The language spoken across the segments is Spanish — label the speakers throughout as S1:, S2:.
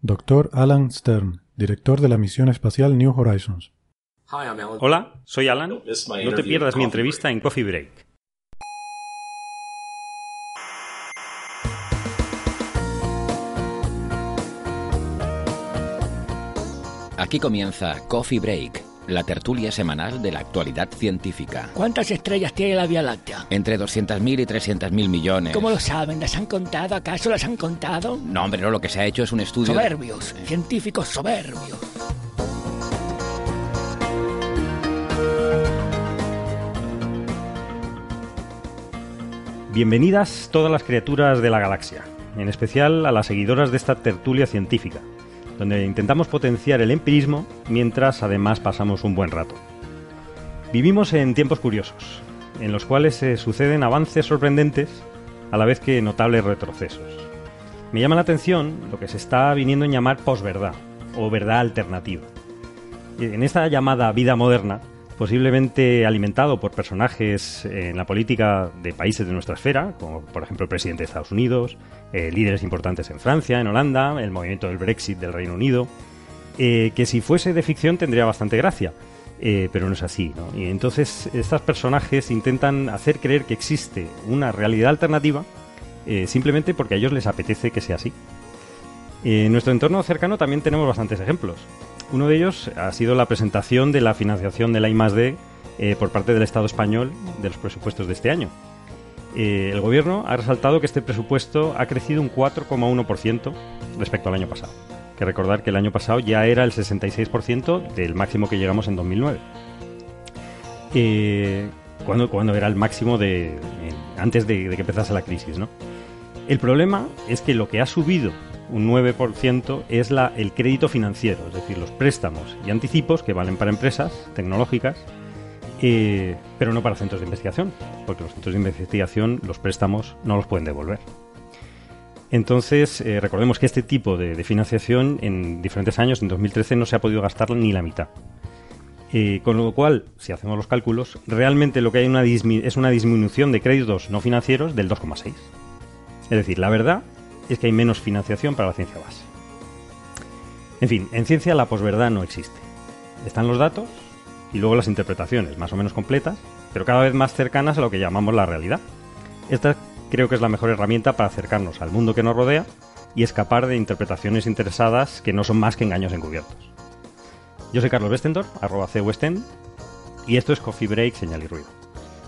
S1: Dr. Alan Stern, director de la misión espacial New Horizons.
S2: Hola, soy Alan. No te pierdas mi entrevista en Coffee Break.
S3: Aquí comienza Coffee Break, la tertulia semanal de la actualidad científica.
S4: ¿Cuántas estrellas tiene la Vía Láctea?
S3: Entre 200.000 y 300.000 millones.
S4: ¿Cómo lo saben? ¿Las han contado? ¿Acaso las han contado?
S3: No, hombre, no, lo que se ha hecho es un estudio...
S4: Soberbios, científicos soberbios.
S2: Bienvenidas todas las criaturas de la galaxia, en especial a las seguidoras de esta tertulia científica, donde intentamos potenciar el empirismo mientras además pasamos un buen rato. Vivimos en tiempos curiosos, en los cuales se suceden avances sorprendentes a la vez que notables retrocesos. Me llama la atención lo que se está viniendo en llamar posverdad o verdad alternativa. En esta llamada vida moderna, posiblemente alimentado por personajes en la política de países de nuestra esfera, como por ejemplo el presidente de Estados Unidos, eh, líderes importantes en Francia, en Holanda, el movimiento del Brexit del Reino Unido, eh, que si fuese de ficción tendría bastante gracia, eh, pero no es así. ¿no? Y entonces estos personajes intentan hacer creer que existe una realidad alternativa eh, simplemente porque a ellos les apetece que sea así. En nuestro entorno cercano también tenemos bastantes ejemplos. Uno de ellos ha sido la presentación de la financiación de la I+D eh, por parte del Estado español de los presupuestos de este año. Eh, el gobierno ha resaltado que este presupuesto ha crecido un 4,1% respecto al año pasado. Que recordar que el año pasado ya era el 66% del máximo que llegamos en 2009. Eh, cuando, cuando era el máximo de, antes de, que empezase la crisis. El problema es que lo que ha subido un 9% es la, el crédito financiero, es decir, los préstamos y anticipos que valen para empresas tecnológicas, eh, pero no para centros de investigación, porque los centros de investigación los préstamos no los pueden devolver. Entonces, eh, recordemos que este tipo de, financiación en diferentes años, en 2013, no se ha podido gastar ni la mitad. Eh, con lo cual, si hacemos los cálculos, realmente lo que hay una es una disminución de créditos no financieros del 2,6. Es decir, la verdad es que hay menos financiación para la ciencia base. En fin, en ciencia la posverdad no existe. Están los datos y luego las interpretaciones, más o menos completas, pero cada vez más cercanas a lo que llamamos la realidad. Esta creo que es la mejor herramienta para acercarnos al mundo que nos rodea y escapar de interpretaciones interesadas que no son más que engaños encubiertos. Yo soy Carlos Westendorf, arroba cwestend, y esto es Coffee Break, Señal y Ruido,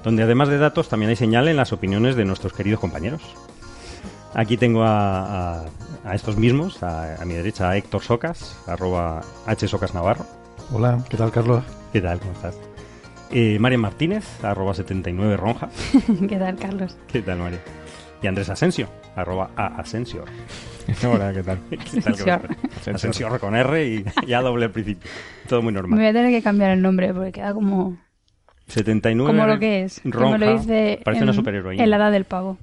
S2: donde además de datos también hay señal en las opiniones de nuestros queridos compañeros. Aquí tengo a, a- a estos mismos, a, a mi derecha a Héctor Socas, arroba hsocasnavarro.
S1: Hola, ¿qué tal, Carlos?
S2: ¿Qué tal? ¿Cómo estás? Eh, María Martínez, arroba 79 ronja.
S5: ¿Qué tal, Carlos?
S2: ¿Qué tal, María? Y Andrés Asensio, arroba a Asensio.
S1: Hola, ¿qué tal?
S2: ¿Qué tal? ¿Cómo
S5: Asensio.
S2: Asensio con R y ya doble al principio. Todo muy
S5: Me
S2: normal.
S5: voy a tener que cambiar el nombre porque queda como,
S2: 79
S5: como lo que es.
S2: ronja,
S5: me lo dice
S2: parece
S5: en,
S2: una superheroína.
S5: en la edad del pavo.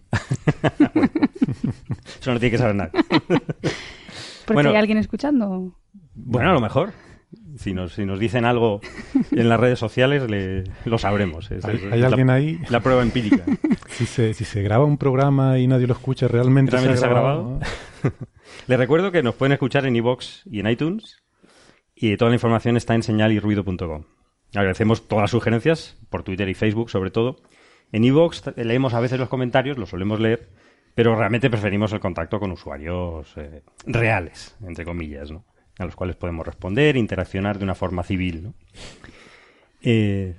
S2: Eso no tiene que saber nadie.
S5: Porque
S2: Bueno.
S5: hay alguien escuchando.
S2: Bueno, a lo mejor. Si nos, si nos dicen algo en las redes sociales, le- lo sabremos. Es-
S1: ¿Hay,
S2: es-
S1: hay
S2: es
S1: alguien
S2: la,
S1: ahí?
S2: la prueba empírica.
S1: Si se, si se graba un programa y nadie lo escucha, ¿realmente,
S2: ¿Realmente
S1: se ha
S2: se ha
S1: grabado?
S2: grabado? Les recuerdo que nos pueden escuchar en iVoox y en iTunes. Y toda la información está en señalirruido.com. Agradecemos todas las sugerencias, por Twitter y Facebook sobre todo. En iVoox t- leemos a veces los comentarios, los solemos leer, pero realmente preferimos el contacto con usuarios eh, reales, entre comillas, ¿no? a los cuales podemos responder, interaccionar de una forma civil. ¿no? Eh,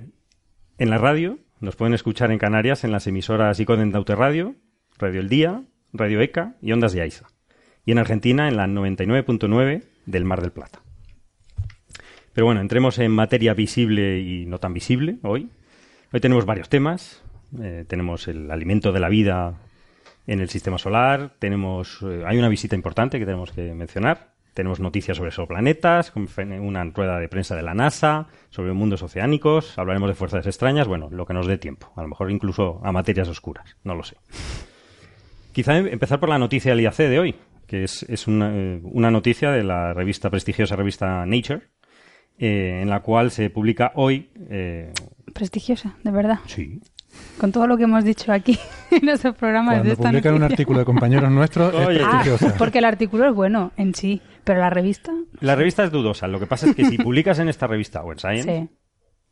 S2: en la radio nos pueden escuchar en Canarias en las emisoras Icoden Daute Radio Radio El Día, Radio ECA y Ondas de Aiza. Y en Argentina en la 99.9 del Mar del Plata. Pero bueno, entremos en materia visible y no tan visible hoy. Hoy tenemos varios temas. Eh, tenemos el alimento de la vida en el sistema solar. Tenemos, eh, hay una visita importante que tenemos que mencionar. Tenemos noticias sobre exoplanetas, una rueda de prensa de la NASA, sobre mundos oceánicos, hablaremos de fuerzas extrañas, bueno, lo que nos dé tiempo. A lo mejor incluso a materias oscuras, no lo sé. Quizá em- empezar por la noticia del IAC de hoy, que es, es una, eh, una noticia de la revista prestigiosa revista Nature, eh, en la cual se publica hoy. eh,
S5: Prestigiosa, de verdad.
S2: sí.
S5: Con todo lo que hemos dicho aquí en esos programas de
S1: Cuando
S5: esta
S1: publican un
S5: noticia.
S1: artículo de compañeros nuestros, es
S2: Oye.
S1: prestigiosa.
S5: Ah, porque el artículo es bueno en sí, pero la revista,
S2: La revista es dudosa. Lo que pasa es que si publicas en esta revista o en Science,
S5: sí,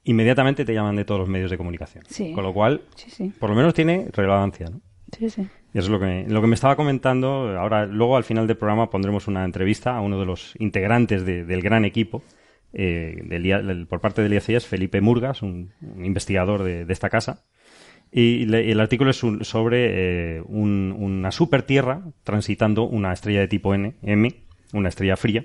S2: inmediatamente te llaman de todos los medios de comunicación.
S5: Sí.
S2: Con lo cual,
S5: sí, sí,
S2: por lo menos tiene relevancia. ¿no?
S5: sí, sí.
S2: Y eso es lo que, lo que me estaba comentando. Ahora, luego al final del programa pondremos una entrevista a uno de los integrantes de- del gran equipo. eh, del IA del- por parte del IACIES, Felipe Murgas, un, un investigador de, de esta casa. Y le- el artículo es un- sobre eh, un- una super tierra transitando una estrella de tipo N, M, una estrella fría,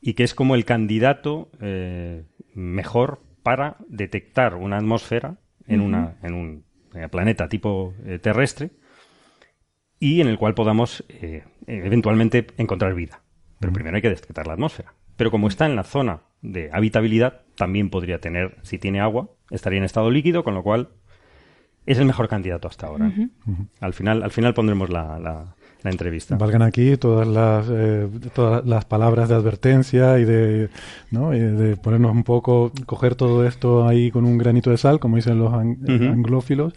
S2: y que es como el candidato eh, mejor para detectar una atmósfera en, una, en un eh, planeta tipo eh, terrestre y en el cual podamos eh, eventualmente encontrar vida. Pero primero hay que detectar la atmósfera. Pero como está en la zona de habitabilidad, también podría tener, si tiene agua, estaría en estado líquido, con lo cual es el mejor candidato hasta ahora. Al final, al final pondremos la, la- la entrevista.
S1: Valgan aquí todas las, eh, todas las palabras de advertencia y de, ¿no? y de ponernos un poco, coger todo esto ahí con un granito de sal, como dicen los an-
S2: Ujú.
S1: anglófilos,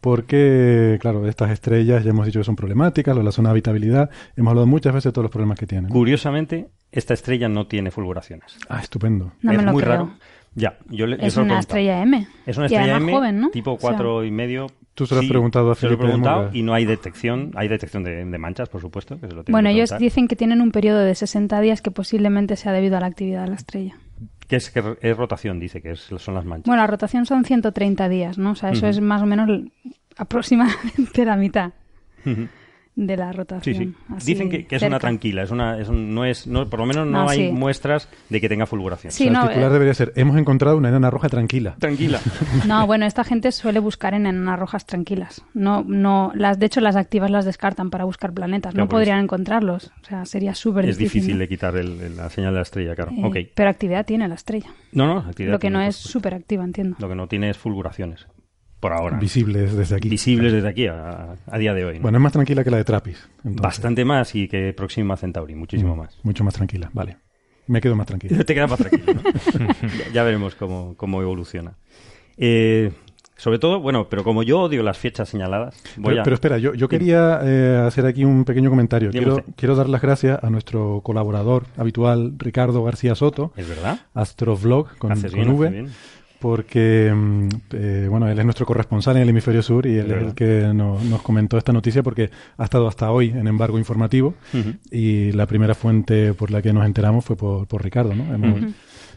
S1: porque, claro, estas estrellas ya hemos dicho que son problemáticas, lo de la zona de habitabilidad, hemos hablado muchas veces de todos los problemas que tienen.
S2: Curiosamente, esta estrella no tiene fulguraciones.
S1: Ah, estupendo.
S5: No
S2: es
S5: me lo
S2: muy
S5: creo.
S2: raro. Ya, yo le, yo
S5: Es
S2: he
S5: una estrella M.
S2: Es una estrella M,
S5: joven, ¿no?
S2: tipo
S5: O sea,
S2: cuatro y medio.
S1: Tú se lo has preguntado a
S2: se lo he
S1: Felipe
S2: preguntado
S1: Murgas.
S2: y no hay detección. Hay detección de, de manchas, por supuesto. Que se lo
S5: Bueno,
S2: que
S5: ellos dicen que tienen un periodo de 60 días que posiblemente sea debido a la actividad de la estrella.
S2: Que es, que es rotación, dice, que es- son las manchas.
S5: Bueno, la rotación son 130 días, ¿no? O sea, eso
S2: Ujú.
S5: es más o menos aproximadamente la mitad
S2: Ujú.
S5: De la rotación.
S2: sí.
S5: así
S2: Dicen que, que es una tranquila, es una, es un- no es, no, por lo menos no,
S5: No,
S2: hay
S5: sí.
S2: muestras de que tenga fulguración.
S5: Sí,
S1: O sea,
S5: no,
S1: el titular
S5: eh,
S1: debería ser, hemos encontrado una enana roja tranquila.
S2: Tranquila.
S5: No, bueno, esta gente suele buscar en enanas rojas tranquilas. No, no, las, de hecho, las activas las descartan para buscar planetas.
S2: Claro,
S5: no podrían encontrarlos. O sea, sería súper
S2: es
S5: difícil.
S2: difícil
S5: ¿no?
S2: de quitar el- el- la señal de la estrella, claro.
S5: Eh,
S2: ok.
S5: Pero actividad tiene la estrella.
S2: No, no, actividad
S5: Lo que no es súper activa, entiendo.
S2: Lo que no tiene es fulguraciones. Por ahora.
S1: Visibles desde aquí.
S2: Visibles desde aquí a, a día de hoy. ¿no?
S1: Bueno, es más tranquila que la de Trappist. entonces.
S2: Bastante más y que Próxima Centauri, muchísimo
S1: Mm,
S2: más.
S1: Mucho más tranquila, vale. Me quedo más tranquila.
S2: Te quedas más tranquilo. ¿no? ya, ya veremos cómo, cómo evoluciona. Eh, sobre todo, bueno, pero como yo odio las fechas señaladas, voy
S1: Pero,
S2: a...
S1: pero espera, yo, yo quería eh, hacer aquí un pequeño comentario. Quiero, quiero dar las gracias a nuestro colaborador habitual, Ricardo García Soto,
S2: ¿Es verdad?
S1: Astrovlog con, con
S2: bien,
S1: V,
S2: haces bien.
S1: Porque mm, eh, bueno, él es nuestro corresponsal en el hemisferio sur y él es el que no- nos comentó esta noticia porque ha estado hasta hoy en embargo informativo y la primera fuente por la que nos enteramos fue por, por Ricardo, ¿no? Hemos,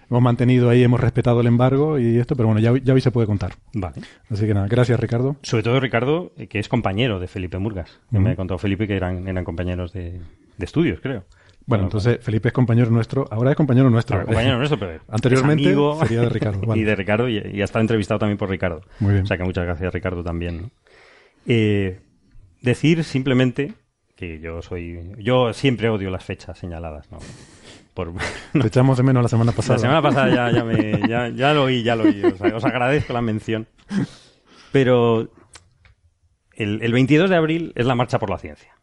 S1: hemos mantenido ahí, hemos respetado el embargo y esto, pero bueno, ya, ya hoy se puede contar.
S2: Vale.
S1: Así que nada, gracias Ricardo.
S2: Sobre todo Ricardo, eh, que es compañero de Felipe Murgas.
S1: Ujú.
S2: Me ha contado Felipe que eran, eran compañeros de, de estudios, creo.
S1: Bueno, entonces Felipe es compañero nuestro, ahora es compañero nuestro.
S2: Ahora, compañero nuestro, pero
S1: Anteriormente
S2: amigo
S1: sería de Ricardo. vale.
S2: y de Ricardo y, y ha estado entrevistado también por Ricardo.
S1: Muy bien.
S2: O sea que muchas gracias Ricardo también. ¿no? Eh, decir simplemente que yo soy, yo siempre odio las fechas señaladas, ¿no? Por,
S1: Te echamos de menos la semana pasada.
S2: La semana pasada ya, ya, me, ya, ya lo oí, ya lo oí. O sea, os agradezco la mención. Pero el, el 22 de abril es la marcha por la ciencia.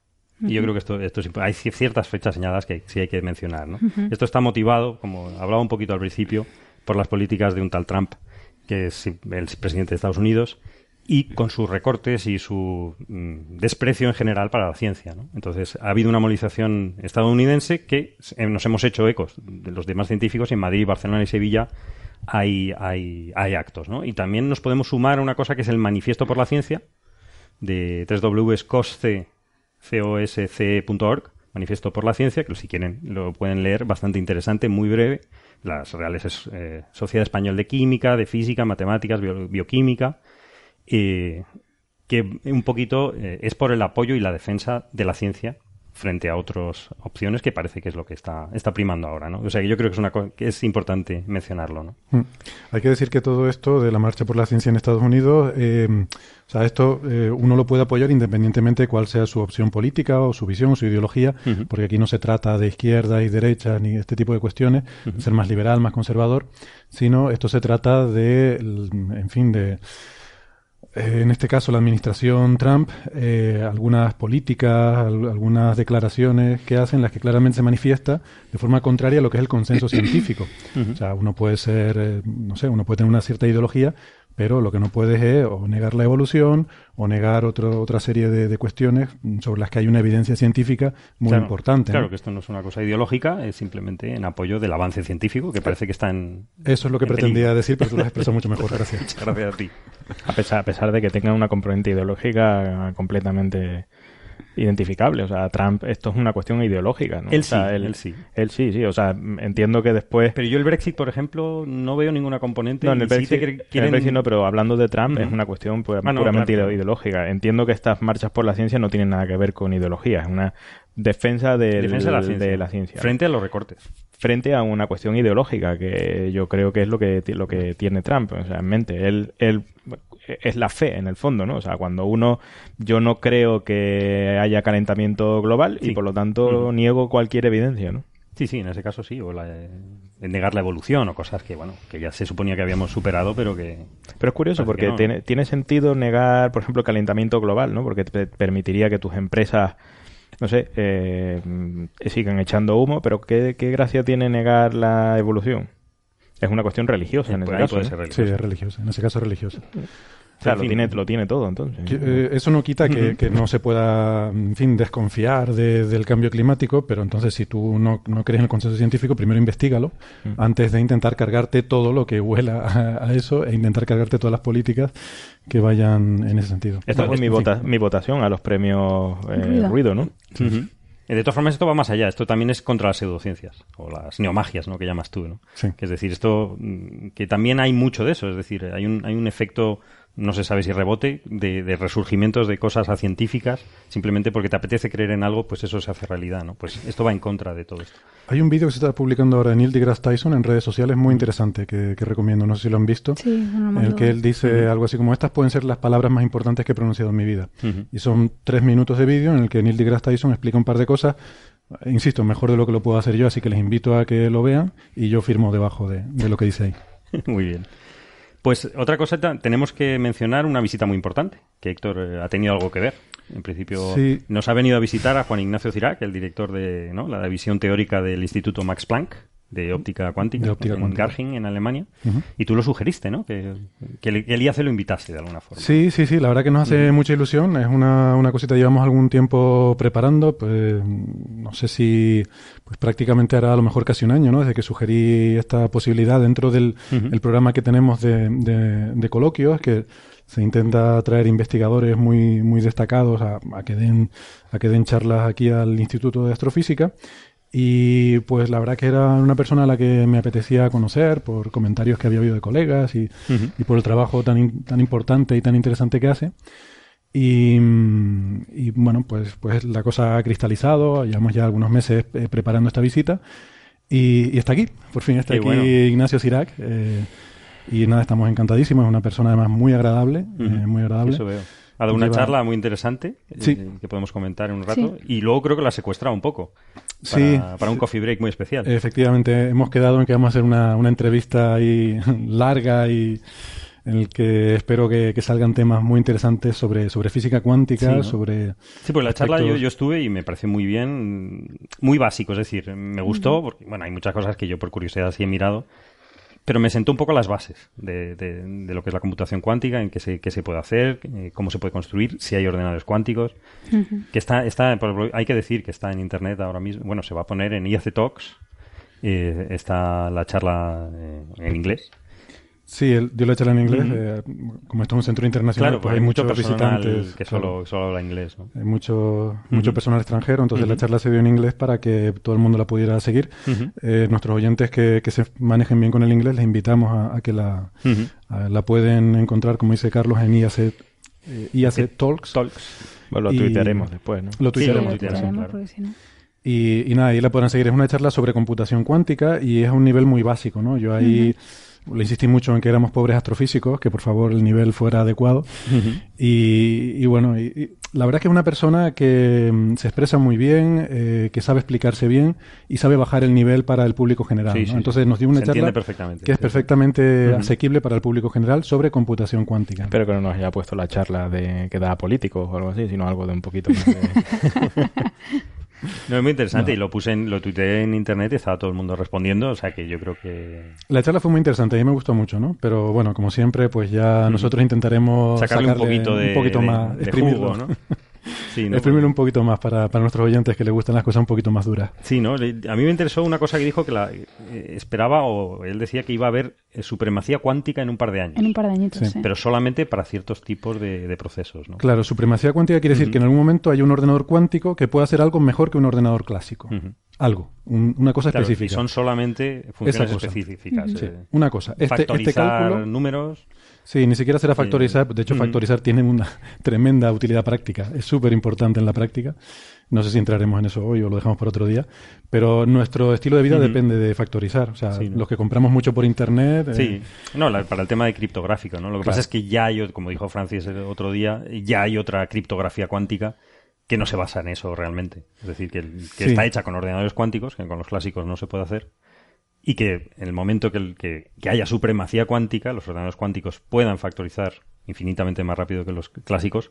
S2: Y yo creo que esto, esto es hay ci- ciertas fechas señaladas que sí hay que mencionar. ¿no? Esto está motivado, como hablaba un poquito al principio, por las políticas de un tal Trump, que es el presidente de Estados Unidos, y con sus recortes y su mm, desprecio en general para la ciencia. ¿no? Entonces, ha habido una movilización estadounidense que eh, nos hemos hecho ecos de los demás científicos. En Madrid, Barcelona y Sevilla hay, hay, hay actos. ¿no? Y también nos podemos sumar a una cosa que es el Manifiesto por la Ciencia de 3wscosce.org, Manifiesto por la Ciencia, que si quieren lo pueden leer, bastante interesante, muy breve. Las reales eh, Sociedad Española de Química, de Física, Matemáticas, bio- Bioquímica. eh, que un poquito eh, es por el apoyo y la defensa de la ciencia frente a otras opciones que parece que es lo que está, está primando ahora, ¿no? O sea, que yo creo que es, una que es importante mencionarlo, ¿no?
S1: Mm. Hay que decir que todo esto de la marcha por la ciencia en Estados Unidos, eh, o sea, esto eh, uno lo puede apoyar independientemente de cuál sea su opción política o su visión o su ideología, porque aquí no se trata de izquierda y derecha ni este tipo de cuestiones, ser más liberal, más conservador, sino esto se trata de, en fin, de en este caso la administración Trump, eh, algunas políticas, algunas declaraciones que hacen, las que claramente se manifiesta de forma contraria a lo que es el consenso científico. O sea, uno puede ser, eh, no sé, uno puede tener una cierta ideología, pero lo que no puedes es o negar la evolución o negar otro, otra serie de, cuestiones sobre las que hay una evidencia científica muy importante.
S2: Claro, que esto no es una cosa ideológica, es simplemente en apoyo del avance científico, que parece que está en.
S1: Eso es lo que pretendía decir, pero tú lo has expresado mucho mejor. Gracias.
S2: gracias a ti.
S6: A pesar, a pesar de que tenga una componente ideológica completamente identificable. O sea, Trump, esto es una cuestión ideológica, ¿no?
S2: Él sí, él, sí.
S6: Él sí, sí. O sea, entiendo que después...
S2: Pero yo el Brexit, por ejemplo, no veo ninguna componente...
S6: No, en el, Brexit, no, pero hablando de Trump es una cuestión ah, puramente ideológica. Entiendo que estas marchas por la ciencia no tienen nada que ver con ideología. Es una defensa, de, la ciencia.
S2: Frente a los recortes.
S6: Frente a una cuestión ideológica, que yo creo que es lo que, lo que tiene Trump o sea, en mente. Él, él es la fe en el fondo, ¿no? O sea, cuando uno, yo no creo que haya calentamiento global y por lo tanto niego cualquier evidencia, ¿no?
S2: Sí, sí, en ese caso sí, o la, negar la evolución o cosas que, bueno, que ya se suponía que habíamos superado, pero que...
S6: Pero es curioso porque tiene, tiene sentido negar, por ejemplo, el calentamiento global, ¿no? Porque te permitiría que tus empresas no sé, eh, sigan echando humo, pero ¿qué, ¿qué, gracia tiene negar la evolución? Es una cuestión religiosa en ese caso.
S1: Sí, es religiosa, en ese caso es.
S6: Claro, lo tiene, lo tiene todo entonces.
S1: Eh, eso no quita que, no se pueda, en fin, desconfiar del cambio climático, pero entonces si tú no, crees en el consenso científico, primero investigalo antes de intentar cargarte todo lo que huela a, eso e intentar cargarte todas las políticas que vayan en ese sentido.
S6: Esta fue mi, mi votación a los premios eh, Ruido, ¿no?
S2: Eh, de todas formas, esto va más allá. Esto también es contra las pseudociencias, o las neomagias, ¿no? Que llamas tú, ¿no?
S1: Sí.
S2: Que es decir, esto, mm, que también hay mucho de eso. Es decir, hay un, hay un efecto, no se sabe si rebote, de, de resurgimientos de cosas a científicas, simplemente porque te apetece creer en algo, pues eso se hace realidad, ¿no? Pues esto va en contra de todo esto.
S1: Hay un vídeo que se está publicando ahora de Neil deGrasse Tyson en redes sociales muy interesante que, recomiendo, no sé si lo han visto,
S5: sí,
S1: en el que él dice algo así como estas pueden ser las palabras más importantes que he pronunciado en mi vida. Y son tres minutos de vídeo en el que Neil deGrasse Tyson explica un par de cosas Insisto, mejor de lo que lo puedo hacer yo, así que les invito a que lo vean y yo firmo debajo de, lo que dice ahí.
S2: Muy bien. Pues otra cosa, tenemos que mencionar una visita muy importante, que Héctor eh, ha tenido algo que ver. En principio nos ha venido a visitar a Juan Ignacio Cirac, el director de la división teórica del Instituto Max Planck, de óptica cuántica, en Garching, en Alemania. Y tú lo sugeriste, ¿no? Que, que, el IAC lo invitase de alguna forma.
S1: Sí, sí, sí. La verdad que nos hace mucha ilusión. Es una, una cosita que llevamos algún tiempo preparando. Pues no sé si pues prácticamente hará a lo mejor casi un año, ¿no? Desde que sugerí esta posibilidad dentro del el programa que tenemos de, de, de coloquios, que se intenta traer investigadores muy, muy destacados a, a, que den, a que den charlas aquí al Instituto de Astrofísica. Y pues la verdad que era una persona a la que me apetecía conocer por comentarios que había oído de colegas y, por el trabajo tan, tan importante y tan interesante que hace. Y, bueno, pues, pues la cosa ha cristalizado, llevamos ya algunos meses eh, preparando esta visita y, está aquí, por fin está aquí Ignacio Sirac. Eh, y nada, estamos encantadísimos, es una persona además muy agradable, eh, muy agradable.
S2: Eso veo. Ha dado una charla muy interesante que podemos comentar en un rato y luego creo que la ha secuestrado un poco
S1: sí,
S2: para un coffee break muy especial.
S1: Efectivamente, hemos quedado en que vamos a hacer una, una entrevista ahí larga y en el que espero que, salgan temas muy interesantes sobre, sobre física cuántica, sobre...
S2: Sí, pues la charla yo, yo, estuve y me pareció muy bien, muy básico, es decir, me gustó, porque bueno, hay muchas cosas que yo por curiosidad sí he mirado, pero me sentó un poco las bases de, de, lo que es la computación cuántica, en qué se, qué se puede hacer, eh, cómo se puede construir, si hay ordenadores cuánticos. Que está, está, hay que decir que está en internet ahora mismo. Bueno, se va a poner en IAC Talks. Eh, está la charla eh, en inglés.
S1: Sí, el, yo lo he hecho en inglés. Eh, como esto es un centro internacional, pues hay muchos visitantes.
S2: Que solo, solo, habla inglés. ¿no?
S1: Hay mucho, mucho personal extranjero, entonces la charla se dio en inglés para que todo el mundo la pudiera seguir. Eh, nuestros oyentes que, que, se manejen bien con el inglés, les invitamos a, que la, la pueden encontrar, como dice Carlos, en IAC eh, IAC Talks.
S2: Talks.
S6: Bueno, lo tuitearemos después, ¿no?
S1: Lo
S2: Sí,
S1: tuitearemos.
S2: lo
S5: Lo
S2: tuitearemos, claro.
S5: porque si no-
S1: Y, y nada, ahí la podrán seguir. Es una charla sobre computación cuántica y es a un nivel muy básico, ¿no? Yo ahí le insistí mucho en que éramos pobres astrofísicos, que por favor el nivel fuera adecuado. y, y bueno, y- y la verdad es que es una persona que mm, se expresa muy bien, eh, que sabe explicarse bien y sabe bajar el nivel para el público general.
S2: Sí,
S1: ¿no?
S2: sí, sí.
S1: Entonces nos dio una charla que es perfectamente asequible para el público general sobre computación cuántica.
S6: Espero que no nos haya puesto la charla de que da a políticos o algo así, sino algo de un poquito más de...
S2: No, es muy interesante
S1: No.
S2: y lo puse en, lo tuiteé en internet y estaba todo el mundo respondiendo, o sea que yo creo que
S1: La charla fue muy interesante, a mí me gustó mucho, ¿no? Pero bueno, como siempre, pues ya nosotros intentaremos
S2: sacarle, un poquito de,
S1: un poquito
S2: de-
S1: más,
S2: de jugo, ¿no? Sí, ¿no?
S1: Exprimirlo un poquito más para, para nuestros oyentes que les gustan las cosas un poquito más duras.
S2: Sí, ¿no? A mí me interesó una cosa que dijo que la eh, esperaba, o él decía que iba a haber eh, supremacía cuántica en un par de años.
S5: En un par de añitos,
S1: Sí.
S5: sí.
S2: Pero solamente para ciertos tipos de, de procesos, ¿no?
S1: Claro, supremacía cuántica quiere decir que en algún momento hay un ordenador cuántico que pueda hacer algo mejor que un ordenador clásico.
S2: Ujú.
S1: Algo, un- una cosa
S2: Claro, y
S1: específica.
S2: son solamente funciones específicas.
S1: Sí,
S2: eh,
S1: una cosa. Este, este cálculo,
S2: números.
S1: Sí, ni siquiera será factorizar. De hecho,
S2: Ujú.
S1: factorizar tiene una tremenda utilidad práctica. Es súper importante en la práctica. No sé si entraremos en eso hoy o lo dejamos para otro día. Pero nuestro estilo de vida depende de factorizar. O sea,
S2: Sí, ¿no?
S1: los que compramos mucho por internet. eh,
S2: Sí, no, la- para el tema de criptográfico, ¿no? Lo que
S1: Claro.
S2: pasa es que ya hay, como dijo Francis el otro día, ya hay otra criptografía cuántica que no se basa en eso realmente. Es decir, que, el- que
S1: Sí.
S2: está hecha con ordenadores cuánticos, que con los clásicos no se puede hacer, y que en el momento que, el- que, que haya supremacía cuántica, los ordenadores cuánticos puedan factorizar infinitamente más rápido que los clásicos,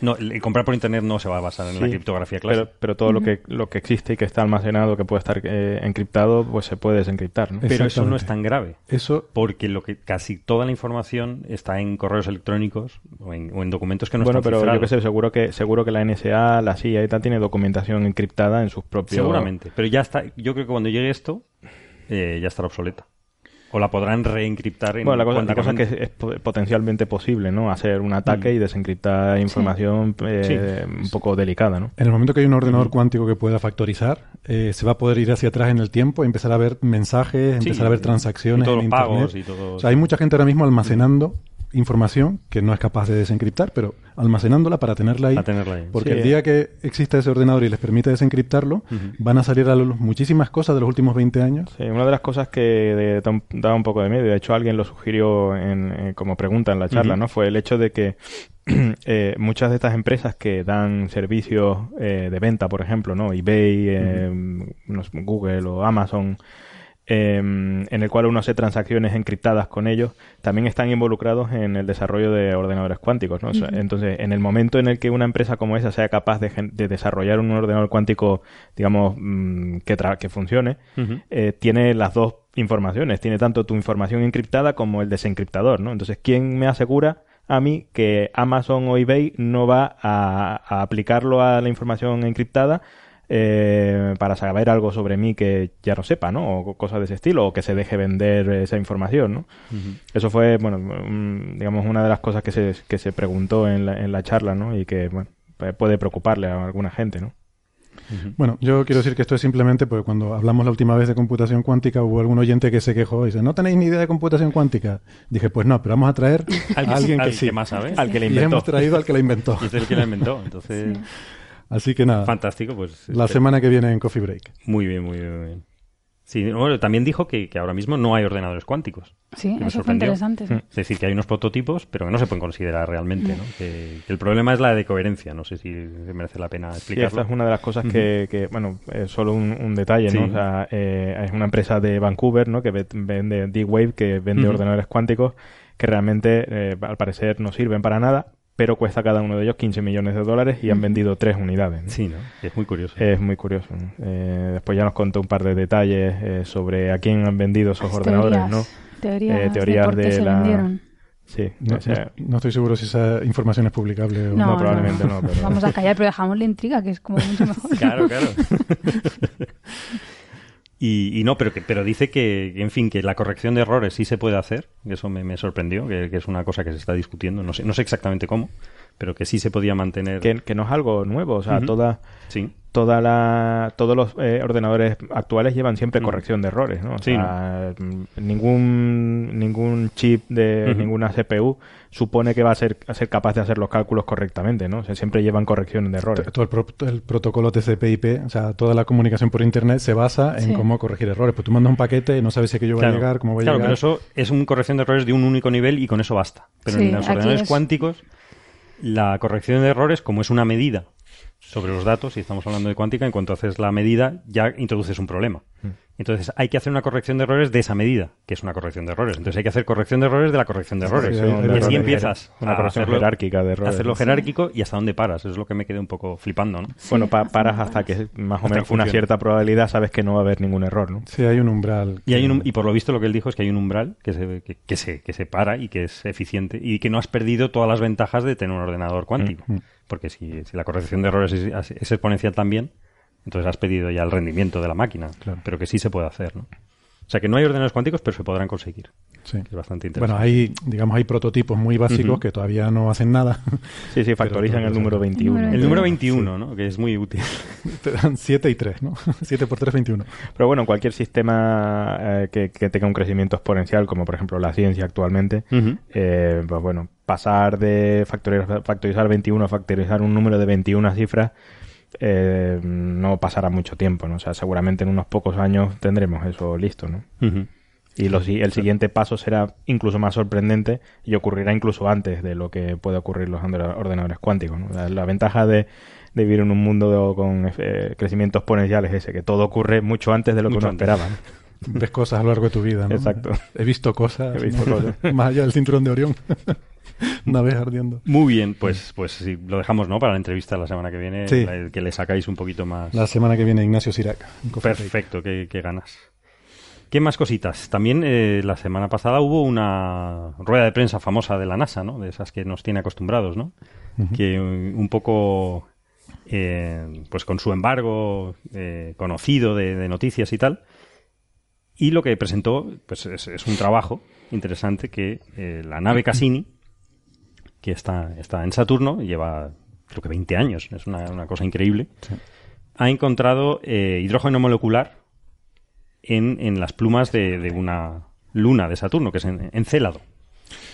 S2: no, el, el comprar por internet no se va a basar en la criptografía clásica.
S6: Pero, pero todo lo que lo que existe y que está almacenado, que puede estar eh, encriptado, pues se puede desencriptar,
S2: Pero eso no es tan grave.
S1: Eso
S2: Porque lo que casi toda la información está en correos electrónicos o en, o en documentos que no
S6: bueno,
S2: están
S6: pero yo que sé, seguro que seguro que la NSA, la CIA y tal tiene documentación encriptada en sus propios
S2: Seguramente. Pero ya está. Yo creo que cuando llegue esto, eh, ya estará obsoleta. O la podrán reencriptar en
S6: Bueno, la cosa, la cosa es que es, es po- potencialmente posible, ¿no? Hacer un ataque y desencriptar información eh, un poco delicada, ¿no?
S1: En el momento que hay un ordenador cuántico que pueda factorizar, eh, se va a poder ir hacia atrás en el tiempo, empezar a ver mensajes,
S2: Sí,
S1: empezar a ver
S2: y
S1: transacciones
S2: todos
S1: en
S2: los pagos y todo-
S1: O sea, hay mucha gente ahora mismo almacenando información que no es capaz de desencriptar, pero almacenándola para tenerla ahí.
S2: A tenerla ahí.
S1: Porque
S6: Sí,
S1: el
S6: eh.
S1: día que exista ese ordenador y les permita desencriptarlo, van a salir a la luz muchísimas cosas de los últimos 20 años.
S6: Sí, una de las cosas que de- da un- daba un poco de miedo, y de hecho alguien lo sugirió en, eh, como pregunta en la charla. ¿no? Fue el hecho de que eh, muchas de estas empresas que dan servicios eh, de venta, por ejemplo, ¿no? eBay, eh, Google o Amazon, eh, en el cual uno hace transacciones encriptadas con ellos, también están involucrados en el desarrollo de ordenadores cuánticos, ¿no? O sea, Entonces, en el momento en el que una empresa como esa sea capaz de, de desarrollar un ordenador cuántico, digamos, mm, que, tra- que funcione, eh, tiene las dos informaciones, tiene tanto tu información encriptada como el desencriptador, ¿no? Entonces, ¿quién me asegura a mí que Amazon o eBay no va a, a aplicarlo a la información encriptada eh, para saber algo sobre mí que ya no sepa, ¿no? O cosas de ese estilo, o que se deje vender esa información, ¿no? Eso fue, bueno, mm, digamos, una de las cosas que se, que se preguntó en la, en la charla, ¿no? Y que, bueno, pu- puede preocuparle a alguna gente, ¿no?
S1: Bueno, yo quiero decir que esto es simplemente porque cuando hablamos la última vez de computación cuántica hubo algún oyente que se quejó y dice, ¿no tenéis ni idea de computación cuántica? Dije, pues no, pero vamos a traer a
S2: Al que-
S1: alguien que
S2: al
S1: sí.
S2: que más sabe.
S6: Al que le
S1: Y
S6: inventó.
S1: hemos traído al que la inventó.
S2: Y es el que la inventó. Entonces,
S1: Así que nada,
S2: fantástico. Pues
S1: la
S2: este-
S1: semana que viene en Coffee Break.
S2: Muy bien, muy bien. muy bien. Sí, bueno, también dijo que, que ahora mismo no hay ordenadores cuánticos.
S5: Sí, eso fue interesante. sí.
S2: Es decir, que hay unos prototipos, pero que no se pueden considerar realmente, ¿no? Que, que el problema es la de coherencia. No sé si merece la pena
S6: Sí,
S2: explicarlo.
S6: esta es una de las cosas que, que, bueno, es solo un, un detalle, ¿no?
S2: Sí.
S6: O sea, eh, es una empresa de Vancouver, ¿no? Que ve- vende D-Wave, que vende ordenadores cuánticos, que realmente, eh, al parecer, no sirven para nada, pero cuesta cada uno de ellos 15 millones de dólares y han vendido tres unidades. ¿no?
S2: Sí, ¿no? Es muy curioso.
S6: Es muy curioso. ¿no? Eh, después ya nos contó un par de detalles eh, sobre a quién han vendido esos
S5: Las
S6: ordenadores,
S5: teorías,
S6: ¿no?
S5: Teorías,
S6: Eh, teorías
S5: de por qué
S6: de
S5: se
S6: la-
S5: vendieron.
S6: Sí,
S1: No,
S6: o sea,
S1: no- no estoy seguro si esa información es publicable o
S5: No,
S6: no, probablemente no, pero-
S5: Vamos a callar, pero dejamos la intriga, que es como mucho mejor.
S2: Claro, claro. y, y no, pero que, pero dice que, en fin, que la corrección de errores sí se puede hacer. Eso me, me sorprendió, que, que es una cosa que se está discutiendo. No sé, no sé exactamente cómo, pero que sí se podía mantener.
S6: que, que no es algo nuevo, o sea,
S2: Ujú.
S6: todas
S2: Sí.
S6: toda la, todos los eh, ordenadores actuales llevan siempre
S2: Mm.
S6: corrección de errores, ¿no? O
S2: Sí,
S6: sea, mm, ningún, ningún chip de ninguna CPU supone que va a ser, a ser capaz de hacer los cálculos correctamente, ¿no? O sea, siempre llevan correcciones de errores.
S1: Todo el, pro- el protocolo TCP/IP, o sea, toda la comunicación por internet se basa en
S5: Sí.
S1: cómo corregir errores. Pues tú mandas un paquete y no sabes si aquello va
S2: Claro.
S1: a llegar, cómo va a
S2: Claro,
S1: llegar.
S2: pero eso es una corrección de errores de un único nivel y con eso basta. Pero
S5: Sí,
S2: en los ordenadores
S5: es-
S2: cuánticos, la corrección de errores, como es una medida sobre los datos, y estamos hablando de cuántica, en cuanto haces la medida, ya introduces un problema. Entonces hay que hacer una corrección de errores de esa medida, que es una corrección de errores. Entonces hay que hacer corrección de errores de la corrección de errores.
S1: sí,
S2: y así
S1: errores.
S2: empiezas
S6: Una
S2: a
S6: corrección
S2: hacerlo-
S6: jerárquica de errores.
S2: hacerlo jerárquico y hasta dónde paras. Es lo que me quedé un poco flipando, ¿no?
S6: Bueno, pa- paras hasta que más o menos una cierta probabilidad sabes que no va a haber ningún error, ¿no?
S1: Sí, hay un umbral.
S2: Y, hay un, y por lo visto lo que él dijo es que hay un umbral que se, que, que se, que se para y que es eficiente y que no has perdido todas las ventajas de tener un ordenador cuántico.
S1: Mm.
S2: Porque si, si la corrección de errores es, es exponencial también, entonces has perdido ya el rendimiento de la máquina.
S1: Claro.
S2: Pero que sí se puede hacer, ¿no? O sea que no hay ordenadores cuánticos, pero se podrán conseguir.
S1: sí.
S2: Que es bastante
S1: Bueno,
S2: interesante.
S1: hay, digamos, hay prototipos muy básicos que todavía no hacen nada.
S6: Sí, sí, factorizan el número 21.
S5: Número
S2: el número
S5: Sí.
S2: 21, ¿no? Que es muy útil.
S1: Te dan 7 y 3, ¿no? 7 por 3, 21.
S6: Pero bueno, cualquier sistema eh, que, que tenga un crecimiento exponencial, como por ejemplo la ciencia actualmente, eh, pues bueno, pasar de factorizar, factorizar 21 a factorizar un número de 21 cifras eh, no pasará mucho tiempo, ¿no? O sea, seguramente en unos pocos años tendremos eso listo, ¿no? Y el siguiente paso será incluso más sorprendente y ocurrirá incluso antes de lo que puede ocurrir los orde- ordenadores cuánticos. ¿no? La, la ventaja de, de vivir en un mundo con eh, crecimiento exponencial es ese, que todo ocurre mucho antes de lo que
S2: Mucho
S6: uno
S2: antes.
S6: esperaba. ¿no?
S1: Ves cosas a lo largo de tu vida, ¿no?
S6: Exacto.
S1: He visto cosas.
S6: He visto
S1: ¿no?
S6: cosas.
S1: Más allá del cinturón de Orión. Una vez ardiendo.
S2: Muy bien, pues, pues sí, lo dejamos, ¿no? Para la entrevista la semana que viene,
S1: Sí.
S2: la- que le sacáis un poquito más.
S1: La semana que viene Ignacio Sirac.
S2: Perfecto, qué, qué ganas. ¿Qué más cositas? También eh, la semana pasada hubo una rueda de prensa famosa de la NASA, ¿no? De esas que nos tiene acostumbrados, ¿no? Que eh, un poco, eh, pues con su embargo eh, conocido de, de noticias y tal. Y lo que presentó, pues es, es un trabajo interesante que la nave Cassini, que está, está en Saturno, lleva creo que 20 años, es una, una cosa increíble, ha encontrado eh, hidrógeno molecular en, en las plumas de, de una luna de Saturno, que es en, Encélado.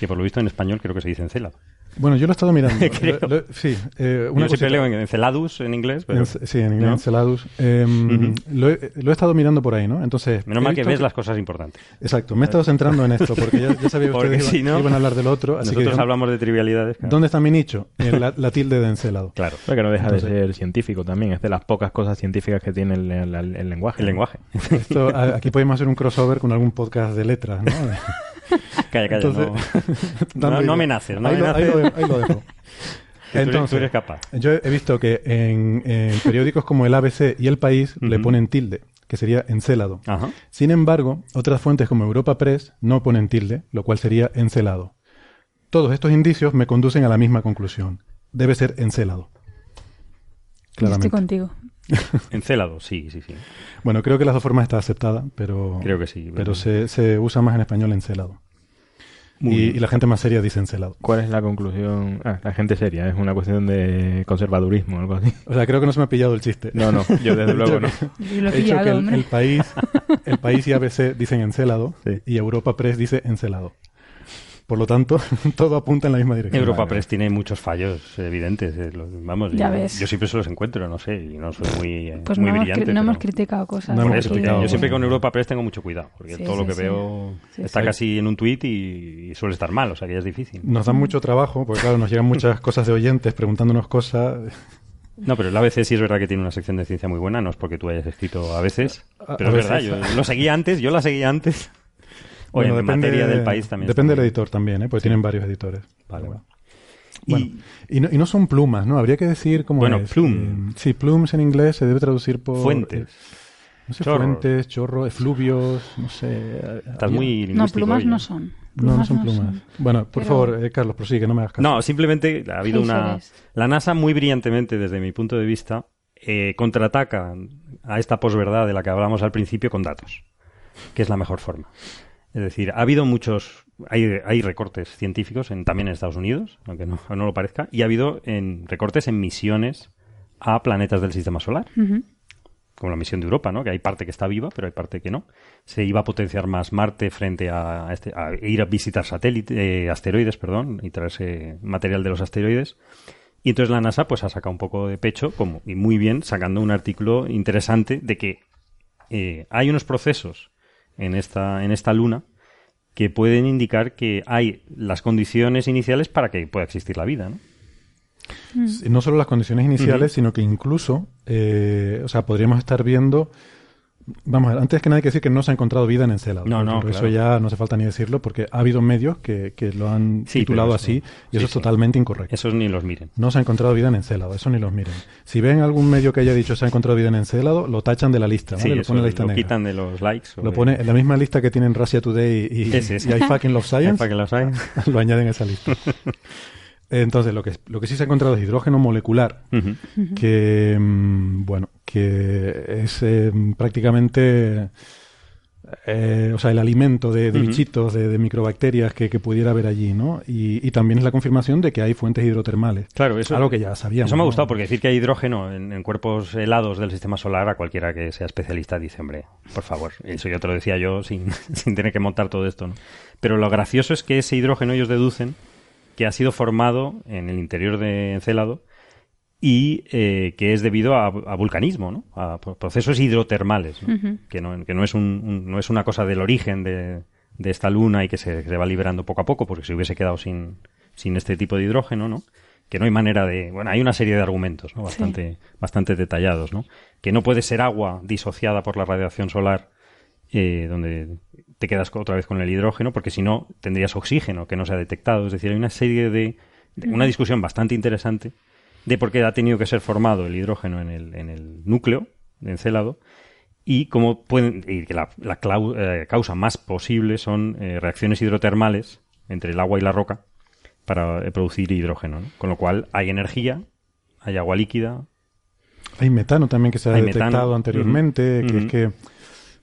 S2: Que por lo visto en español creo que se dice Encélado.
S1: Bueno, yo lo he estado mirando.
S2: Creo.
S1: Lo- lo- sí, eh, una
S2: Yo siempre
S1: cosita-
S2: leo en Enceladus en inglés, pero
S1: En- sí, en inglés,
S2: ¿no?
S1: Enceladus. Eh,
S2: Ujú.
S1: lo, he, lo he estado mirando por ahí, ¿no? Entonces.
S2: menos mal que ves las cosas importantes.
S1: Exacto, me he estado centrando en esto porque ya, ya sabía que
S2: Porque
S1: ustedes
S2: si
S1: iban,
S2: no,
S1: iban a hablar del otro. Así
S2: Nosotros
S1: que,
S2: hablamos de trivialidades. claro.
S1: ¿Dónde está mi nicho? En la, la tilde de Encelado.
S2: Claro,
S6: Pero que no deja
S1: Entonces-
S6: de ser científico también, es de las pocas cosas científicas que tiene el, el- el lenguaje.
S2: el lenguaje.
S1: Esto, aquí podemos hacer un crossover con algún podcast de letras, ¿no?
S2: calla, calla,
S1: Entonces,
S2: no, no, no amenaces, no
S1: ahí, lo, ahí,
S2: amenaces.
S1: lo, ahí lo dejo.
S2: que tú
S1: Entonces,
S2: eres capaz.
S1: yo he visto que en, en periódicos como el ABC y El País le ponen tilde, que sería Encélado.
S2: Ajá.
S1: Sin embargo, otras fuentes como Europa Press no ponen tilde, lo cual sería Encelado. Todos estos indicios me conducen a la misma conclusión. Debe ser Encelado.
S5: Estoy
S1: Claramente.
S5: contigo.
S2: Encélado, sí, sí, sí.
S1: Bueno, creo que las dos formas está aceptada, pero,
S2: Creo que sí.
S1: pero se, se usa más en español Encelado. Y, y la gente más sería dice Encelado.
S6: ¿Cuál es la conclusión? Ah, la gente seria, es una cuestión de conservadurismo o algo así.
S1: O sea, creo que no se me ha pillado el chiste.
S6: No, no, yo desde luego no.
S5: Yo lo he
S1: He dicho que
S5: pillado,
S1: el,
S5: hombre.
S1: el país, el país y ABC dicen Encelado
S6: Sí.
S1: y Europa Press dice Encelado. Por lo tanto, todo apunta en la misma dirección.
S2: Europa. Press tiene muchos fallos evidentes. eh, Vamos,
S5: Ya
S2: yo,
S5: ves.
S2: yo siempre se los encuentro, no sé, y no soy muy, eh,
S5: Pues
S2: muy
S5: no, hemos, cri-
S2: brillante.
S5: no hemos criticado cosas.
S1: No hemos criticado.
S2: yo siempre con Europa Press tengo mucho cuidado, porque
S5: Sí,
S2: todo
S5: sí,
S2: lo que
S5: sí.
S2: veo
S5: Sí,
S2: está
S5: sí.
S2: casi en un tuit y, y suele estar mal, o sea que ya es difícil.
S1: Nos dan mucho trabajo, porque claro, nos llegan muchas cosas de oyentes preguntándonos cosas.
S2: No, pero el ABC sí es verdad que tiene una sección de ciencia muy buena, no es porque tú hayas escrito a veces, pero
S1: a
S2: es verdad, yo lo seguía antes, yo la seguía antes. O
S1: Bueno,
S2: en materia del país también.
S1: Depende del editor también, ¿eh? porque tienen varios editores.
S2: Vale, vale.
S1: Bueno,
S2: Y
S1: y, no, y no son plumas, ¿no? Habría que decir cómo
S2: Bueno,
S1: es.
S2: plume.
S1: Eh, sí, plumes en inglés se debe traducir por...
S2: fuentes.
S1: eh, no sé,
S2: chorros.
S1: fuentes, chorro, efluvios, no sé. eh,
S2: Estás
S1: había-
S2: muy
S5: No, plumas
S2: hoy,
S5: no son.
S1: No, no son plumas. Bueno, por
S5: Pero-
S1: favor, eh, Carlos, prosigue, no me hagas caso.
S2: No, simplemente ha habido una... La NASA muy brillantemente, desde mi punto de vista, eh, contraataca a esta posverdad de la que hablamos al principio con datos, que es la mejor forma. Es decir, ha habido muchos... Hay, hay recortes científicos en, también en Estados Unidos, aunque no, no lo parezca, y ha habido en, recortes en misiones a planetas del sistema solar. Como la misión de Europa, ¿no? Que hay parte que está viva, pero hay parte que no. Se iba a potenciar más Marte frente a, este, a ir a visitar satélites, eh, asteroides, perdón, y traerse material de los asteroides. Y entonces la NASA pues ha sacado un poco de pecho, como, y muy bien, sacando un artículo interesante de que eh, hay unos procesos en esta, en esta luna que pueden indicar que hay las condiciones iniciales para que pueda existir la vida, ¿no?
S1: No solo las condiciones iniciales, sino que incluso, eh, o sea, podríamos estar viendo. Vamos, a ver, antes que nada hay que decir que no se ha encontrado vida en Encelado.
S2: No, no, claro.
S1: Eso ya no hace falta ni decirlo, porque ha habido medios que, que lo han
S2: Sí,
S1: titulado
S2: eso-
S1: así, y
S2: sí,
S1: eso es
S2: sí.
S1: totalmente incorrecto.
S2: Esos ni los miren.
S1: No se ha encontrado vida en Encelado, eso ni los miren. Si ven algún medio que haya dicho se ha encontrado vida en Encelado, lo tachan de la lista, ¿vale? Lo
S2: eso
S1: pone en la lista
S2: lo
S1: negra.
S2: quitan de los likes. o
S1: Lo
S2: de-
S1: pone en la misma lista que tienen Russia Today y,
S2: ese.
S1: y I Fucking Love Science.
S2: Para que los hay.
S1: lo añaden a esa lista. Entonces, lo que, lo que sí se ha encontrado es hidrógeno molecular, que, mm, bueno, que es eh, prácticamente, eh, o sea, el alimento de, de bichitos, de, de microbacterias que, que pudiera haber allí, ¿no? Y, y también es la confirmación de que hay fuentes hidrotermales.
S2: Claro, eso,
S1: Algo que ya sabíamos.
S2: eso me ha
S1: ¿no?
S2: gustado porque decir que hay hidrógeno en, en cuerpos helados del sistema solar a cualquiera que sea especialista dice, hombre, por favor, eso ya te lo decía yo sin, sin tener que montar todo esto, ¿no? Pero lo gracioso es que ese hidrógeno ellos deducen que ha sido formado en el interior de Encélado y eh, que es debido a, a vulcanismo, ¿no? A pro- procesos hidrotermales, que, no, que no, es un, un- no es una cosa del origen de, de esta luna y que se, que se va liberando poco a poco, porque si hubiese quedado sin, sin este tipo de hidrógeno, ¿no? Que no hay manera de... Bueno, hay una serie de argumentos, ¿no? Bastante, bastante detallados, ¿no? Que no puede ser agua disociada por la radiación solar, eh, donde te quedas otra vez con el hidrógeno, porque si no, tendrías oxígeno que no se ha detectado. Es decir, hay una serie de... de- una discusión bastante interesante de por qué ha tenido que ser formado el hidrógeno en el, en el núcleo de Encélado y cómo pueden y que la, la clau- eh, causa más posible son eh, reacciones hidrotermales entre el agua y la roca para eh, producir hidrógeno. ¿no? Con lo cual hay energía, hay agua líquida.
S1: Hay metano también que se ha
S2: Hay
S1: detectado
S2: metano.
S1: anteriormente, que es que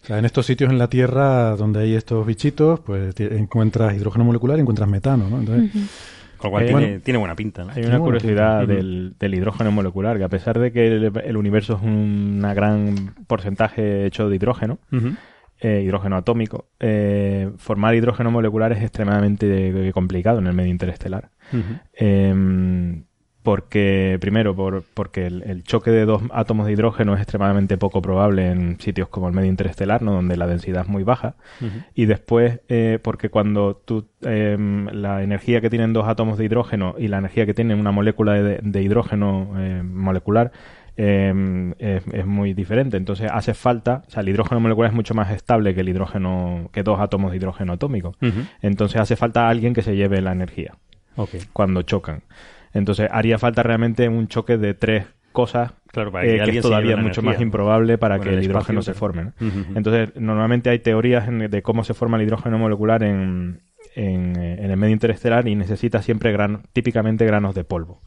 S1: o sea, en estos sitios en la Tierra donde hay estos bichitos, pues encuentras hidrógeno molecular y encuentras metano, ¿no? Entonces,
S2: Con lo cual
S6: Eh,
S2: tiene,
S1: bueno.
S2: tiene buena pinta. ¿no?
S6: Hay una curiosidad del, del hidrógeno molecular, que a pesar de que el, el universo es un gran porcentaje hecho de hidrógeno, eh, hidrógeno atómico, eh, formar hidrógeno molecular es extremadamente complicado en el medio interestelar. Eh, porque, primero, por, porque el, el choque de dos átomos de hidrógeno es extremadamente poco probable en sitios como el medio interestelar, ¿no? donde la densidad es muy baja. Y después, eh, porque cuando tú, eh, la energía que tienen dos átomos de hidrógeno y la energía que tiene una molécula de, de hidrógeno eh, molecular eh, es, es muy diferente. Entonces hace falta, o sea, el hidrógeno molecular es mucho más estable que el hidrógeno, que dos átomos de hidrógeno atómico. Entonces hace falta alguien que se lleve la energía cuando chocan. Entonces haría falta realmente un choque de tres cosas
S2: Claro, para
S6: eh,
S2: que
S6: es todavía mucho
S2: energía.
S6: más improbable para que
S2: el
S6: el hidrógeno se forme. ¿no? Entonces, normalmente hay teorías en- de cómo se forma el hidrógeno molecular en, en, eh, en el medio interestelar y necesita siempre gran, típicamente granos de polvo.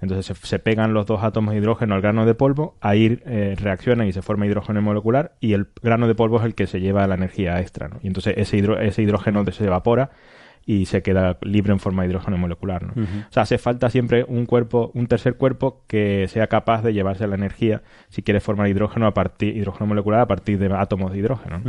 S6: Entonces se, se pegan los dos átomos de hidrógeno al grano de polvo, ahí eh, reaccionan y se forma hidrógeno molecular y el grano de polvo es el que se lleva la energía extra. ¿no? Y entonces ese, hidro- ese hidrógeno se evapora y se queda libre en forma de hidrógeno molecular. ¿no? O sea, hace falta siempre un cuerpo, un tercer cuerpo que sea capaz de llevarse la energía si quiere formar hidrógeno a partir hidrógeno molecular a partir de átomos de hidrógeno.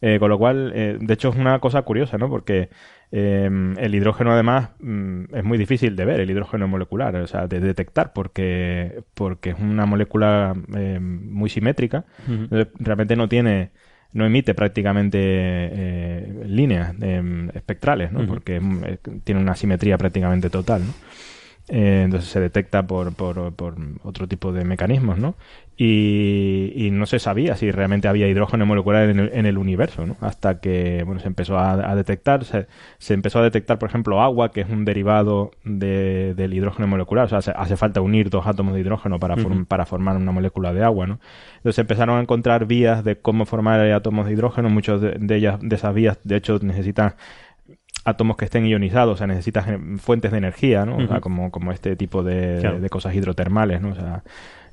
S6: Eh, con lo cual, eh, de hecho, es una cosa curiosa, ¿no? Porque eh, el hidrógeno, además, mm, es muy difícil de ver, el hidrógeno molecular, o sea, de detectar, porque, porque es una molécula muy simétrica. Entonces, realmente no tiene, no emite prácticamente eh, líneas eh, espectrales, ¿no? Porque eh, tiene una simetría prácticamente total, ¿no? Eh, entonces se detecta por, por, por otro tipo de mecanismos, ¿no? Y, y no se sabía si realmente había hidrógeno molecular en el, en el universo, ¿no? Hasta que, bueno, se empezó a, a detectar, se, se empezó a detectar, por ejemplo, agua, que es un derivado de- del hidrógeno molecular, o sea, se- hace falta unir dos átomos de hidrógeno para, form- para formar una molécula de agua, ¿no? Entonces empezaron a encontrar vías de cómo formar átomos de hidrógeno, muchos de, de ellas, de esas vías, de hecho, necesitan átomos que estén ionizados, o sea, necesitas gen- fuentes de energía, ¿no? O sea, como, como este tipo de,
S2: Claro.
S6: de cosas hidrotermales, ¿no? O sea,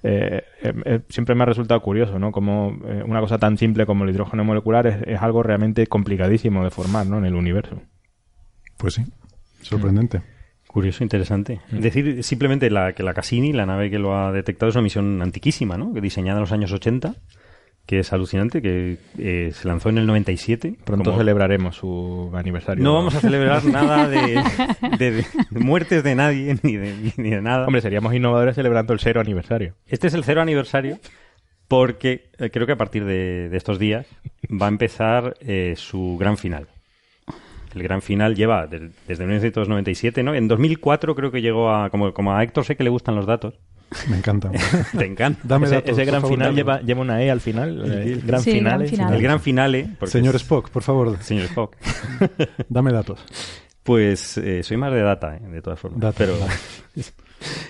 S6: eh, eh, eh, siempre me ha resultado curioso, ¿no? Como eh, una cosa tan simple como el hidrógeno molecular es, es algo realmente complicadísimo de formar, ¿no? En el universo.
S1: pues sí, sorprendente.
S2: Curioso, interesante. Decir simplemente la, que la Cassini, la nave que lo ha detectado, es una misión antiquísima, ¿no? Que diseñada en los años 80, que es alucinante, que eh, se lanzó en el 97.
S6: Pronto
S2: Como-
S6: celebraremos su aniversario.
S2: No vamos a celebrar nada de, de- de muertes de nadie, ni de, ni de nada.
S6: Hombre, seríamos innovadores celebrando el cero aniversario.
S2: Este es el cero aniversario porque eh, creo que a partir de, estos días va a empezar eh, su gran final. El gran final lleva desde 1997, ¿no? En 2004 creo que llegó a... Como, como a Héctor sé que le gustan los datos.
S1: Me encanta.
S2: Te encanta.
S1: Dame
S6: ese
S1: datos,
S6: ese gran
S1: favor,
S6: final
S1: dame.
S6: lleva, lleva una E al final. eh, gran
S5: Sí,
S6: final.
S5: gran
S6: eh,
S5: final.
S2: El gran finale...
S1: Señor
S2: es-
S1: Spock, por favor,
S2: Señor Spock.
S1: dame datos.
S2: Pues eh, soy más de data, eh, de todas formas.
S1: Data,
S2: pero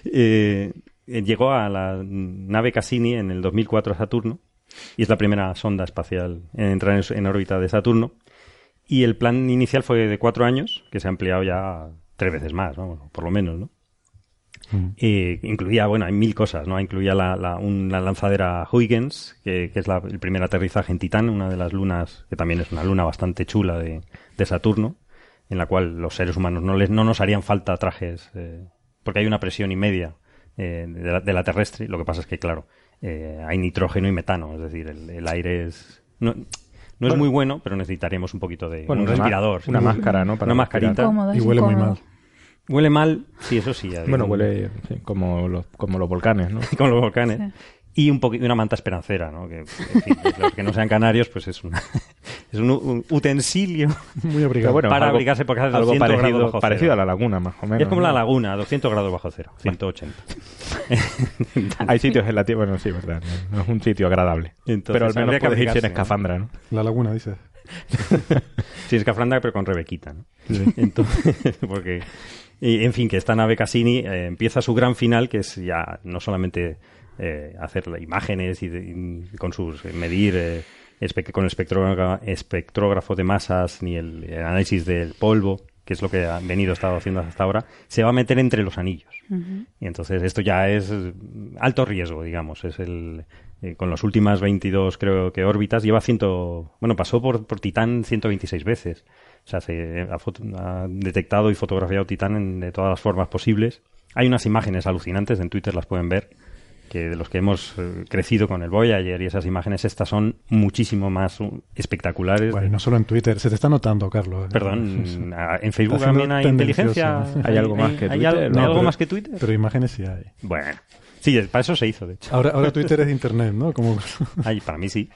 S2: eh, eh, llegó a la nave Cassini en el 2004 a Saturno y es la primera sonda espacial en entrar en, en órbita de Saturno. Y el plan inicial fue de cuatro años, que se ha ampliado ya tres veces más, ¿no? por lo menos, ¿no?
S1: Mm.
S2: Eh, incluía, bueno, hay mil cosas, ¿no? Incluía la, la- una lanzadera Huygens, que, que es la- el primer aterrizaje en Titán, una de las lunas, que también es una luna bastante chula de, de Saturno, en la cual los seres humanos no, les, no nos harían falta trajes, eh, porque hay una presión y media eh, de, la, de la terrestre. Lo que pasa es que, claro, eh, hay nitrógeno y metano, es decir, el, el aire es... No, no es muy bueno, pero necesitaríamos un poquito de
S6: Bueno,
S2: un respirador.
S6: una máscara, ¿no? Para
S2: una mascarita.
S5: Incómodo,
S1: Y huele muy mal.
S2: Huele mal, sí, eso sí. ya
S6: Bueno, huele sí, como, los, como los volcanes, ¿no?
S2: con los volcanes.
S5: Sí.
S2: Y un poquito una manta esperancera, ¿no? Que, en fin, los que no sean canarios, pues es, una- es un, un utensilio
S1: Muy obrigado.
S6: bueno,
S2: para
S6: algo-
S2: abrigarse porque hace
S6: algo
S2: 200 grados
S6: parecido,
S2: bajo
S6: parecido a la laguna, más o menos.
S2: Es como la laguna, a 200 grados bajo cero, 180.
S6: Hay sitios en la Tierra, bueno, sí, verdad. No, no es un sitio agradable.
S2: Entonces,
S6: pero al
S2: habría
S6: menos
S2: que
S6: puedes ir sin
S2: abrigarse, ¿no?
S6: escafandra, ¿no?
S1: La laguna, dices.
S2: Sí, escafranda, pero con Rebequita, ¿no? Entonces, porque... Y, en fin, que esta nave Cassini eh, empieza su gran final, que es ya no solamente eh, hacer imágenes y, de- y con sus eh, medir eh, espe- con espectrógrafo de masas ni el, el análisis del polvo, que es lo que han venido estado haciendo hasta ahora, se va a meter entre los anillos. Y entonces esto ya es eh, alto riesgo, digamos. Es el eh, con las últimas 22 creo que órbitas lleva ciento, bueno, pasó por, por Titán 126 veces. O sea, se ha, detectado y fotografiado Titán en, de todas las formas posibles. Hay unas imágenes alucinantes, en Twitter las pueden ver, que de los que hemos eh, crecido con el Voyager y esas imágenes, estas son muchísimo más uh, espectaculares.
S1: Bueno, y no solo en Twitter. Se te está notando, Carlos.
S2: Perdón, a- en Facebook también hay inteligencia.
S6: ¿Hay algo más que
S2: ¿Hay
S6: Twitter?
S2: al- ¿hay
S6: No,
S2: algo
S1: pero-
S2: más que Twitter?
S1: Pero imágenes sí hay.
S2: Bueno, sí, para eso se hizo, de hecho.
S1: Ahora, ahora Twitter es internet, ¿no? Como...
S2: Ay, para mí sí.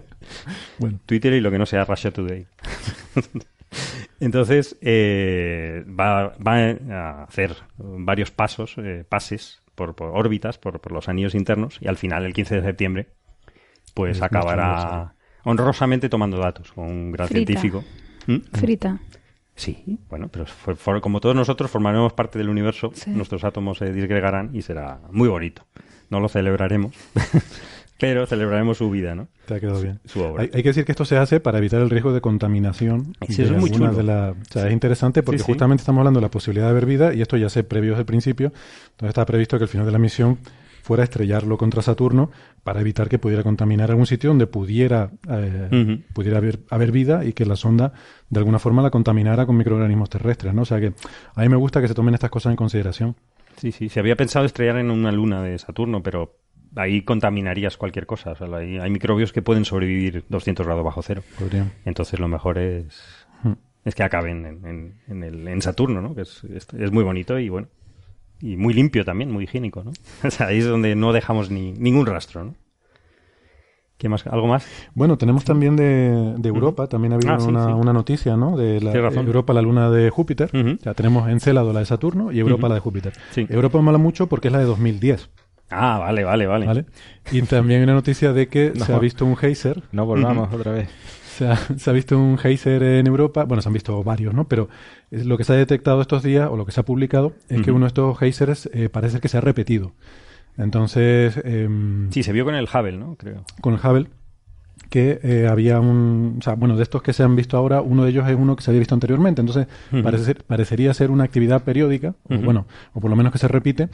S1: bueno,
S2: Twitter y lo que no sea Russia Today. Entonces, eh, va, va a hacer varios pasos, eh, pases por, por órbitas, por, por los anillos internos, y al final, el 15 de septiembre, pues
S1: Es
S2: acabará honrosamente tomando datos con un gran
S5: Frita.
S2: científico. ¿Mm?
S5: Frita.
S2: Sí, bueno, pero for- for- como todos nosotros formaremos parte del universo,
S5: Sí.
S2: nuestros átomos se disgregarán y será muy bonito. No lo celebraremos, pero celebraremos su vida, ¿no?
S1: te ha quedado bien.
S2: Su obra.
S1: Hay, hay que decir que esto se hace para evitar el riesgo de contaminación.
S2: Sí,
S1: de
S2: eso es muy chulo.
S1: de la- o sea, es interesante porque
S2: Sí, sí.
S1: justamente estamos hablando de la posibilidad de ver vida y esto ya se previó desde el principio. Entonces estaba previsto que al final de la misión fuera estrellarlo contra Saturno para evitar que pudiera contaminar algún sitio donde pudiera, eh,
S2: Ujú.
S1: pudiera haber, haber vida y que la sonda de alguna forma la contaminara con microorganismos terrestres. ¿no? O sea que a mí me gusta que se tomen estas cosas en consideración.
S2: Sí, sí, se había pensado estrellar en una luna de Saturno, pero ahí contaminarías cualquier cosa. O sea, hay, hay microbios que pueden sobrevivir 200 grados bajo cero.
S1: Podrían.
S2: Entonces lo mejor es,
S1: Hmm.
S2: es que acaben en, en- en el, en Saturno, ¿no? Que es, es, es muy bonito y bueno. Y muy limpio también, muy higiénico, ¿no? O sea, ahí es donde no dejamos ni, ningún rastro, ¿no? ¿Qué más? ¿Algo más?
S1: Bueno, tenemos también de, de Europa, también ha habido
S2: Ah, sí,
S1: una,
S2: sí.
S1: una noticia, ¿no? De la,
S2: razón.
S1: Europa, la luna de Júpiter. Ya tenemos Encélado, la de Saturno, y Europa, la de Júpiter.
S2: Sí.
S1: Europa mola mucho porque es la de 2010,
S2: Ah, vale, vale, vale.
S1: ¿vale? Y también hay una noticia de que se ha visto un geyser,
S6: No volvamos otra vez.
S1: se ha, se ha visto un geyser en Europa, bueno, se han visto varios, ¿no? Pero lo que se ha detectado estos días, o lo que se ha publicado, es que uno de estos geysers eh, parece que se ha repetido. Entonces, em,
S2: Sí, se vio con el Hubble, ¿no? Creo.
S1: con el Hubble que eh, había un, o sea, bueno, de estos que se han visto ahora, uno de ellos es uno que se había visto anteriormente, entonces
S2: Ujú.
S1: parece ser- parecería ser una actividad periódica, o bueno, o por lo menos que se repite,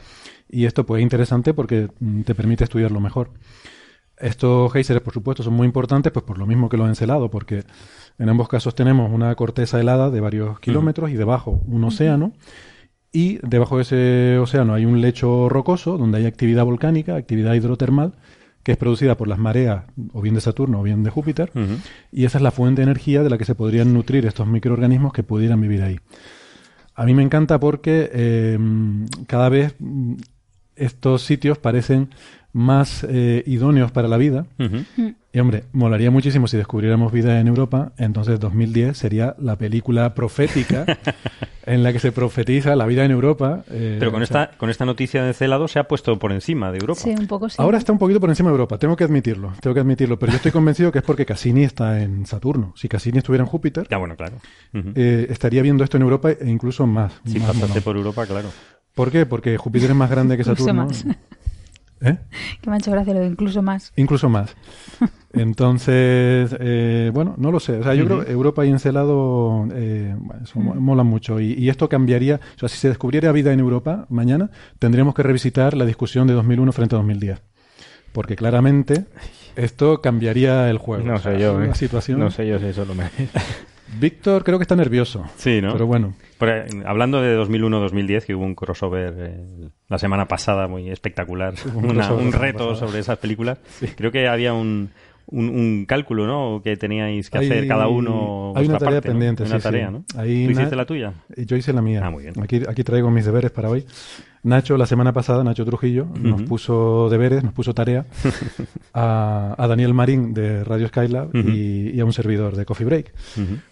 S1: y esto pues es interesante porque mm, te permite estudiarlo mejor. Estos geysers, por supuesto, son muy importantes, pues por lo mismo que los encelados, porque en ambos casos tenemos una corteza helada de varios kilómetros y debajo un océano, y debajo de ese océano hay un lecho rocoso donde hay actividad volcánica, actividad hidrotermal, que es producida por las mareas o bien de Saturno o bien de Júpiter, y esa es la fuente de energía de la que se podrían nutrir estos microorganismos que pudieran vivir ahí. A mí me encanta porque eh, cada vez mm, estos sitios parecen más eh, idóneos para la vida. Y hombre, molaría muchísimo si descubriéramos vida en Europa. Entonces 2010 sería la película profética en la que se profetiza la vida en Europa. eh,
S2: Pero con
S1: sea,
S2: esta, con esta noticia de Celado se ha puesto por encima de Europa.
S5: Sí, un poco sí.
S1: Ahora está un poquito por encima de Europa, tengo que admitirlo, tengo que admitirlo, pero yo estoy convencido que es porque Cassini está en Saturno. Si Cassini estuviera en Júpiter,
S2: Ya, bueno, claro.
S1: Eh, estaría viendo esto en Europa e incluso más.
S2: si
S1: más
S2: pasaste por Europa, claro.
S1: ¿Por qué? Porque Júpiter es más grande que
S5: Incluso
S1: Saturno.
S5: más.
S1: ¿Eh?
S5: Que me ha hecho gracia lo de incluso más.
S1: Incluso más. Entonces, eh, bueno, no lo sé. O sea, yo creo que Europa y Encelado eh, bueno, eso mo- molan mucho. Y, y esto cambiaría. O sea, si se descubriera vida en Europa mañana, tendríamos que revisitar la discusión de 2001 frente a 2010. Porque claramente esto cambiaría el juego.
S6: No
S1: O sea,
S6: sé yo,
S1: una
S6: ¿eh?
S1: situación.
S6: No sé yo si eso lo merece.
S1: Víctor creo que está nervioso.
S2: Sí, ¿no?
S1: Pero bueno.
S2: Pero, hablando de 2001-2010, que hubo un crossover eh, la semana pasada muy espectacular,
S1: un
S2: una- un reto
S1: pasada.
S2: sobre esas películas. Creo que había un, un, un cálculo, ¿no? Que teníais que hacer
S1: Hay-
S2: cada uno.
S1: hay una tarea
S2: parte, ¿no?
S1: pendiente,
S2: Una
S1: sí,
S2: tarea,
S1: sí.
S2: ¿no?
S1: Ahí
S2: ¿Tú hiciste la tuya?
S1: Yo hice la mía.
S2: Ah, muy bien.
S1: Aquí, aquí traigo mis deberes para hoy. Nacho, la semana pasada, Nacho Trujillo, nos puso deberes, nos puso tarea a, a Daniel Marín de Radio Skylab y, y a un servidor de Coffee Break.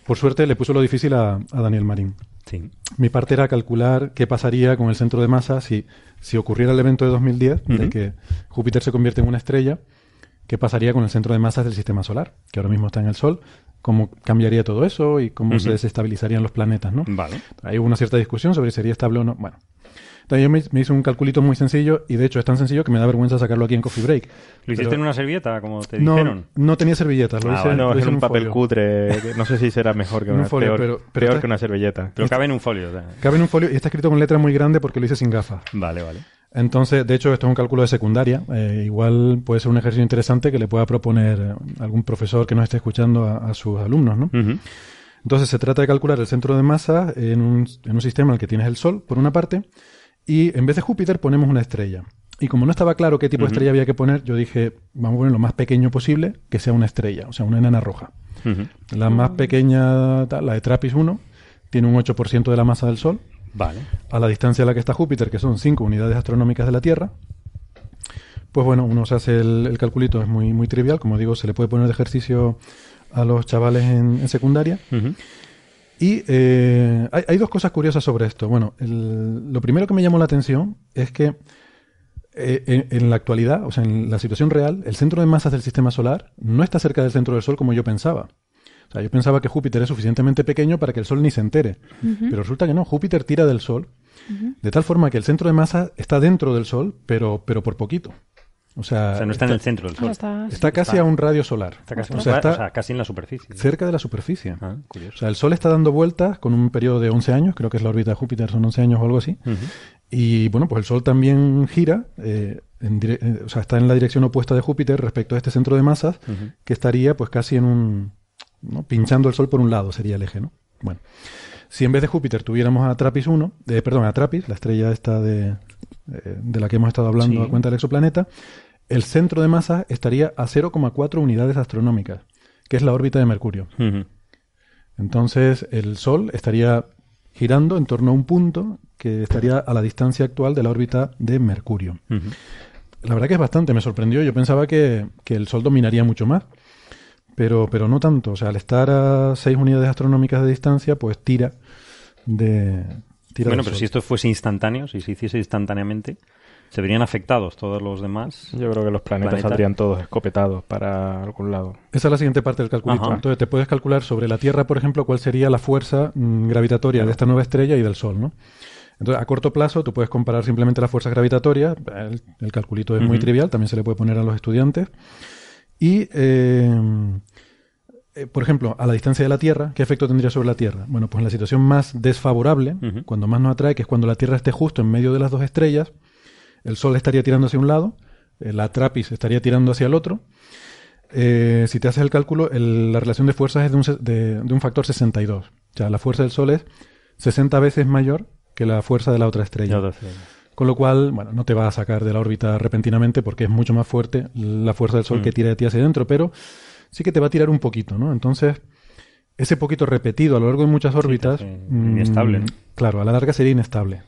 S1: Por suerte le puso lo difícil a, a Daniel Marín.
S2: Sí.
S1: Mi parte era calcular qué pasaría con el centro de masa si, si ocurriera el evento de 2010, de que Júpiter se convierte en una estrella, qué pasaría con el centro de masas del sistema solar, que ahora mismo está en el Sol, cómo cambiaría todo eso y cómo se desestabilizarían los planetas, ¿no?
S2: Vale.
S1: Hay una cierta discusión sobre si sería estable o no. Bueno. Entonces yo me, me hice un calculito muy sencillo y de hecho es tan sencillo que me da vergüenza sacarlo aquí en Coffee Break.
S2: ¿Lo hiciste
S1: Pero
S2: en una servilleta, como te
S1: no,
S2: dijeron?
S1: no tenía servilletas, lo
S2: Ah,
S1: hice,
S2: vale.
S1: lo hice
S6: es un papel
S1: folio.
S6: cutre. que No sé si será mejor que
S1: En un
S6: una,
S1: folio,
S6: peor,
S1: pero- pero
S6: peor
S1: está-
S6: que una servilleta.
S2: Pero cabe en un folio. o sea.
S1: Cabe en un folio y está escrito con letra muy grande porque lo hice sin gafas.
S2: Vale, vale.
S1: Entonces, de hecho, esto es un cálculo de secundaria. Eh, igual puede ser un ejercicio interesante que le pueda proponer eh, algún profesor que nos esté escuchando a, a sus alumnos, ¿no?
S2: Ujú.
S1: Entonces, se trata de calcular el centro de masa en un, en un sistema en el que tienes el Sol, por una parte, y en vez de Júpiter ponemos una estrella. Y como no estaba claro qué tipo de estrella había que poner, yo dije, vamos a poner lo más pequeño posible, que sea una estrella, o sea, una enana roja. La más pequeña, la de Trappist 1, tiene un 8% de la masa del Sol,
S2: Vale.
S1: a la distancia a la que está Júpiter, que son 5 unidades astronómicas de la Tierra. Pues bueno, uno se hace el, el calculito, es muy, muy trivial, como digo, se le puede poner de ejercicio a los chavales en, en secundaria. Y eh, hay, hay dos cosas curiosas sobre esto. Bueno, el- lo primero que me llamó la atención es que eh, en, en la actualidad, o sea, en la situación real, el centro de masas del sistema solar no está cerca del centro del Sol como yo pensaba. O sea, yo pensaba que Júpiter es suficientemente pequeño para que el Sol ni se entere. Pero resulta que no, Júpiter tira del Sol de tal forma que el centro de masa está dentro del Sol, pero, pero por poquito. O sea,
S2: O sea, no está en el centro del
S5: Ah,
S2: Sol.
S5: está-
S1: está casi a un radio solar.
S2: Está casi,
S1: o sea, está
S2: o sea, casi en la superficie.
S1: cerca de la superficie.
S2: Ah,
S1: O sea, el Sol está dando vueltas con un periodo de 11 años, creo que es la órbita de Júpiter, son 11 años o algo así. Y bueno, pues el Sol también gira, eh, en dire- eh, o sea, está en la dirección opuesta de Júpiter respecto a este centro de masas, que estaría pues casi en un... ¿no? pinchando el Sol por un lado sería el eje, ¿no? Bueno, si en vez de Júpiter tuviéramos a Trappist 1, eh, perdón, a Trappist, la estrella esta de, eh, de la que hemos estado hablando
S2: Sí.
S1: a cuenta del exoplaneta, el centro de masa estaría a 0,4 unidades astronómicas, que es la órbita de Mercurio. Entonces el Sol estaría girando en torno a un punto que estaría a la distancia actual de la órbita de Mercurio. La verdad que es bastante, me sorprendió. Yo pensaba que, que el Sol dominaría mucho más, pero, pero no tanto. O sea, al estar a 6 unidades astronómicas de distancia, pues tira de... Tira
S2: Bueno, pero si esto fuese instantáneo, si se hiciese instantáneamente, se verían afectados todos los demás.
S6: Yo creo que los planetas
S2: Planeta.
S6: saldrían todos escopetados para algún lado.
S1: Esa es la siguiente parte del calculito.
S2: Ajá.
S1: Entonces te puedes calcular sobre la Tierra, por ejemplo, cuál sería la fuerza mm, gravitatoria de esta nueva estrella y del Sol, ¿no? Entonces, a corto plazo, tú puedes comparar simplemente las fuerzas gravitatorias. El, el calculito es muy trivial, también se le puede poner a los estudiantes. Y, eh, eh, por ejemplo, a la distancia de la Tierra, ¿qué efecto tendría sobre la Tierra? Bueno, pues en la situación más desfavorable, cuando más nos atrae, que es cuando la Tierra esté justo en medio de las dos estrellas, el Sol estaría tirando hacia un lado, la Trappist estaría tirando hacia el otro. Eh, si te haces el cálculo, el- la relación de fuerzas es de un, de- de un factor 62. O sea, la fuerza del Sol es 60 veces mayor que que la fuerza de la otra estrella. Con lo cual, bueno, no te va a sacar de la órbita repentinamente porque es mucho más fuerte la fuerza del Sol
S2: Mm.
S1: que tira de ti hacia adentro, pero sí que te va a tirar un poquito, ¿no? Entonces, ese poquito repetido a lo largo de muchas órbitas.
S2: te hace
S1: mm,
S2: inestable, ¿no?
S1: Claro, a la larga sería inestable.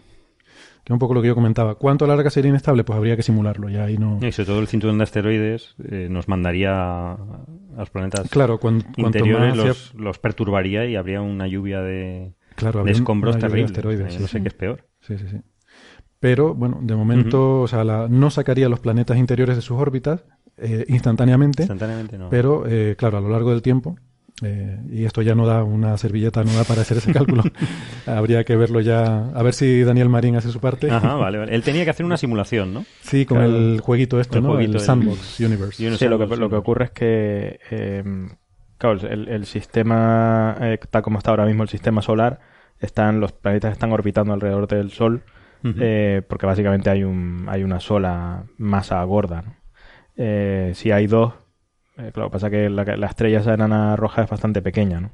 S1: Que es un poco lo que yo comentaba. ¿Cuánto a la larga sería inestable? Pues habría que simularlo, ya ahí no.
S2: Y sobre todo el cinturón de asteroides eh, nos mandaría a los planetas
S1: Claro, cuan- cuanto
S2: interiores,
S1: hacia-
S2: los, los perturbaría y habría una lluvia de,
S1: Claro,
S2: de escombros
S1: de asteroides,
S2: Eh,
S1: sí,
S2: no sé
S1: sí.
S2: qué es peor.
S1: Sí, sí, sí. Pero, bueno, de momento, o sea, la- no sacaría los planetas interiores de sus órbitas eh, instantáneamente,
S2: Instantáneamente no.
S1: pero, eh, claro, a lo largo del tiempo, eh, y esto ya no da una servilleta, no da para hacer ese cálculo, habría que verlo ya, a ver si Daniel Marín hace su parte.
S2: Ajá, vale, vale. Él tenía que hacer una simulación, ¿no?
S1: Sí, con
S2: Claro.
S1: el jueguito este,
S2: El
S1: ¿no?
S2: jueguito
S1: el
S2: del-
S1: Sandbox Universe.
S6: Sí, lo que,
S2: sabe,
S6: lo que ocurre es que, eh, claro, el, el sistema, eh, tal como está ahora mismo el sistema solar, están los planetas están orbitando alrededor del Sol, eh, porque básicamente hay, un, hay una sola masa gorda. ¿no? Eh, si hay dos, eh, claro, pasa que la, la estrella esa enana roja es bastante pequeña, ¿no?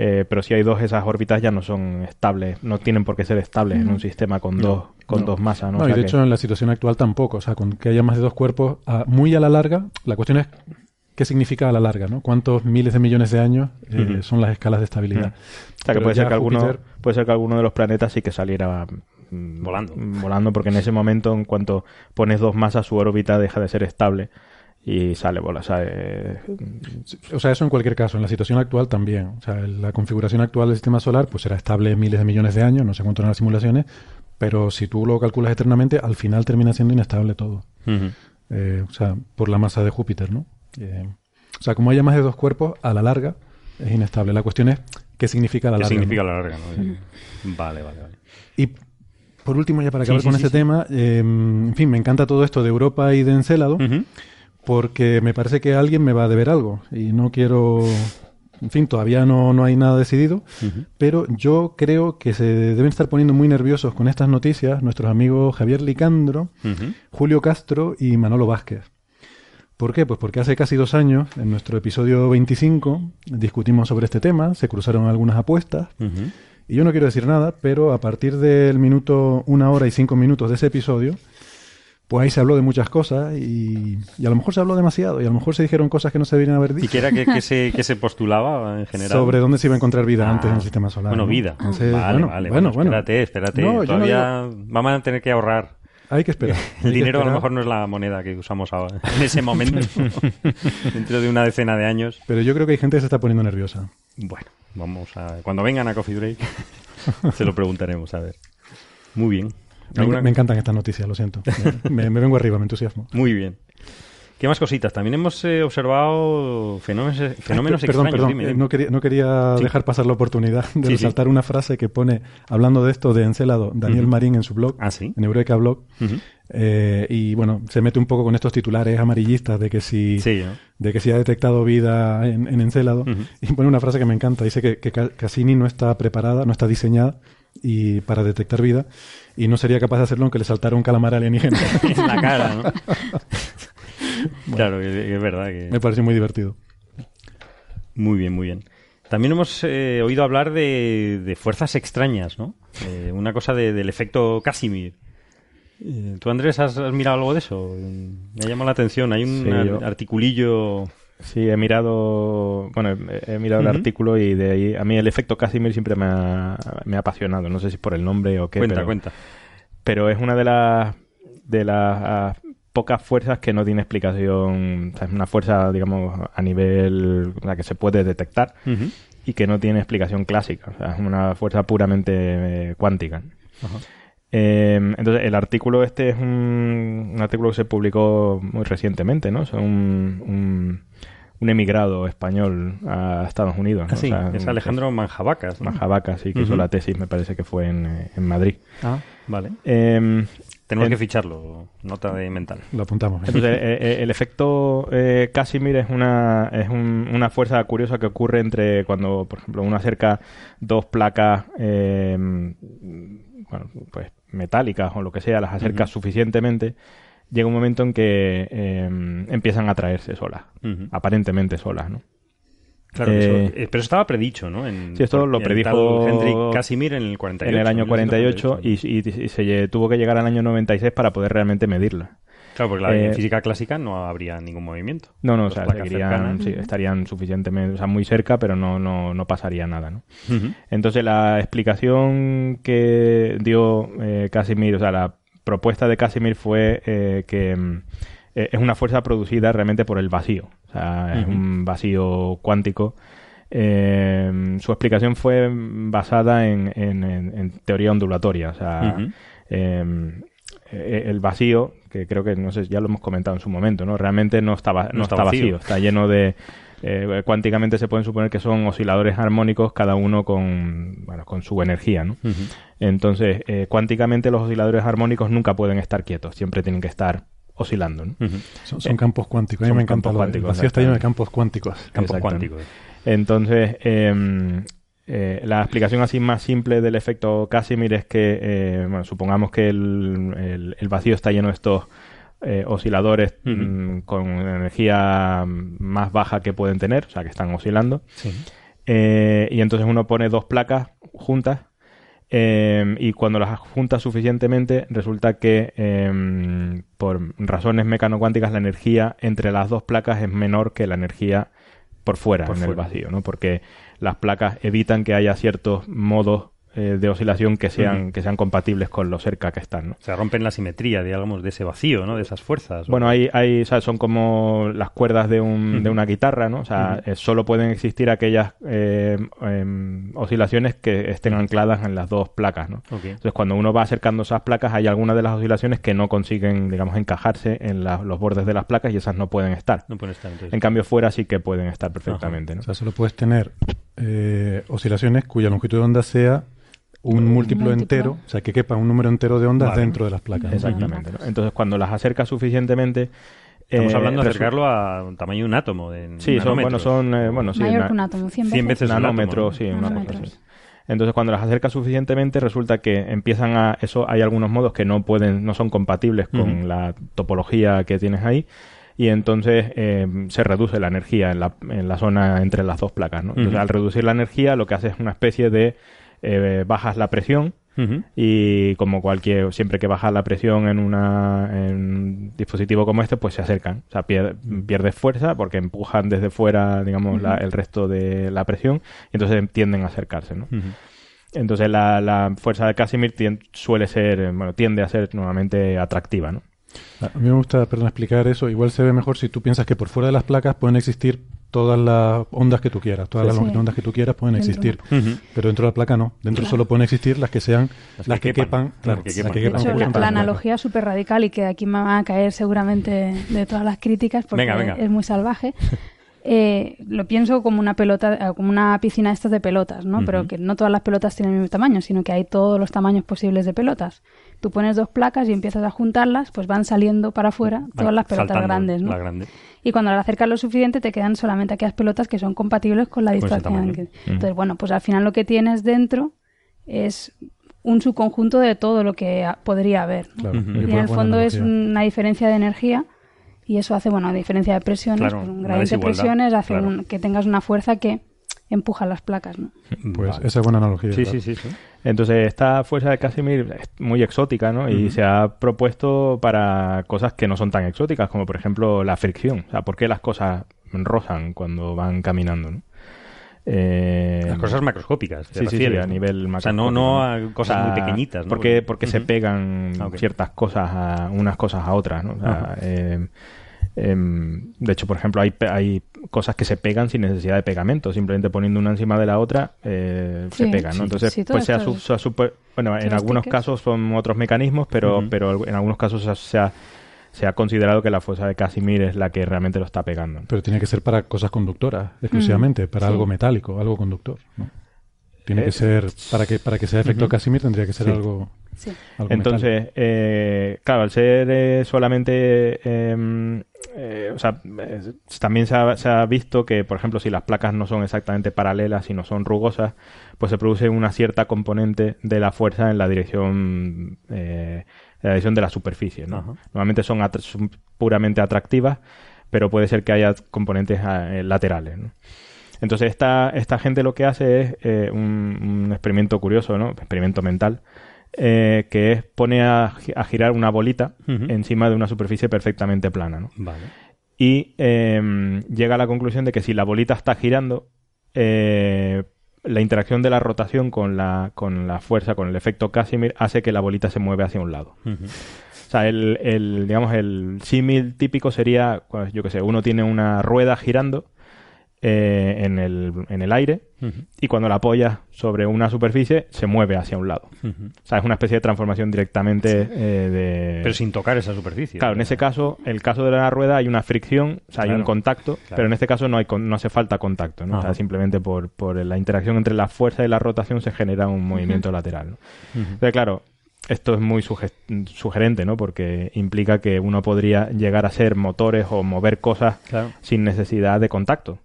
S6: Eh, pero si hay dos, esas órbitas ya no son estables, no tienen por qué ser estables en un sistema con dos con
S1: no.
S6: dos masas, ¿no?
S1: No,
S6: O
S1: y de
S6: que-
S1: hecho en la situación actual tampoco, o sea, con que haya más de dos cuerpos, a- muy a la larga, la cuestión es qué significa a la larga, ¿no? ¿Cuántos miles de millones de años eh, son las escalas de estabilidad?
S6: O sea, que puede ser que, alguno,
S1: Júpiter-
S6: puede ser que alguno de los planetas sí que saliera
S2: Volando.
S6: Volando, porque en ese momento, en cuanto pones dos masas, su órbita deja de ser estable y sale bola. O sea, eh,
S1: O sea, eso en cualquier caso, en la situación actual también. O sea, la configuración actual del sistema solar pues será estable miles de millones de años, no sé cuánto en las simulaciones, pero si tú lo calculas eternamente, al final termina siendo inestable todo. Eh, o sea, por la masa de Júpiter, ¿no? Eh, o sea, como haya más de dos cuerpos, a la larga es inestable. La cuestión es qué significa a la
S2: ¿Qué
S1: larga.
S2: significa
S1: ¿no?
S2: la larga? ¿no? Vale, vale, vale.
S1: Y por último, ya para acabar
S2: sí,
S1: con
S2: sí,
S1: ese
S2: sí.
S1: tema, eh, en fin, me encanta todo esto de Europa y de Encélado,
S2: Ujú.
S1: porque me parece que alguien me va a deber algo y no quiero... En fin, todavía no, no hay nada decidido, pero yo creo que se deben estar poniendo muy nerviosos con estas noticias nuestros amigos Javier Licandro. Julio Castro y Manolo Vázquez. ¿Por qué? Pues porque hace casi dos años, en nuestro episodio 25, discutimos sobre este tema, se cruzaron algunas apuestas. Y yo no quiero decir nada, pero a partir del minuto una hora y cinco minutos de ese episodio, pues ahí se habló de muchas cosas y, y a lo mejor se habló demasiado y a lo mejor se dijeron cosas que no se deberían haber
S2: ¿Y
S1: dicho
S2: qué era que, que se, que se postulaba en general?
S1: sobre dónde se iba a encontrar vida
S2: Ah,
S1: antes en el sistema solar.
S2: Bueno,
S1: ¿no?
S2: vida.
S1: Entonces,
S2: vale,
S1: bueno,
S2: vale.
S1: bueno,
S2: espérate, espérate.
S1: No, yo no
S2: Todavía vamos a tener que ahorrar.
S1: Hay que esperar.
S2: El
S1: hay
S2: dinero a lo mejor no es la moneda que usamos ahora, en ese momento. Dentro de una decena de años.
S1: Pero yo creo que hay gente que se está poniendo nerviosa.
S2: Bueno, vamos a... Cuando vengan a Coffee Break se lo preguntaremos, a ver. Muy bien.
S1: Me,
S2: ¿Alguna-
S1: me encantan estas noticias, lo siento. Me, me vengo arriba, me entusiasmo.
S2: Muy bien. ¿Qué más cositas? También hemos eh, observado fenómenos, fenómenos
S1: Ah, perdón,
S2: extraños.
S1: perdón,
S2: Dime,
S1: eh,
S2: dime.
S1: no quería, no quería
S2: Sí.
S1: dejar pasar la oportunidad de
S2: Sí, sí.
S1: resaltar una frase que pone, hablando de esto de Encelado, Daniel. Marín en su blog,
S2: Ah,
S1: en Eureka Blog. Eh, y bueno, se mete un poco con estos titulares amarillistas de que si,
S2: Sí, ¿no?
S1: de que si ha detectado vida en, en Encélado,
S2: Ujú.
S1: y pone una frase que me encanta, dice que, que Ca- Cassini no está preparada, no está diseñada y para detectar vida, y no sería capaz de hacerlo aunque le saltara un calamar alienígena.
S2: en la cara, ¿no? Claro, que es verdad que...
S1: me parece muy divertido.
S2: Muy bien, muy bien. También hemos eh, oído hablar de, de fuerzas extrañas, ¿no? Eh, una cosa de- del efecto Casimir. ¿Tú, Andrés, has, has mirado algo de eso? Me ha llamado la atención. Hay un
S6: Sí,
S2: ar-
S6: yo-
S2: articulillo...
S6: Sí, he mirado, bueno, he, mirado el artículo y de ahí, a mí el efecto Casimir siempre me ha, me ha apasionado. No sé si por el nombre o qué,
S2: cuenta,
S6: pero,
S2: cuenta.
S6: pero es una de las de las pocas fuerzas que no tiene explicación. O sea, es una fuerza, digamos, a nivel la que se puede detectar y que no tiene explicación clásica. O sea, es una fuerza puramente eh, cuántica. Eh, entonces, el artículo este es un, un artículo que se publicó muy recientemente, ¿no? Es un, un, un emigrado español a Estados Unidos. ¿no?
S2: Ah, sí,
S6: O sea,
S2: es
S6: un-
S2: Alejandro Manjabacas. ¿no?
S6: Majavaca, sí, que hizo la tesis, me parece que fue en, en Madrid.
S2: Ah, vale.
S6: Eh,
S2: Tenemos
S6: en-
S2: que ficharlo. Nota de mental.
S1: Lo apuntamos. ¿eh?
S6: entonces, eh, eh, el efecto eh, Casimir es una es un- una fuerza curiosa que ocurre entre cuando, por ejemplo, uno acerca dos placas, eh, bueno, pues metálicas o lo que sea, las acerca suficientemente, llega un momento en que eh, empiezan a traerse solas, aparentemente solas, ¿no?
S2: Claro,
S6: Eh,
S2: eso- eh, pero eso estaba predicho, ¿no? En,
S6: Sí, esto lo predijo
S2: Hendrik Casimir en el 48.
S6: en el año 48
S2: 1948.
S6: y, y- y se tuvo que llegar al año 96 para poder realmente medirla.
S2: Claro, porque la,
S6: eh,
S2: en física clásica no habría ningún movimiento.
S6: No, no, o sea, seguirían, sí, estarían suficientemente, o sea, muy cerca, pero no, no, no pasaría nada, ¿no? Entonces la explicación que dio eh, Casimir, o sea, la propuesta de Casimir fue eh, que mm, es una fuerza producida realmente por el vacío, o sea, es un vacío cuántico. Su explicación fue basada en, en- en- en teoría ondulatoria, o sea, eh, eh, el vacío, que creo que no sé, ya lo hemos comentado en su momento, ¿no? Realmente no está, va- no
S2: No está
S6: está
S2: vacío.
S6: vacío, está lleno de eh, cuánticamente se pueden suponer que son osciladores armónicos, cada uno con, bueno, con su energía, ¿no? Entonces, eh, cuánticamente los osciladores armónicos nunca pueden estar quietos, siempre tienen que estar oscilando, ¿no?
S1: Son, son campos cuánticos. A mí me encanta
S6: campos cuánticos,
S1: El vacío está lleno de campos cuánticos.
S2: Campo
S6: Exacto.
S2: cuántico.
S6: Entonces, eh, la explicación así más simple del efecto Casimir es que, eh, bueno, supongamos que el, el- el vacío está lleno de estos eh, osciladores
S2: Ujú.
S6: mm, con energía más baja que pueden tener, o sea, que están oscilando.
S2: Sí.
S6: Y entonces uno pone dos placas juntas eh, y cuando las junta suficientemente resulta que eh, por razones mecanocuánticas la energía entre las dos placas es menor que la energía por fuera
S2: Por
S6: en el vacío, ¿no? Porque las placas evitan que haya ciertos modos eh, de oscilación que sean, que sean compatibles con lo cerca que están, ¿no?
S2: O sea, rompen la simetría, digamos, de ese vacío, ¿no? De esas fuerzas.
S6: Bueno, hay, hay, o sea, son como las cuerdas de, un, de una guitarra, ¿no? O sea, eh, solo pueden existir aquellas eh, em, oscilaciones que estén ancladas en las dos placas, ¿no? Entonces, cuando uno va acercando esas placas, hay algunas de las oscilaciones que no consiguen, digamos, encajarse en la- los bordes de las placas y esas no pueden estar.
S2: No pueden estar entonces.
S6: En cambio, fuera sí que pueden estar perfectamente, ¿no?
S1: O sea, solo puedes tener eh, oscilaciones cuya longitud de onda sea un múltiplo,
S5: múltiplo.
S1: entero, o sea, que quepa un número entero de ondas
S2: Vale.
S1: dentro de las placas.
S6: Exactamente. ¿no? Entonces, cuando las acercas suficientemente...
S2: Estamos
S6: eh,
S2: hablando de
S6: resu-
S2: acercarlo a un tamaño de un átomo. De
S6: Sí, son, bueno, son, eh, bueno, sí,
S5: Mayor que un átomo, 100 veces.
S2: 100 veces un átomo,
S6: nanómetros,
S2: ¿no?
S6: sí, una cosa así. Entonces, cuando las acercas suficientemente, resulta que empiezan a. Eso hay algunos modos que no pueden, no son compatibles con
S2: Ujú.
S6: la topología que tienes ahí. Y entonces eh, se reduce la energía en la, en la zona entre las dos placas. ¿no? Entonces, al reducir la energía, lo que hace es una especie de. eh, bajas la presión y como cualquier siempre que baja la presión en una en un dispositivo como este pues se acercan o sea pier- pierdes fuerza porque empujan desde fuera digamos la- el resto de la presión y entonces tienden a acercarse ¿no? Entonces la, la fuerza de Casimir tien- suele ser eh, bueno tiende a ser nuevamente atractiva ¿no?
S1: A mí me gusta, perdón, explicar eso. Igual se ve mejor si tú piensas que por fuera de las placas pueden existir todas las ondas que tú quieras, todas
S5: Sí.
S1: las
S5: Sí.
S1: ondas que tú quieras pueden
S5: Dentro.
S1: existir. Pero dentro de la placa no. Dentro solo pueden existir las que sean
S2: Las
S1: las,
S2: que
S1: que,
S2: quepan.
S1: quepan, claro,
S2: que
S1: las
S2: quepan.
S1: que
S5: De
S1: quepan
S5: hecho,
S1: justo
S5: la, analogía es súper radical y que aquí me van a caer seguramente de todas las críticas porque
S2: Venga, venga.
S5: es muy salvaje. Eh, lo pienso como una pelota, eh, como una piscina estas de pelotas, ¿no? Pero que no todas las pelotas tienen el mismo tamaño, sino que hay todos los tamaños posibles de pelotas. Tú pones dos placas y empiezas a juntarlas, pues van saliendo para afuera todas las pelotas grandes, ¿no?
S2: La grande.
S5: Y cuando las acercas lo suficiente te quedan solamente aquellas pelotas que son compatibles con la distancia. Entonces, bueno, pues al final lo que tienes dentro es un subconjunto de todo lo que podría haber. Y en el fondo es una diferencia de energía y eso hace, bueno, diferencia de presiones,
S2: Claro,
S5: pues un gradiente de presiones hace
S2: claro.
S5: un- que tengas una fuerza que empuja las placas, ¿no?
S1: Pues
S2: Vale.
S1: esa es buena analogía.
S2: Sí,
S1: claro.
S2: sí, sí, sí.
S6: Entonces, esta fuerza de Casimir es muy exótica, ¿no? Y se ha propuesto para cosas que no son tan exóticas, como por ejemplo la fricción. O sea, ¿por qué las cosas rozan cuando van caminando, no? Eh,
S2: Las cosas macroscópicas.
S6: Sí, sí, sí, a nivel
S2: O sea, no, no a
S6: macroscópico.
S2: cosas
S6: O sea,
S2: muy pequeñitas, ¿no?
S6: Porque, porque se
S2: Ujú.
S6: pegan
S2: Ah,
S6: ciertas cosas a unas cosas a otras, ¿no? O sea,
S2: Ajá.
S6: eh, em, de hecho, por ejemplo, hay, pe- hay cosas que se pegan sin necesidad de pegamento, simplemente poniendo una encima de la otra eh, se pegan, Entonces,
S5: sí,
S6: pues se ha, se super- bueno, en algunos casos son otros mecanismos, pero, pero en algunos casos se ha, se ha- se ha considerado que la fuerza de Casimir es la que realmente lo está pegando.
S1: Pero tiene que ser para cosas conductoras, exclusivamente, para
S5: sí.
S1: algo metálico, algo conductor. ¿no? Tiene
S6: Eh,
S1: que ser, para que, para que sea efecto
S6: Ujú.
S1: Casimir tendría que ser
S6: Sí.
S1: algo,
S5: Sí.
S1: algo metálico.
S6: Entonces, eh, claro, al ser eh, solamente, eh, eh, o sea, eh, también se ha, se ha visto que, por ejemplo, si las placas no son exactamente paralelas, sino son rugosas, pues se produce una cierta componente de la fuerza en la dirección, eh, la dirección de la superficie. ¿no?
S2: Ajá.
S6: Normalmente son, at- son puramente atractivas, pero puede ser que haya componentes eh, laterales. ¿no? Entonces esta, esta gente lo que hace es eh, un, un experimento curioso, ¿no? Experimento mental, eh, que es pone a, gi- a girar una bolita encima de una superficie perfectamente plana, ¿no?
S2: Vale.
S6: y eh, llega a la conclusión de que si la bolita está girando, eh, la interacción de la rotación con la, con la fuerza, con el efecto Casimir, hace que la bolita se mueve hacia un lado. O sea, el, el, digamos, el símil típico sería, pues, yo que sé, uno tiene una rueda girando eh, en, el, en el aire y cuando la apoyas sobre una superficie se mueve hacia un lado.
S2: Ujú.
S6: O sea, es una especie de transformación directamente eh, de...
S2: Pero sin tocar esa superficie.
S6: Claro, en ese caso, el caso de la rueda hay una fricción, o sea, hay un contacto,
S2: claro.
S6: pero en este caso no hay con- no hace falta contacto, ¿no? O sea, simplemente por, por la interacción entre la fuerza y la rotación se genera un movimiento lateral. Entonces, claro, esto es muy suge- sugerente, ¿no? Porque implica que uno podría llegar a ser motores o mover cosas
S2: Claro.
S6: sin necesidad de contacto.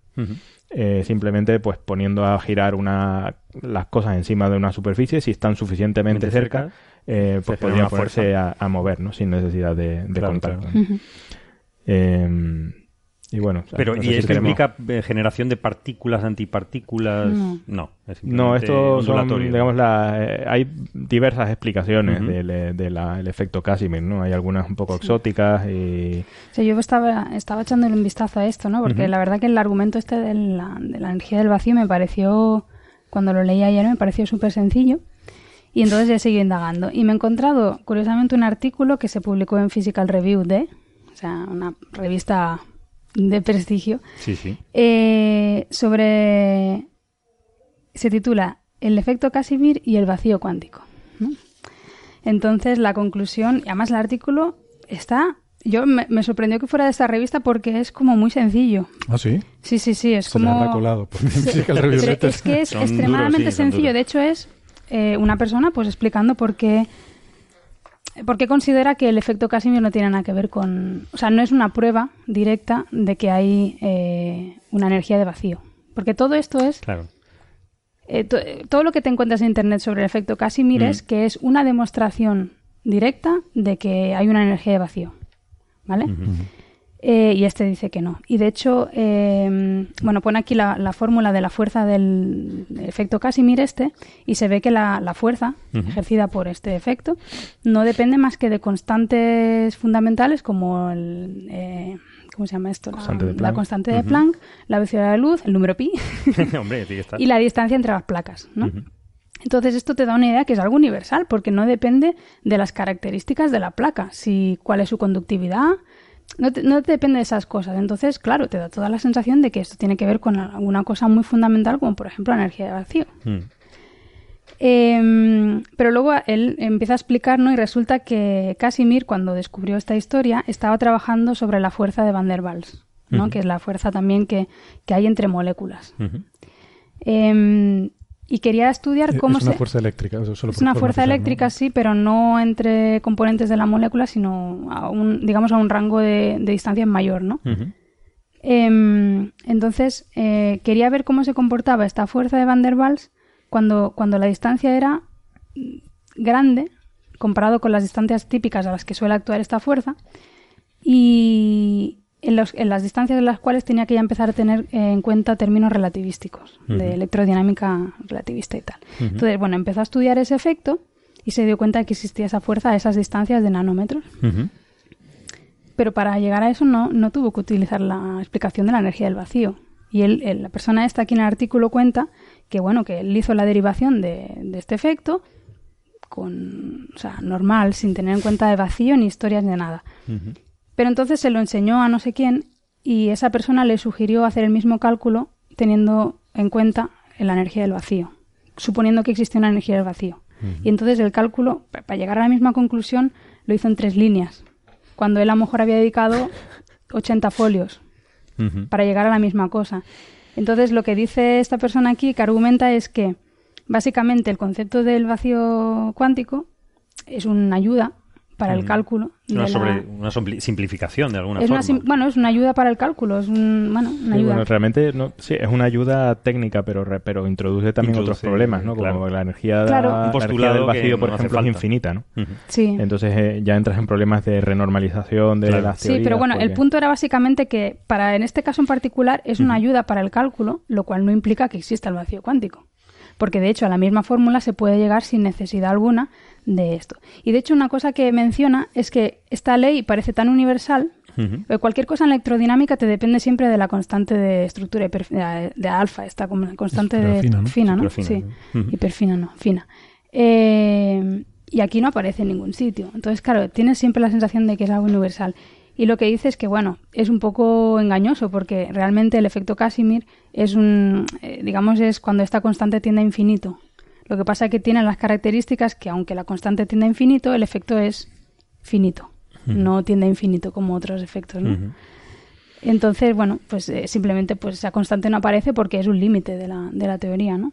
S6: Eh, simplemente pues poniendo a girar una, las cosas encima de una superficie, si están suficientemente
S2: Mente
S6: cerca,
S2: cerca,
S6: eh, pues podrían ponerse a, a mover, ¿no? Sin necesidad de, de
S2: Claro,
S6: contacto.
S2: claro.
S6: ¿no?
S5: Ujú.
S6: Eh, y bueno, o sea,
S2: Pero,
S6: no
S2: ¿y esto
S6: queremos-
S2: implica eh, generación de partículas, antipartículas?
S5: No.
S2: No, es
S6: No, esto son, digamos, la, eh, hay diversas explicaciones
S2: Ujú.
S6: del eh, de la- el efecto Casimir, ¿no? Hay algunas un poco exóticas y...
S5: O sea, yo estaba, estaba echándole un vistazo a esto, ¿no? Porque la verdad que el argumento este de la, de la energía del vacío me pareció, cuando lo leí ayer, me pareció súper sencillo. Y entonces he seguido indagando. Y me he encontrado, curiosamente, un artículo que se publicó en Physical Review de, o sea, una revista de prestigio,
S2: Sí, sí.
S5: eh, sobre... Se titula El efecto Casimir y el vacío cuántico. ¿no? Entonces, la conclusión, y además el artículo está... Yo me, me sorprendió que fuera de esta revista porque es como muy sencillo.
S1: Ah, sí.
S5: Sí, sí, sí, es
S1: Se
S5: como...
S1: habrá colado.
S5: Se- pero es que es extremadamente
S2: duros, sí, son
S5: sencillo. De hecho, es eh, una persona pues explicando por qué, por qué considera que el efecto Casimir no tiene nada que ver con... O sea, no es una prueba directa de que hay eh, una energía de vacío. Porque todo esto es...
S2: Claro.
S5: eh, to- todo lo que te encuentras en Internet sobre el efecto Casimir
S2: Mm.
S5: es que es una demostración directa de que hay una energía de vacío. ¿Vale? Eh, y este dice que no. Y de hecho, eh, bueno, pone aquí la, la fórmula de la fuerza del efecto Casimir este y se ve que la, la fuerza ejercida por este efecto no depende más que de constantes fundamentales como el... eh, ¿Cómo se llama esto? La-
S6: Constante de
S5: la,
S6: Planck.
S5: constante de
S2: Ujú.
S5: Planck, la velocidad de la luz, el número pi
S2: Hombre,
S5: y la distancia entre las placas, ¿no? Entonces esto te da una idea que es algo universal porque no depende de las características de la placa, si cuál es su conductividad, no te, no te depende de esas cosas. Entonces, claro, te da toda la sensación de que esto tiene que ver con alguna cosa muy fundamental como por ejemplo la energía de vacío.
S2: Mm.
S5: Eh, pero luego él empieza a explicar, ¿no? Y resulta que Casimir, cuando descubrió esta historia, estaba trabajando sobre la fuerza de Van der Waals, ¿no? Que es la fuerza también que, que hay entre moléculas. Eh, y quería estudiar cómo
S1: es una
S5: se...
S1: fuerza eléctrica. eso solo
S5: Es una fuerza
S1: fijar, ¿no?
S5: eléctrica, sí, pero no entre componentes de la molécula, sino a un, digamos, a un rango de, de distancia mayor, ¿no? Em, entonces, eh, quería ver cómo se comportaba esta fuerza de Van der Waals cuando, cuando la distancia era grande, comparado con las distancias típicas a las que suele actuar esta fuerza, y en, los- en las distancias en las cuales tenía que ya empezar a tener eh, en cuenta términos relativísticos, de electrodinámica relativista y tal. Entonces, bueno, empezó a estudiar ese efecto y se dio cuenta de que existía esa fuerza a esas distancias de nanómetros. Pero para llegar a eso no, no tuvo que utilizar la explicación de la energía del vacío. Y él, él- la persona esta aquí en el artículo cuenta que bueno, que él hizo la derivación de, de este efecto con, o sea, normal, sin tener en cuenta de vacío ni historias de nada.
S2: Ujú.
S5: Pero entonces se lo enseñó a no sé quién y esa persona le sugirió hacer el mismo cálculo teniendo en cuenta la energía del vacío, suponiendo que existe una energía del vacío. Y entonces el cálculo, pa- para llegar a la misma conclusión, lo hizo en tres líneas, cuando él a lo mejor había dedicado 80 folios para llegar a la misma cosa. Entonces, lo que dice esta persona aquí, que argumenta, es que básicamente el concepto del vacío cuántico es una ayuda para el cálculo. de
S2: Una,
S5: la-
S2: sobre, una simplificación de alguna
S5: es
S2: forma.
S5: una sim- bueno, es una ayuda para el cálculo, es un, bueno, una
S6: Sí,
S5: ayuda.
S6: bueno, realmente no, sí, es una ayuda técnica, pero, re- pero introduce también otros problemas, ¿no? Como la energía,
S5: Claro.
S6: la
S5: Un
S6: energía
S2: postulado
S6: del vacío, por
S2: no
S6: ejemplo, es infinita, ¿no?
S5: Sí.
S6: Entonces eh, ya entras en problemas de renormalización de
S2: Claro.
S6: las
S5: Sí, pero bueno, el punto era básicamente que para en este caso en particular es una ayuda para el cálculo, lo cual no implica que exista el vacío cuántico. Porque de hecho a la misma fórmula se puede llegar sin necesidad alguna de esto. Y de hecho una cosa que menciona es que esta ley parece tan universal, eh, cualquier cosa en electrodinamica te depende siempre de la constante de estructura de, de alfa, esta como constante de fina, ¿no?
S2: Superfina,
S5: Sí, hiperfina, no, fina. Eh, y aquí no aparece en ningún sitio. Entonces, claro, tienes siempre la sensación de que es algo universal. Y lo que dice es que, bueno, es un poco engañoso porque realmente el efecto Casimir es un, eh, digamos, es cuando esta constante tiende a infinito. Lo que pasa es que tiene las características que, aunque la constante tiende a infinito, el efecto es finito. No tiende a infinito como otros efectos, ¿no? Entonces, bueno, pues eh, simplemente pues esa constante no aparece porque es un límite de la, de la teoría, ¿no?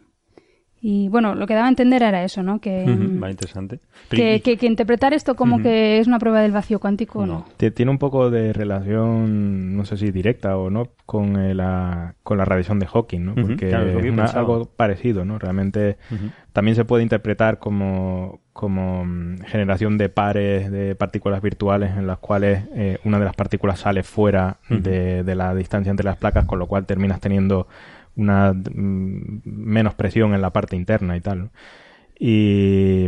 S5: Y bueno, lo que daba a entender era eso, ¿no? Que, mm,
S2: interesante.
S5: Que,
S2: y-
S5: que- que interpretar esto como que es una prueba del vacío cuántico,
S2: No.
S5: no.
S6: Ti- Tiene un poco de relación, no sé si directa o no, con eh, la, con la radiación de Hawking, ¿no? Porque
S2: claro, es
S6: una- algo parecido, ¿no? Realmente también se puede interpretar como, como mm, generación de pares de partículas virtuales en las cuales eh, una de las partículas sale fuera de, de la distancia entre las placas, con lo cual terminas teniendo una mm, menos presión en la parte interna y tal. ¿no? Y,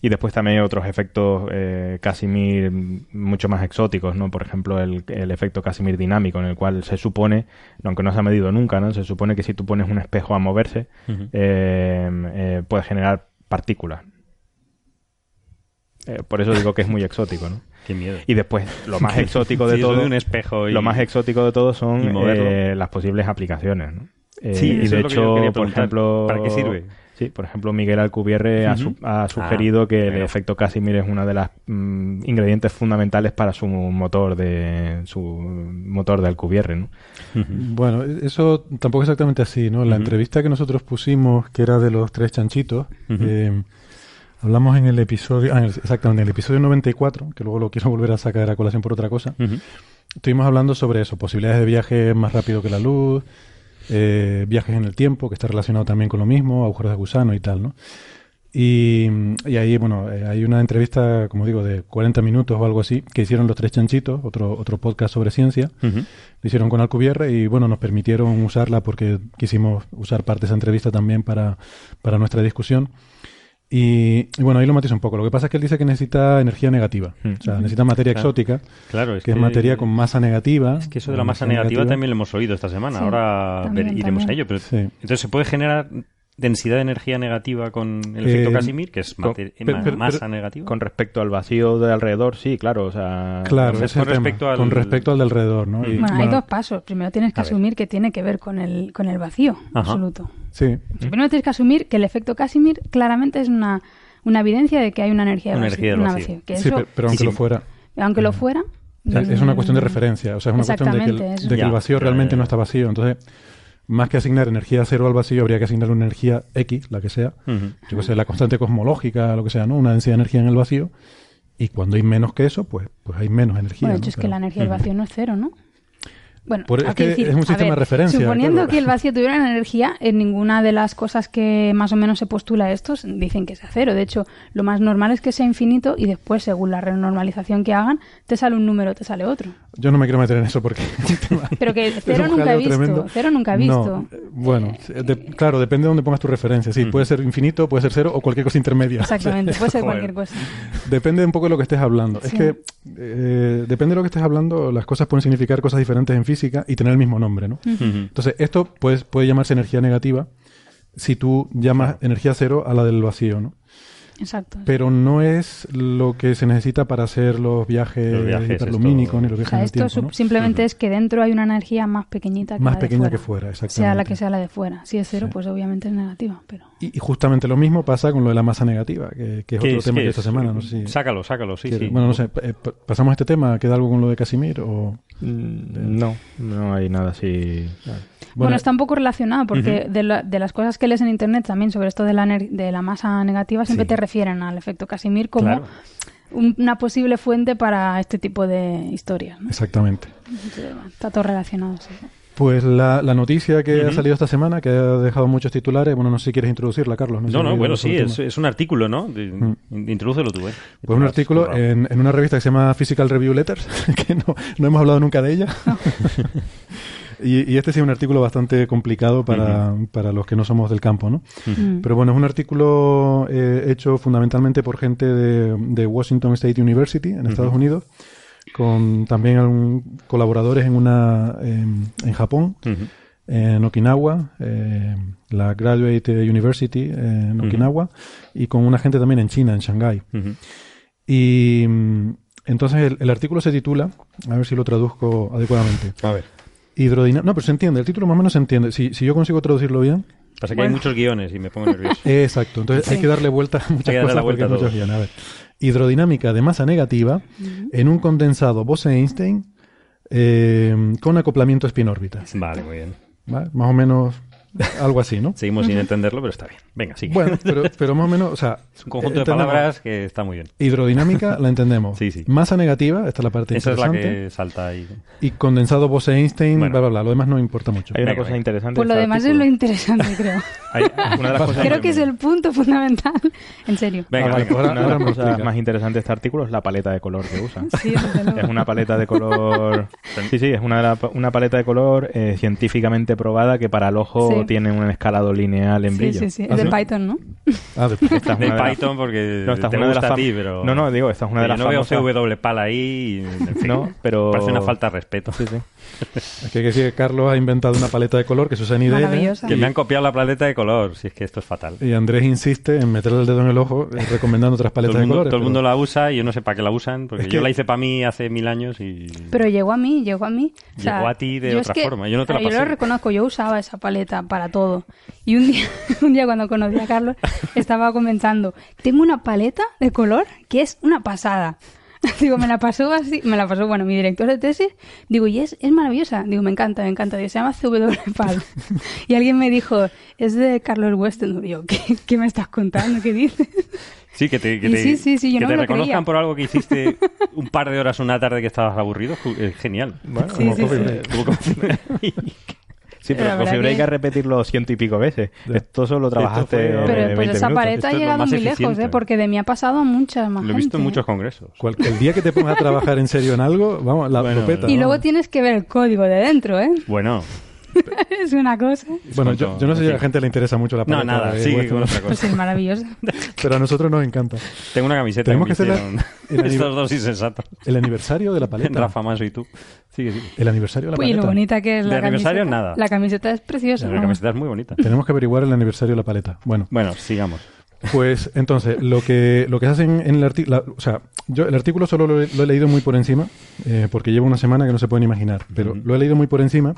S6: y después también hay otros efectos eh, Casimir mm, mucho más exóticos, ¿no? Por ejemplo, el, el efecto Casimir dinámico, en el cual se supone, aunque no se ha medido nunca, ¿no? Se supone que si tú pones un espejo a moverse,
S2: Ujú.
S6: eh, eh, puede generar partículas. Eh, por eso digo que es muy exótico, ¿no?
S2: Qué miedo.
S6: Y después, lo más exótico de
S2: Sí,
S6: todo,
S2: de un espejo y-
S6: lo más exótico de todo son eh, las posibles aplicaciones, ¿no? Eh,
S2: Sí,
S6: y
S2: eso
S6: de
S2: es lo que yo
S6: hecho,
S2: quería
S6: por ejemplo,
S2: ¿Para qué sirve?
S6: Sí, por ejemplo, Miguel Alcubierre ha, su- ha sugerido
S2: Ah,
S6: que el efecto Casimir es uno de los ingredientes fundamentales para su motor de su motor de Alcubierre, ¿no?
S1: Bueno, eso tampoco es exactamente así, ¿no? En la entrevista que nosotros pusimos, que era de los tres chanchitos, eh, hablamos en el episodio, ah, exactamente, en el episodio 94, que luego lo quiero volver a sacar a colación por otra cosa, estuvimos hablando sobre eso, posibilidades de viaje más rápido que la luz, eh, viajes en el tiempo, que está relacionado también con lo mismo, agujeros de gusano y tal, ¿no? Y, y ahí, bueno, eh, hay una entrevista, como digo, de 40 minutos o algo así, que hicieron los tres chanchitos, otro, otro podcast sobre ciencia, lo hicieron con Alcubierre y bueno, nos permitieron usarla porque quisimos usar parte de esa entrevista también para, para nuestra discusión. Y, y bueno, ahí lo matizo un poco. Lo que pasa es que él dice que necesita energía negativa.
S6: Mm.
S1: O sea, necesita materia
S2: Claro.
S1: exótica,
S2: Claro, es
S1: que es materia con masa negativa.
S2: Es que eso de la masa negativa también lo hemos oído esta semana.
S5: Sí,
S2: Ahora
S5: también,
S2: ver- iremos
S5: también.
S2: a ello. Pero,
S1: Sí.
S2: Entonces, ¿se puede generar densidad de energía negativa con el efecto
S1: Eh,
S2: Casimir, que es
S6: con-
S1: pero-
S2: masa negativa?
S6: Con respecto al vacío de alrededor, sí, claro, o sea,
S1: Claro,
S2: Con
S1: tema.
S2: respecto al-
S1: Con respecto al de alrededor, ¿no? Y,
S2: Mm.
S5: Bueno, hay dos pasos. Primero tienes que asumir que tiene que ver con el, con el vacío
S2: Ajá.
S5: absoluto.
S1: Sí,
S5: Primero tienes que asumir que el efecto Casimir claramente es una, una evidencia de que hay una energía, de
S2: Una
S5: vacío,
S2: energía del
S5: una
S2: vacío.
S5: Que
S1: sí,
S5: eso,
S1: pero, pero aunque
S2: Sí,
S1: lo fuera.
S5: aunque lo fuera...
S1: o sea, es una cuestión de
S5: mm,
S1: referencia. O sea, es una cuestión de que, el,
S5: Exactamente, eso.
S1: de que el
S2: Ya,
S1: vacío realmente no está vacío. Entonces, más que asignar energía cero al vacío, habría que asignar una energía X, la que sea, yo que sé, la constante cosmológica, lo que sea, ¿no? Una densidad de energía en el vacío. Y cuando hay menos que eso, pues, pues hay menos energía.
S5: Bueno, de
S1: ¿no?
S5: hecho es que
S1: Pero-
S5: la energía del vacío no es cero, ¿no? Bueno,
S1: Por- es
S5: hay que
S1: que
S5: decir,
S1: es un
S5: a
S1: sistema
S5: ver,
S1: de referencia,
S5: Suponiendo
S1: claro.
S5: que el vacío tuviera una energía, en ninguna de las cosas que más o menos se postula estos dicen que sea cero. De hecho, lo más normal es que sea infinito y después, según la renormalización que hagan, te sale un número, te sale otro.
S1: Yo no me quiero meter en eso porque es un tema-
S5: Pero que cero
S1: un
S5: nunca he visto.
S1: tremendo.
S5: Cero nunca he visto.
S1: No, eh, bueno, de- claro, depende de dónde pongas tu referencia. Sí, puede ser infinito, puede ser cero o cualquier cosa intermedia.
S5: Exactamente, puede ser cualquier cosa.
S1: Depende un poco de lo que estés hablando. Es que eh, depende de lo que estés hablando, las cosas pueden significar cosas diferentes en física y tener el mismo nombre, ¿no? Entonces, esto pues, puede llamarse energía negativa si tú llamas energía cero a la del vacío, ¿no?
S5: Exacto.
S1: Pero no es lo que se necesita para hacer los viajes,
S2: Los viajes,
S1: hiperlumínicos
S2: esto-
S1: ni los
S5: O
S1: viajes
S5: sea,
S1: en el
S5: esto
S1: tiempo,
S5: su-
S1: ¿no?
S5: simplemente es que dentro hay una energía más pequeñita que
S1: Más
S5: la de
S1: pequeña
S5: fuera.
S1: que fuera, exactamente.
S5: Sea la que sea la de fuera. Si es cero, pues obviamente es negativa. Pero...
S1: Y, y justamente lo mismo pasa con lo de la masa negativa, que, que es
S2: ¿Qué
S1: otro
S2: es?
S1: tema
S2: ¿Qué
S1: de
S2: es?
S1: esta semana. No sé si
S2: Sácalo, sácalo, sí,
S1: quiere-
S2: sí.
S1: Bueno, no sé, eh, pa- ¿pasamos a este tema? ¿Queda algo con lo de Casimir? O...
S6: Mm, no, no hay nada así.
S5: Bueno, está un poco relacionado porque de, la- de las cosas que lees en internet también sobre esto de la, de la masa negativa siempre
S2: Sí.
S5: te refieren al efecto Casimir como
S2: Claro.
S5: un- una posible fuente para este tipo de historias. ¿no?
S1: Exactamente.
S5: Está todo relacionado, sí.
S1: Pues la, la noticia que ha salido esta semana, que ha dejado muchos titulares, bueno, no sé si quieres introducirla, Carlos.
S2: No, no, bueno, sí, es, un artículo, ¿no?
S1: Mm.
S2: Introdúcelo tú, ¿eh?
S1: Pues un artículo en, en una revista que se llama Physical Review Letters, que no, no hemos hablado nunca de ella. y, y este sí es un artículo bastante complicado para, para los que no somos del campo, ¿no?
S5: Mm.
S1: Pero bueno, es un artículo eh, hecho fundamentalmente por gente de, de Washington State University en Estados Unidos, con también algún- colaboradores en una en, en Japón, en Okinawa, eh, la Graduate University en. Okinawa, y con una gente también en China, en Shanghái.
S2: Ujú.
S1: Y mm, entonces el, el artículo se titula, a ver si lo traduzco adecuadamente.
S2: A ver.
S1: Hidrodina no, pero se entiende, el título más o menos se entiende. Si, si yo consigo traducirlo bien.
S2: Pasa que hay muchos guiones y me pongo nervioso.
S1: Exacto, entonces hay que darle vuelta a muchas
S2: Hay que darle
S1: cosas
S2: la vuelta
S1: porque hay
S2: a
S1: muchos guiones. A ver. Hidrodinámica de masa negativa en un condensado Bose-Einstein eh, con acoplamiento spin-órbita.
S2: Vale, muy bien.
S1: ¿vale? Más o menos algo así, ¿no?
S2: Seguimos sin entenderlo, pero está bien. Venga, sigue.
S1: Bueno, pero, pero más o menos, o sea...
S2: es un conjunto de palabras que está muy bien.
S1: Hidrodinámica la entendemos.
S2: Sí, sí.
S1: Masa negativa, esta es la parte
S2: Esa es la que salta ahí.
S1: Y condensado Bose-Einstein,
S2: Bueno.
S1: bla, bla, bla. Lo demás no importa mucho.
S6: Hay una
S2: Venga,
S6: cosa
S2: venga.
S6: interesante.
S5: Pues lo demás es lo interesante, creo.
S6: Hay- una de las cosas
S5: creo que es el punto fundamental. En serio.
S2: Venga,
S1: vale,
S2: venga.
S1: pues ahora-
S6: Una de las cosas más interesantes de este artículo es la paleta de color que usa.
S5: Sí.
S6: Es una paleta de color. Sí, sí, es una, de la- una paleta de color eh, científicamente probada que para el ojo
S5: Sí.
S6: Tiene un escalado lineal en
S5: Sí,
S6: brillo.
S5: sí, sí.
S1: ¿Ah,
S5: Es de
S1: sí?
S5: Python, ¿no?
S1: Ah, de-
S6: Esta es
S2: De
S6: de
S2: Python porque
S6: No, esta es
S2: te
S6: una de
S2: gusta
S6: las
S2: a ti, pero...
S6: No, no, digo, esta es una de
S2: Yo
S6: las
S2: no veo
S6: famosas-
S2: CW pal ahí y, en fin,
S6: No, pero-
S2: Parece una falta de respeto.
S6: Sí, sí.
S1: Es que hay que decir que Carlos ha inventado una paleta de color que se usa en IDN.
S2: Que me han copiado la paleta de color, si es que esto es fatal.
S1: Y Andrés insiste en meterle el dedo en el ojo eh, recomendando otras paletas
S2: el,
S1: de
S2: mundo,
S1: colores.
S2: todo el
S1: pero-
S2: mundo la usa y yo no sé para qué la usan, porque
S1: Es que-
S2: yo la hice para mí hace mil años y...
S5: Pero llegó a mí, llegó a mí. O sea,
S2: Llegó a ti de
S5: yo
S2: otra
S5: es que-
S2: forma, yo no te la
S5: Yo
S2: pasé.
S5: lo reconozco, yo usaba esa paleta para todo. Y un día, un día cuando conocí a Carlos, estaba comentando, tengo una paleta de color que es una pasada. Digo, me la pasó así, me la pasó, bueno, mi director de tesis, digo, y es, es maravillosa. Digo, me encanta, me encanta. Digo, se llama CW Pal. Y alguien me dijo, es de Carlos Weston. Digo, ¿qué, qué me estás contando? ¿Qué dices?
S2: Sí, que te, que te,
S5: sí, sí, sí, yo
S2: que
S5: no
S2: te reconozcan
S5: creía.
S2: por algo que hiciste un par de horas una tarde que estabas aburrido, es genial.
S6: Bueno,
S5: Sí,
S6: como
S5: sí,
S6: pero Coffee Break hay
S5: que-
S6: repetirlo ciento y pico veces. Esto solo trabajaste
S2: fue-
S5: Pero pues
S6: 20
S5: esa
S2: Esto
S5: ha llegado muy lejos. ¿eh? Porque de mí ha pasado a mucha más
S2: Lo he visto en muchos
S5: ¿eh?
S2: congresos.
S1: Cual- el día que te pongas a trabajar en serio en algo, vamos, la
S2: Bueno,
S5: Y luego tienes que ver el código de dentro, ¿eh?
S2: Bueno,
S5: es una cosa.
S1: Bueno, yo, yo no sé si a la gente le interesa mucho la
S2: no,
S1: paleta.
S2: nada,
S1: de
S2: sigue
S1: Weston,
S2: con otra
S5: Pues
S2: cosa.
S5: es maravilloso.
S1: Pero a nosotros nos encanta.
S2: Tengo una camiseta
S1: Tenemos
S2: que
S1: hacer la-
S2: estos dos insensatos.
S1: El aniversario de la paleta.
S2: Rafa Maso y tú. Sigue, sigue.
S1: El aniversario de la
S5: Uy, lo
S1: paleta.
S5: bonita que es
S2: De
S5: la
S2: aniversario,
S5: camiseta.
S2: nada.
S5: La camiseta es preciosa.
S2: La camiseta es muy bonita.
S1: Tenemos que averiguar el aniversario de la paleta. Bueno,
S2: Bueno, sigamos.
S1: pues entonces, lo que, lo que hacen en el artículo, o sea, yo el artículo solo lo he, lo he leído muy por encima, eh, porque llevo una semana que no se pueden imaginar, pero lo he leído muy por encima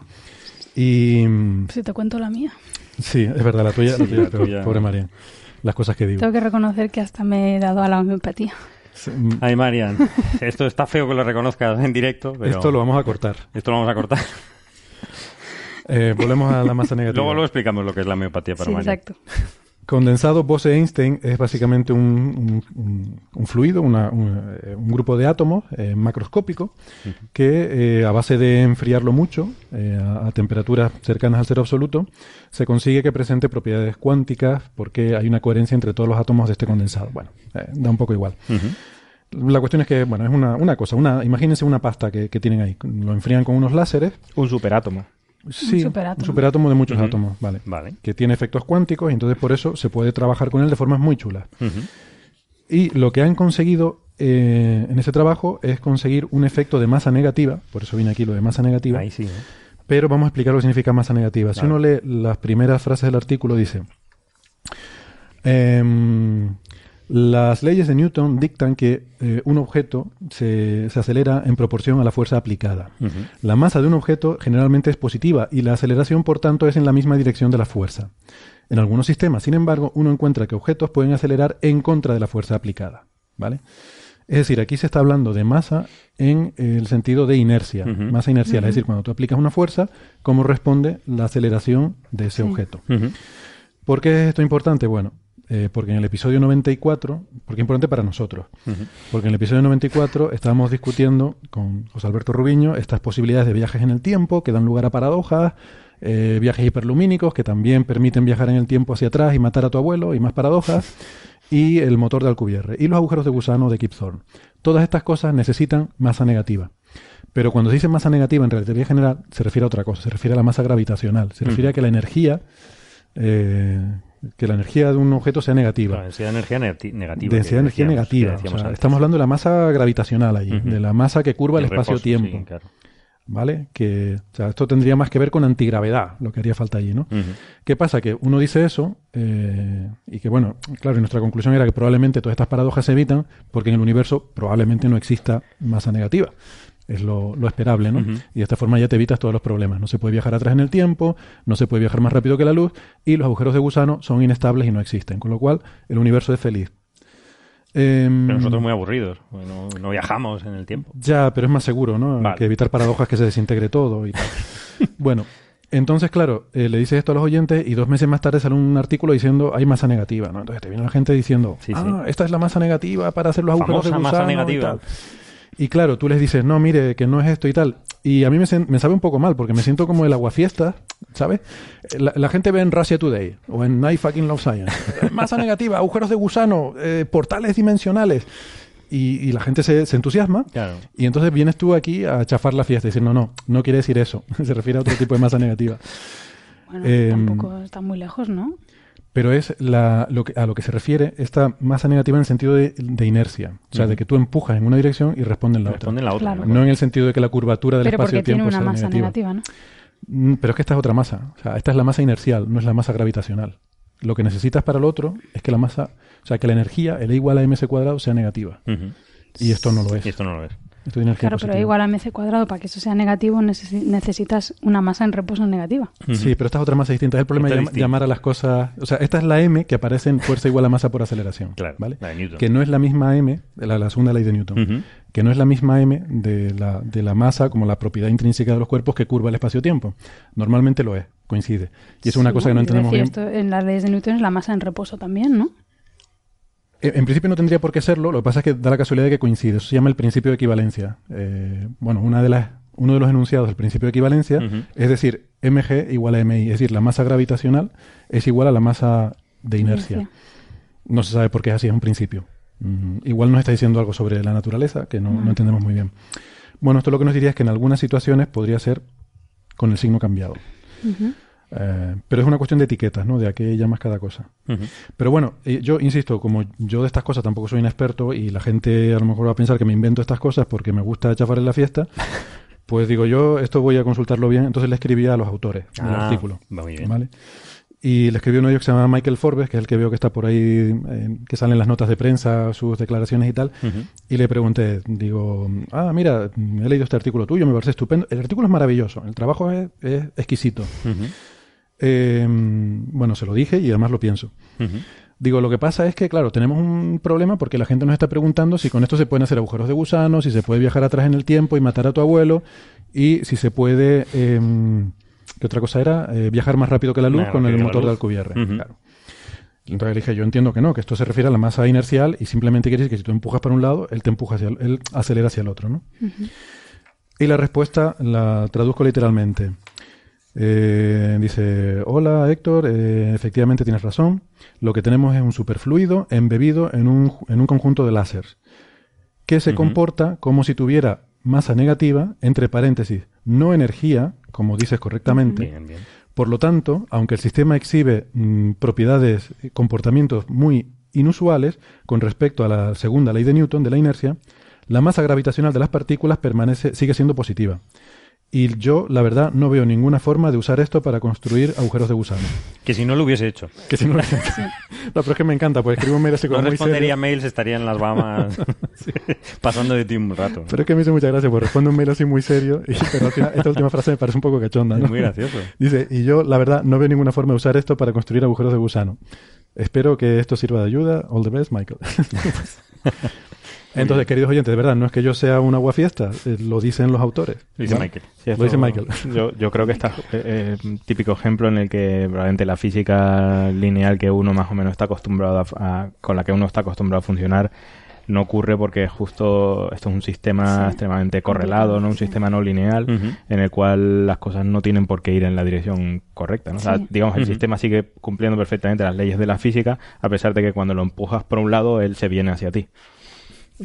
S1: y
S5: Si te cuento la mía.
S1: sí, es verdad, la tuya, la tuya, pero,
S2: tuya.
S1: pobre María, las cosas que digo.
S5: Tengo que reconocer que hasta me he dado a la homeopatía.
S2: Ay, Marian, esto está feo que lo reconozcas en directo, pero
S1: Esto lo vamos a cortar.
S2: esto lo vamos a cortar.
S1: Eh, volvemos a la masa negativa.
S2: Luego, luego explicamos lo que es la homeopatía para
S5: Sí,
S2: Marian.
S5: exacto.
S1: Condensado Bose-Einstein es básicamente un, un- un- un fluido, una- un, eh, un grupo de átomos eh, macroscópico que eh, a base de enfriarlo mucho eh, a, a temperaturas cercanas al cero absoluto se consigue que presente propiedades cuánticas porque hay una coherencia entre todos los átomos de este condensado. Bueno, da un poco igual. La cuestión es que, bueno, es una, una cosa, una, imagínense una pasta que, que tienen ahí. Lo enfrían con unos láseres.
S6: Un superátomo.
S1: Sí,
S5: superátomo.
S1: un superátomo de muchos átomos, vale.
S2: Vale.
S1: Que tiene efectos cuánticos y entonces por eso se puede trabajar con él de formas muy chulas. Y lo que han conseguido eh, en ese trabajo es conseguir un efecto de masa negativa, por eso viene aquí lo de masa negativa,
S2: Ahí sí. ¿eh?
S1: pero vamos a explicar lo que significa masa negativa. Si
S2: Vale.
S1: uno lee las primeras frases del artículo, dice, em, las leyes de Newton dictan que eh, un objeto se, se acelera en proporción a la fuerza aplicada. La masa de un objeto generalmente es positiva y la aceleración, por tanto, es en la misma dirección de la fuerza. En algunos sistemas, sin embargo, uno encuentra que objetos pueden acelerar en contra de la fuerza aplicada. ¿Vale? Es decir, aquí se está hablando de masa en el sentido de inercia, masa inercial, es decir, cuando tú aplicas una fuerza, cómo responde la aceleración de ese
S5: Sí.
S1: objeto. ¿Por qué es esto importante? Bueno, eh, porque en el episodio 94, porque es importante para nosotros, porque en el episodio 94 estábamos discutiendo con José Alberto Rubiño estas posibilidades de viajes en el tiempo que dan lugar a paradojas, eh, viajes hiperlumínicos que también permiten viajar en el tiempo hacia atrás y matar a tu abuelo y más paradojas, y el motor de Alcubierre, y los agujeros de gusano de Kip Thorne. Todas estas cosas necesitan masa negativa. Pero cuando se dice masa negativa en relatividad general, se refiere a otra cosa, se refiere a la masa gravitacional, se refiere a que la energía, eh, que la energía de un objeto sea negativa.
S2: Claro, densidad de energía negati- negativa.
S1: Densidad de energía negativa. O sea, estamos hablando de la masa gravitacional allí, de la masa que curva el, espacio-tiempo.
S2: sí, claro.
S1: ¿Vale? Que, o sea, esto tendría más que ver con antigravedad, lo que haría falta allí, ¿no? ¿Qué pasa? Que uno dice eso eh, y que, bueno, claro, y nuestra conclusión era que probablemente todas estas paradojas se evitan porque en el universo probablemente no exista masa negativa. Es lo, lo esperable, ¿no? Y de esta forma ya te evitas todos los problemas. No se puede viajar atrás en el tiempo, no se puede viajar más rápido que la luz y los agujeros de gusano son inestables y no existen. Con lo cual, el universo es feliz. Em,
S2: Pero nosotros muy aburridos. No, no viajamos en el tiempo.
S1: ya, pero es más seguro, ¿no?
S2: Vale.
S1: Que evitar paradojas que se desintegre todo y tal. bueno, entonces, claro, eh, le dices esto a los oyentes y dos meses más tarde sale un artículo diciendo hay masa negativa, ¿no? Entonces te viene la gente diciendo,
S2: Sí,
S1: ah, esta es la masa negativa para hacer los agujeros
S2: Famosa
S1: de
S2: masa
S1: gusano y tal". Y claro, tú les dices, no, mire, que no es esto y tal. Y a mí me, me sabe un poco mal, porque me siento como el aguafiesta, ¿sabes? La, la gente ve en Russia Today o en I fucking love science. Masa negativa, agujeros de gusano, eh, portales dimensionales. Y, y la gente se, se entusiasma.
S2: Claro.
S1: Y entonces vienes tú aquí a chafar la fiesta y decir, no, no, no quiere decir eso. Se refiere a otro tipo de masa negativa.
S5: Bueno,
S1: Em,
S5: tampoco está muy lejos, ¿no?
S1: Pero es la, lo que, a lo que se refiere esta masa negativa en el sentido de, de inercia. O sea, de que tú empujas en una dirección y responde en la otra.
S2: Responde en la otra.
S5: Claro.
S2: ¿no?
S1: No en el sentido de que la curvatura del
S5: Pero porque tiene
S1: espacio-tiempo
S5: una
S1: sea
S5: masa
S1: negativa.
S5: negativa, ¿no?
S1: Mm, Pero es que esta es otra masa. O sea, esta es la masa inercial, no es la masa gravitacional. Lo que necesitas para el otro es que la masa, o sea, que la energía, el E igual a mc cuadrado, sea negativa. Y esto no lo es.
S2: Y esto no lo es.
S5: Claro, pero igual a mc cuadrado, para que eso sea negativo, necesi- necesitas una masa en reposo negativa.
S1: Sí, pero esta es otra masa distinta. Es el problema de
S2: es
S1: llam-
S2: distinta.
S1: llamar a las cosas. O sea, esta es la M que aparece en fuerza igual a masa por aceleración.
S2: Claro,
S1: ¿vale?
S2: la de Newton.
S1: Que no es la misma M, de la, la segunda ley de Newton. Que no es la misma M de la, de la masa como la propiedad intrínseca de los cuerpos que curva el espacio-tiempo. Normalmente lo es, coincide. Y es una
S5: Sí,
S1: cosa que no entendemos
S5: decir,
S1: bien.
S5: esto en las leyes de Newton es la masa en reposo también, ¿no?
S1: En en principio no tendría por qué serlo, lo que pasa es que da la casualidad de que coincide. Eso se llama el principio de equivalencia. Eh, bueno, una de las, uno de los enunciados del principio de equivalencia es decir, mg igual a mi, es decir, la masa gravitacional es igual a la masa de inercia.
S5: Inercia.
S1: No se sabe por qué es así, es un principio. Mm, igual nos está diciendo algo sobre la naturaleza que no, no entendemos muy bien. Bueno, esto lo que nos diría es que en algunas situaciones podría ser con el signo cambiado. Eh, pero es una cuestión de etiquetas, ¿no? De a qué llamas cada cosa. Pero bueno, eh, yo insisto, como yo de estas cosas tampoco soy un experto y la gente a lo mejor va a pensar que me invento estas cosas porque me gusta chafar en la fiesta, pues digo yo, esto voy a consultarlo bien. Entonces le escribí a los autores del
S2: Ah,
S1: artículo.
S2: muy bien.
S1: ¿vale? Y le escribí uno de ellos que se llama Michael Forbes, que es el que veo que está por ahí, eh, que salen las notas de prensa, sus declaraciones y tal. Y le pregunté, digo, ah, mira, he leído este artículo tuyo, me parece estupendo. El artículo es maravilloso, el trabajo es, es exquisito.
S2: Ujú.
S1: Eh, bueno, se lo dije y además lo pienso. Digo, lo que pasa es que, claro, tenemos un problema porque la gente nos está preguntando si con esto se pueden hacer agujeros de gusano, si se puede viajar atrás en el tiempo y matar a tu abuelo, y si se puede, eh, ¿qué otra cosa era? Eh, viajar más rápido que la luz
S2: Más
S1: con el motor de. Alcubierre. Claro. Entonces le dije, yo entiendo que no, que esto se refiere a la masa inercial y simplemente quiere decir que si tú empujas para un lado, él te empuja hacia el, él acelera hacia el otro, ¿no? Y la respuesta la traduzco literalmente. Eh, dice, hola Héctor, eh, efectivamente tienes razón. Lo que tenemos es un superfluido embebido en un, en un conjunto de láseres que se comporta como si tuviera masa negativa, entre paréntesis, no energía, como dices correctamente.
S2: Bien, bien.
S1: Por lo tanto, aunque el sistema exhibe mm, propiedades, eh, comportamientos muy inusuales con respecto a la segunda ley de Newton de la inercia, la masa gravitacional de las partículas permanece, sigue siendo positiva. Y yo, la verdad, no veo ninguna forma de usar esto para construir agujeros de gusano.
S2: Que si no lo hubiese hecho.
S1: Que si no, no, pero es que me encanta, pues escribo un mail así
S2: No
S1: como muy
S2: respondería
S1: serio.
S2: mails, estaría en las Bahamas pasando de ti un rato.
S1: Pero es que me hizo mucha gracia, pues responde un mail así muy serio, y, pero al final, esta última frase me parece un poco cachonda. ¿no?
S2: Es muy gracioso.
S1: Dice, y yo, la verdad, no veo ninguna forma de usar esto para construir agujeros de gusano. Espero que esto sirva de ayuda. All the best, Michael. Entonces, queridos oyentes, de verdad, no es que yo sea un aguafiesta, eh, lo dicen los autores.
S2: Dice
S1: ¿vale?
S2: Michael.
S6: Sí,
S1: Lo dice Michael.
S6: Yo, yo creo que está eh, eh, típico ejemplo en el que probablemente la física lineal que uno más o menos está acostumbrado a, a- con la que uno está acostumbrado a funcionar no ocurre porque justo esto es un sistema
S5: Sí.
S6: extremadamente correlado, no un
S5: Sí.
S6: sistema no lineal en el cual las cosas no tienen por qué ir en la dirección correcta. ¿no? O sea,
S5: Sí.
S6: digamos, el sistema sigue cumpliendo perfectamente las leyes de la física a pesar de que cuando lo empujas por un lado él se viene hacia ti.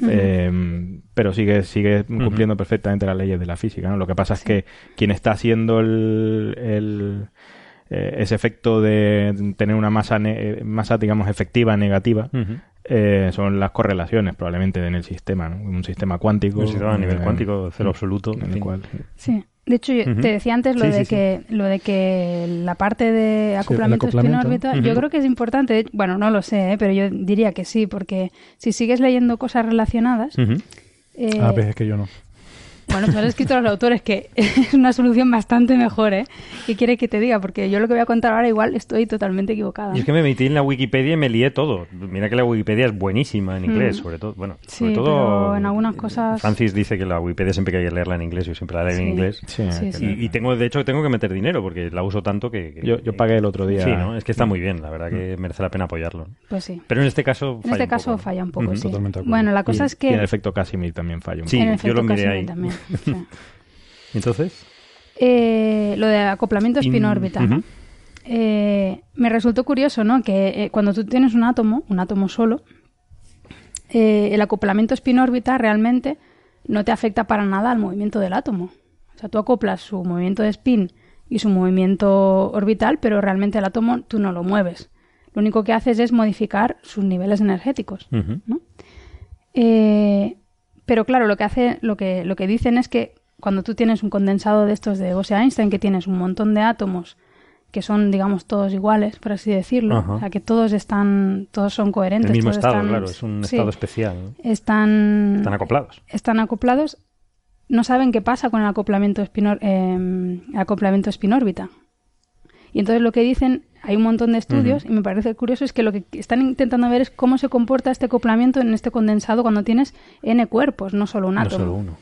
S6: Eh, pero sigue, sigue cumpliendo perfectamente las leyes de la física. ¿no? Lo que pasa es que quien está haciendo el, el, eh, ese efecto de tener una masa, ne- eh, masa digamos, efectiva negativa eh, son las correlaciones probablemente en el sistema. ¿no? Un sistema cuántico.
S2: Un sistema a nivel
S6: eh,
S2: cuántico, cero absoluto.
S6: en
S2: en
S6: el cual-
S5: Sí. De hecho, yo te decía antes lo
S2: Sí,
S5: de
S2: sí, sí.
S5: que lo de que la parte de acoplamiento,
S1: acoplamiento.
S5: spin-órbita,
S2: Ujú.
S5: yo creo que es importante. Bueno, no lo sé, ¿eh? pero yo diría que sí, porque si sigues leyendo cosas relacionadas,
S2: Ujú.
S5: eh,
S1: Ah, es que yo no.
S5: Bueno, tú has escrito a los autores que es una solución bastante mejor, ¿eh? ¿Qué quiere que te diga? Porque yo lo que voy a contar ahora igual estoy totalmente equivocada.
S2: Y es que me metí en la Wikipedia y me lié todo. Mira que la Wikipedia es buenísima en inglés,
S5: Mm.
S2: sobre todo. Bueno,
S5: Sí,
S2: sobre todo.
S5: pero en algunas cosas-
S2: Francis dice que la Wikipedia siempre hay que leerla en inglés. Yo siempre la leo en inglés.
S6: Sí,
S5: Sí,
S6: que-
S5: sí.
S2: Y, y tengo, de hecho, tengo que meter dinero porque la uso tanto que. que-
S6: Yo, yo pagué el otro día.
S2: Sí, ¿no? Es que está muy bien, la verdad que merece la pena apoyarlo.
S5: Pues sí.
S2: Pero en este caso.
S5: En
S2: falla
S5: este
S2: un
S5: caso
S2: poco, ¿no?
S5: falla un poco, sí.
S1: totalmente.
S5: Bueno, la cosa
S6: y-
S5: es que...
S6: y en el efecto Casimir también falla un
S2: Sí, yo lo miré
S5: Casimir
S2: ahí.
S5: también. Sí.
S2: Entonces.
S5: Eh, lo de acoplamiento.
S2: Ujú.
S5: Eh, me resultó curioso, ¿no? Que eh, cuando tú tienes un átomo, un átomo solo, el acoplamiento spin-órbita realmente no te afecta para nada al movimiento del átomo. O sea, tú acoplas su movimiento de spin y su movimiento orbital, pero realmente el átomo tú no lo mueves. Lo único que haces es modificar sus niveles energéticos. ¿no? Eh, pero claro, lo que hace, lo que, lo que dicen es que cuando tú tienes un condensado de estos de Bose-Einstein, que tienes un montón de átomos que son, digamos, todos iguales, por así decirlo,
S2: Ajá.
S5: o sea, que todos están, todos son coherentes.
S2: El mismo
S5: todos
S2: estado,
S5: están-
S2: claro. Es un
S5: sí,
S2: estado especial. ¿no?
S5: Están,
S2: Están acoplados.
S5: están acoplados, no saben qué pasa con el acoplamiento espinor, eh, acoplamiento. Y entonces lo que dicen, hay un montón de estudios, y me parece curioso, es que lo que están intentando ver es cómo se comporta este acoplamiento en este condensado cuando tienes N cuerpos, no solo un
S2: No
S5: átomo.
S2: solo uno.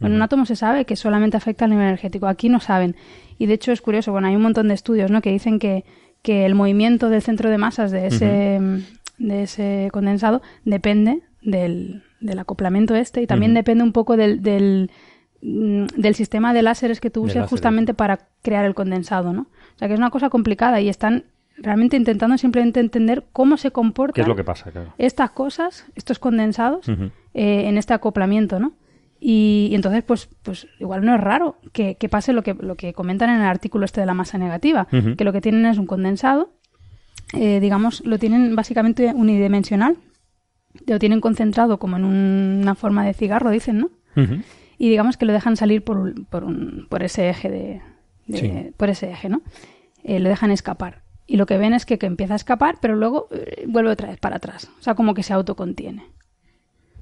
S5: Bueno, un átomo se sabe que solamente afecta al nivel energético. Aquí no saben. Y de hecho es curioso, bueno, hay un montón de estudios ¿no? que dicen que, que el movimiento del centro de masas de ese, de ese condensado depende del, del acoplamiento este y también depende un poco del, del, mm, del sistema de láseres que tú uses justamente para crear el condensado, ¿no? O sea que es una cosa complicada y están realmente intentando simplemente entender cómo se
S2: ¿Qué
S5: comportan
S2: es lo que pasa? Claro.
S5: estas cosas, estos condensados, eh, en este acoplamiento, ¿no? Y, y entonces, pues, pues igual no es raro que, que pase lo que, lo que comentan en el artículo este de la masa negativa, que lo que tienen es un condensado, eh, digamos, lo tienen básicamente unidimensional, lo tienen concentrado como en un- una forma de cigarro, dicen, ¿no? Y digamos que lo dejan salir por, por, un- por ese eje de, de-
S2: Sí.
S5: por ese eje, ¿no? Eh, lo dejan escapar. Y lo que ven es que, que empieza a escapar, pero luego eh, vuelve otra vez para atrás. O sea, como que se autocontiene.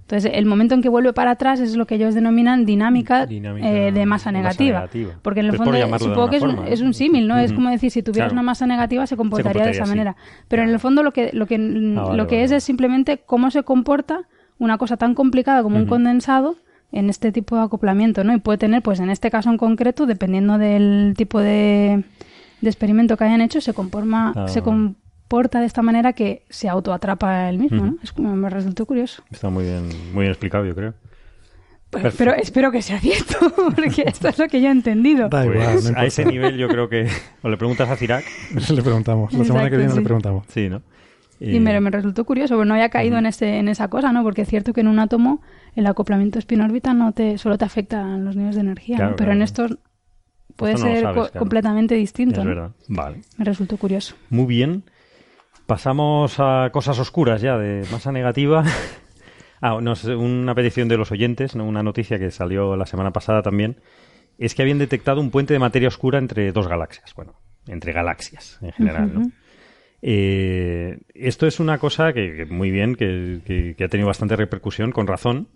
S5: Entonces, el momento en que vuelve para atrás es lo que ellos denominan dinámica,
S2: Dinámica
S5: eh, de masa
S2: de masa
S5: negativa. Porque en el
S2: Pues
S5: fondo, supongo que es un, es un símil, ¿no? Es como decir, si tuvieras
S2: Claro.
S5: una masa negativa se comportaría, de esa manera. Pero en el fondo lo que, lo que,
S2: Ah, vale,
S5: lo que
S2: vale,
S5: es es simplemente cómo se comporta una cosa tan complicada como un condensado en este tipo de acoplamiento, ¿no? Y puede tener, pues en este caso en concreto, dependiendo del tipo de, de experimento que hayan hecho, se conforma,
S2: Ah.
S5: se comporta de esta manera que se autoatrapa él mismo. ¿no? Es como me resultó curioso.
S2: Está muy bien, muy bien explicado, yo creo.
S5: Pues, pero espero que sea cierto, porque esto es lo que yo he entendido.
S1: Da igual,
S2: Pues
S1: no
S2: a ese nivel yo creo que... O le preguntas a Cirac.
S1: le preguntamos. La semana que viene
S5: sí.
S1: le preguntamos.
S2: Sí, ¿no?
S5: Y me, me resultó curioso, porque no había caído en, ese, en esa cosa, ¿no? Porque es cierto que en un átomo el acoplamiento spin-órbita no te, solo te afecta los niveles de energía, pero
S2: claro.
S5: en estos puede
S2: Esto no lo
S5: ser
S2: sabes,
S5: co-
S2: claro.
S5: completamente distinto.
S2: Es
S5: ¿no?
S2: verdad. Vale.
S5: Me resultó curioso.
S2: Muy bien. Pasamos a cosas oscuras ya, de masa negativa. ah, no, una petición de los oyentes, ¿no? una noticia que salió la semana pasada también, es que habían detectado un puente de materia oscura entre dos galaxias. Bueno, entre galaxias en general. Eh, esto es una cosa que, que muy bien, que, que- que ha tenido bastante repercusión, con razón.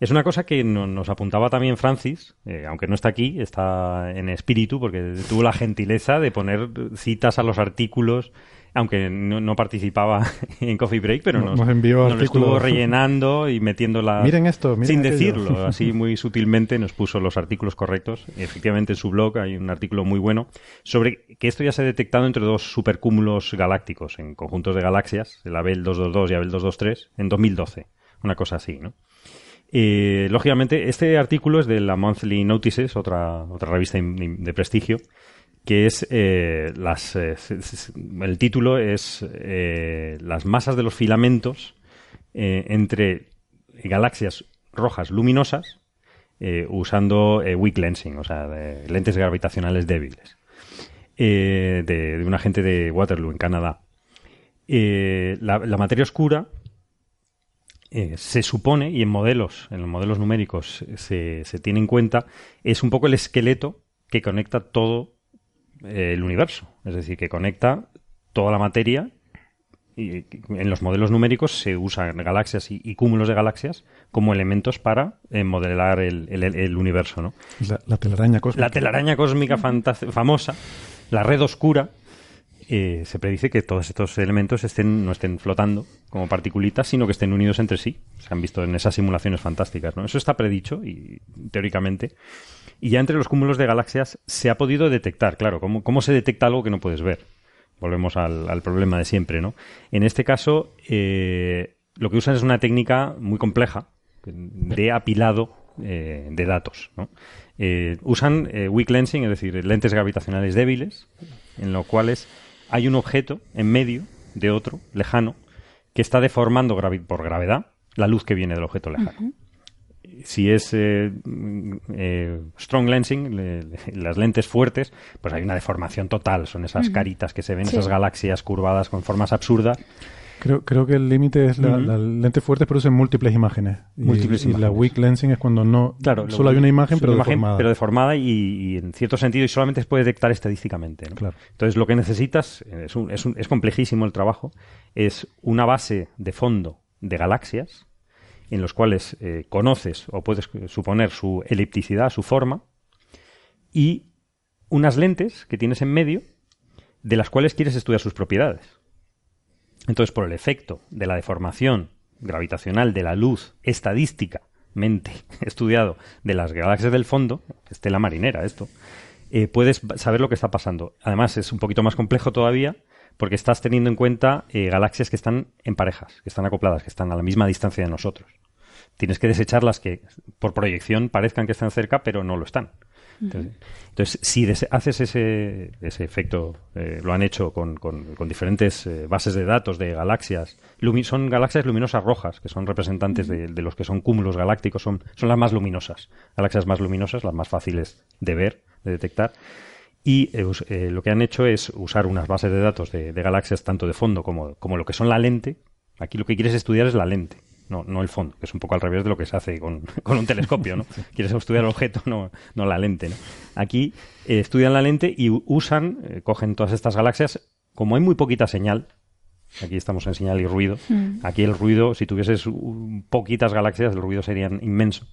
S2: Es una cosa que no- nos apuntaba también Francis, eh, aunque no está aquí, está en espíritu, porque tuvo la gentileza de poner citas a los artículos aunque no, no participaba en Coffee Break, pero
S1: Nos- envió
S2: nos lo
S1: artículos.
S2: estuvo rellenando y metiéndola
S1: Miren esto, miren
S2: sin
S1: aquello.
S2: decirlo, así muy sutilmente nos puso los artículos correctos. Efectivamente, en su blog hay un artículo muy bueno sobre que esto ya se ha detectado entre dos supercúmulos galácticos en conjuntos de galaxias, el Abel 222 y Abel 223, en 2012. Una cosa así, ¿no? Lógicamente, este artículo es de la Monthly Notices, otra, otra revista de prestigio, que es eh, las eh, el título es eh, las masas de los filamentos entre galaxias rojas luminosas usando weak lensing, o sea, lentes gravitacionales débiles, de, de un agente de Waterloo en Canadá. La materia oscura eh, se supone, y en modelos, en los modelos numéricos se, se tiene en cuenta, es un poco el esqueleto que conecta todo eh, el universo. Es decir, que conecta toda la materia. Y en los modelos numéricos se usan galaxias y, y cúmulos de galaxias como elementos para eh, modelar el, el- el universo, ¿no?
S1: La, la telaraña cósmica.
S2: La telaraña cósmica famosa, la red oscura, eh, se predice que todos estos elementos estén, no estén flotando como particulitas, sino que estén unidos entre sí. Se han visto en esas simulaciones fantásticas, ¿no? Eso está predicho y teóricamente. Y ya entre los cúmulos de galaxias se ha podido detectar, claro, ¿cómo, cómo se detecta algo que no puedes ver? Volvemos al, problema de siempre, ¿no? En este caso, eh, lo que usan es una técnica muy compleja de apilado eh, de datos. Eh, usan eh, weak lensing, es decir, lentes gravitacionales débiles, en los cuales hay un objeto en medio de otro, lejano, que está deformando gravi- por gravedad la luz que viene del objeto lejano. Si es eh, mm, eh, strong lensing, le- le- las lentes fuertes, pues hay una deformación total. Son esas caritas que se ven,
S5: Sí.
S2: esas galaxias curvadas con formas absurdas.
S1: Creo, creo que el límite es la,
S2: Ujú.
S1: las lentes fuertes producen múltiples imágenes. Y,
S2: Múltiples
S1: y la
S2: imágenes.
S1: weak lensing es cuando no
S2: Claro,
S1: solo
S2: lo-
S1: hay una imagen, pero
S2: imagen,
S1: deformada.
S2: pero deformada y, y en cierto sentido y solamente se puede detectar estadísticamente. ¿no?
S1: Claro.
S2: Entonces lo que necesitas, es, un- es, un- es complejísimo el trabajo, es una base de fondo de galaxias en los cuales eh, conoces o puedes suponer su elipticidad, su forma, y unas lentes que tienes en medio de las cuales quieres estudiar sus propiedades. Entonces, por el efecto de la deformación gravitacional de la luz estadísticamente estudiado de las galaxias del fondo, estela marinera esto, eh, puedes saber lo que está pasando. Además, es un poquito más complejo todavía porque estás teniendo en cuenta eh, galaxias que están en parejas, que están acopladas, que están a la misma distancia de nosotros. Tienes que desechar las que por proyección parezcan que están cerca, pero no lo están. Entonces, entonces, si haces ese, ese efecto, eh, lo han hecho con, con- con diferentes eh, bases de datos de galaxias, lumi- son galaxias luminosas rojas, que son representantes de, de los que son cúmulos galácticos, son, son las más luminosas, galaxias más luminosas, las más fáciles de ver, de detectar. Y eh, lo que han hecho es usar unas bases de datos de, de galaxias tanto de fondo como, como lo que son la lente. Aquí lo que quieres estudiar es la lente, no, no el fondo, que es un poco al revés de lo que se hace con, con un telescopio, ¿no? Quieres estudiar el objeto, no, no la lente, ¿no? Aquí eh, estudian la lente y usan, eh, cogen todas estas galaxias, como hay muy poquita señal, aquí estamos en señal y ruido, aquí el ruido, si tuvieses un- poquitas galaxias, el ruido sería inmenso.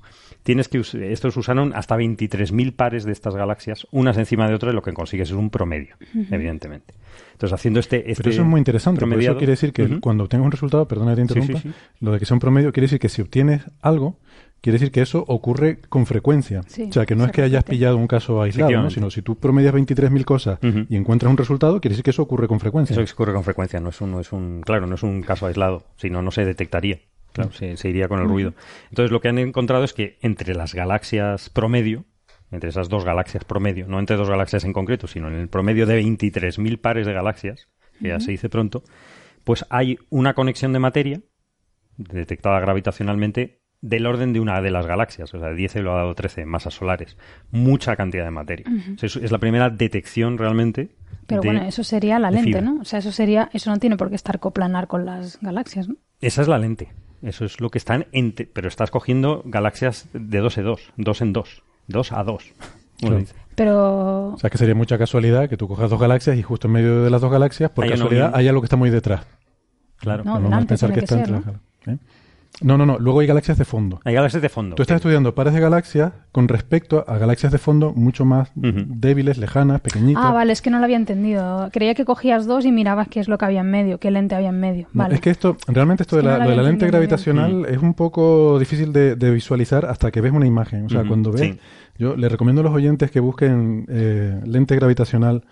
S2: Tienes que, estos usaron hasta 23.000 pares de estas galaxias, unas encima de otras, y lo que consigues es un promedio, evidentemente. Entonces, haciendo este, este
S1: Pero eso es muy interesante, porque
S2: promediado-
S1: eso quiere decir que cuando obtengas un resultado, perdona que te
S2: Sí, sí,
S1: interrumpa,
S2: sí.
S1: lo de que sea un promedio quiere decir que si obtienes algo, quiere decir que eso ocurre con frecuencia.
S5: Sí,
S1: o sea, que no es que hayas pillado un caso aislado, ¿no? Sino si tú promedias 23.000 cosas y encuentras un resultado, quiere decir que eso ocurre con frecuencia.
S2: Eso ocurre con frecuencia, no es un, no es un, claro, no es un caso aislado, si no, no se detectaría. Claro, se, se iría con el ruido. Entonces, lo que han encontrado es que entre las galaxias promedio, entre esas dos galaxias promedio, no entre dos galaxias en concreto, sino en el promedio de 23.000 pares de galaxias, que ya se dice pronto, pues hay una conexión de materia detectada gravitacionalmente del orden de una de las galaxias, o sea, 10 elevado a 13 masas solares. Mucha cantidad de materia. O sea, es, es la primera detección realmente.
S5: Pero
S2: de-
S5: bueno, eso sería la lente,
S2: fibra.
S5: ¿no? O sea, eso sería, eso no tiene por qué estar coplanar con las galaxias, ¿no?
S2: Esa es la lente. Eso es lo que están entre, pero estás cogiendo galaxias de 2 en 2, 2 en 2, 2 a 2.
S1: Claro.
S5: Pero
S1: O sea, que sería mucha casualidad que tú cojas dos galaxias y justo en medio de las dos galaxias, por
S2: Hay
S1: casualidad,
S2: unión.
S1: hay algo que está muy detrás.
S2: Claro.
S5: No,
S1: Normal
S5: delante
S1: pensar
S5: tiene
S1: que
S5: que
S1: está
S5: ser,
S1: entre
S5: ¿no?
S1: las- ¿eh? No, no, no. Luego hay galaxias de fondo.
S2: Hay galaxias de fondo.
S1: Tú estás estudiando pares de galaxias con respecto a galaxias de fondo mucho más débiles, lejanas, pequeñitas.
S5: Ah, vale, es que no lo había entendido. Creía que cogías dos y mirabas qué es lo que había en medio, qué lente había en medio.
S1: No,
S5: Vale.
S1: Es que esto, realmente esto
S5: Es
S1: de la,
S5: no lo
S1: lo de la lente gravitacional es un poco difícil de, de visualizar hasta que ves una imagen. O sea, cuando ves,
S2: sí.
S1: yo le recomiendo a los oyentes que busquen eh, lente gravitacional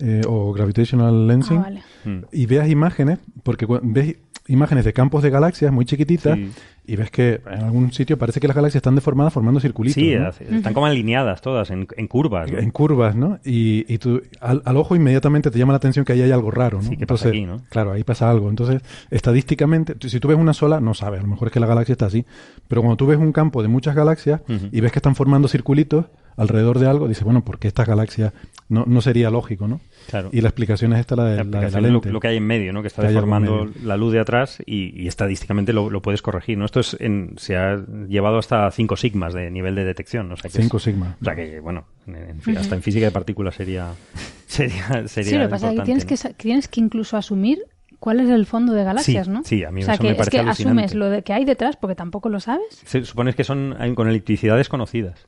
S1: eh, o gravitational lensing
S5: Ah, vale.
S2: Mm.
S1: y veas imágenes, porque ves imágenes de campos de galaxias muy chiquititas
S2: Sí.
S1: Y ves que en algún sitio parece que las galaxias están deformadas formando circulitos.
S2: Sí, están como alineadas todas, en, en curvas. ¿no?
S1: en curvas, ¿no? Y, y tú, al, al ojo inmediatamente te llama la atención que ahí hay algo raro, ¿no?
S2: Sí, ¿qué pasa
S1: Entonces,
S2: aquí, no?
S1: Claro, ahí pasa algo. Entonces, estadísticamente, si tú ves una sola, no sabes, a lo mejor es que la galaxia está así. Pero cuando tú ves un campo de muchas galaxias y ves que están formando circulitos alrededor de algo, dices, bueno, ¿por qué estas galaxias? No, no sería lógico, ¿no?
S2: Claro.
S1: Y la explicación es esta, la de
S2: La
S1: la, de la
S2: es lo,
S1: lente.
S2: lo que hay en medio, ¿no? Que está
S1: Que
S2: deformando la luz de atrás y, y estadísticamente lo, lo puedes corregir, ¿no? Esto es en- se ha llevado hasta 5 sigmas de nivel de detección, o sea que es-
S1: Cinco sigma.
S2: o sea que, bueno, en- en hasta en física de partículas sería sería sería
S5: Sí, lo que pasa es que tienes,
S2: ¿no?
S5: que tienes que incluso asumir cuál es el fondo de galaxias,
S2: Sí,
S5: ¿no?
S2: sí, a mí
S5: o sea,
S2: eso
S5: que
S2: me
S5: es
S2: parece
S5: que
S2: alucinante.
S5: asumes lo de que hay detrás porque tampoco lo sabes.
S2: Se supone que son con electricidades conocidas.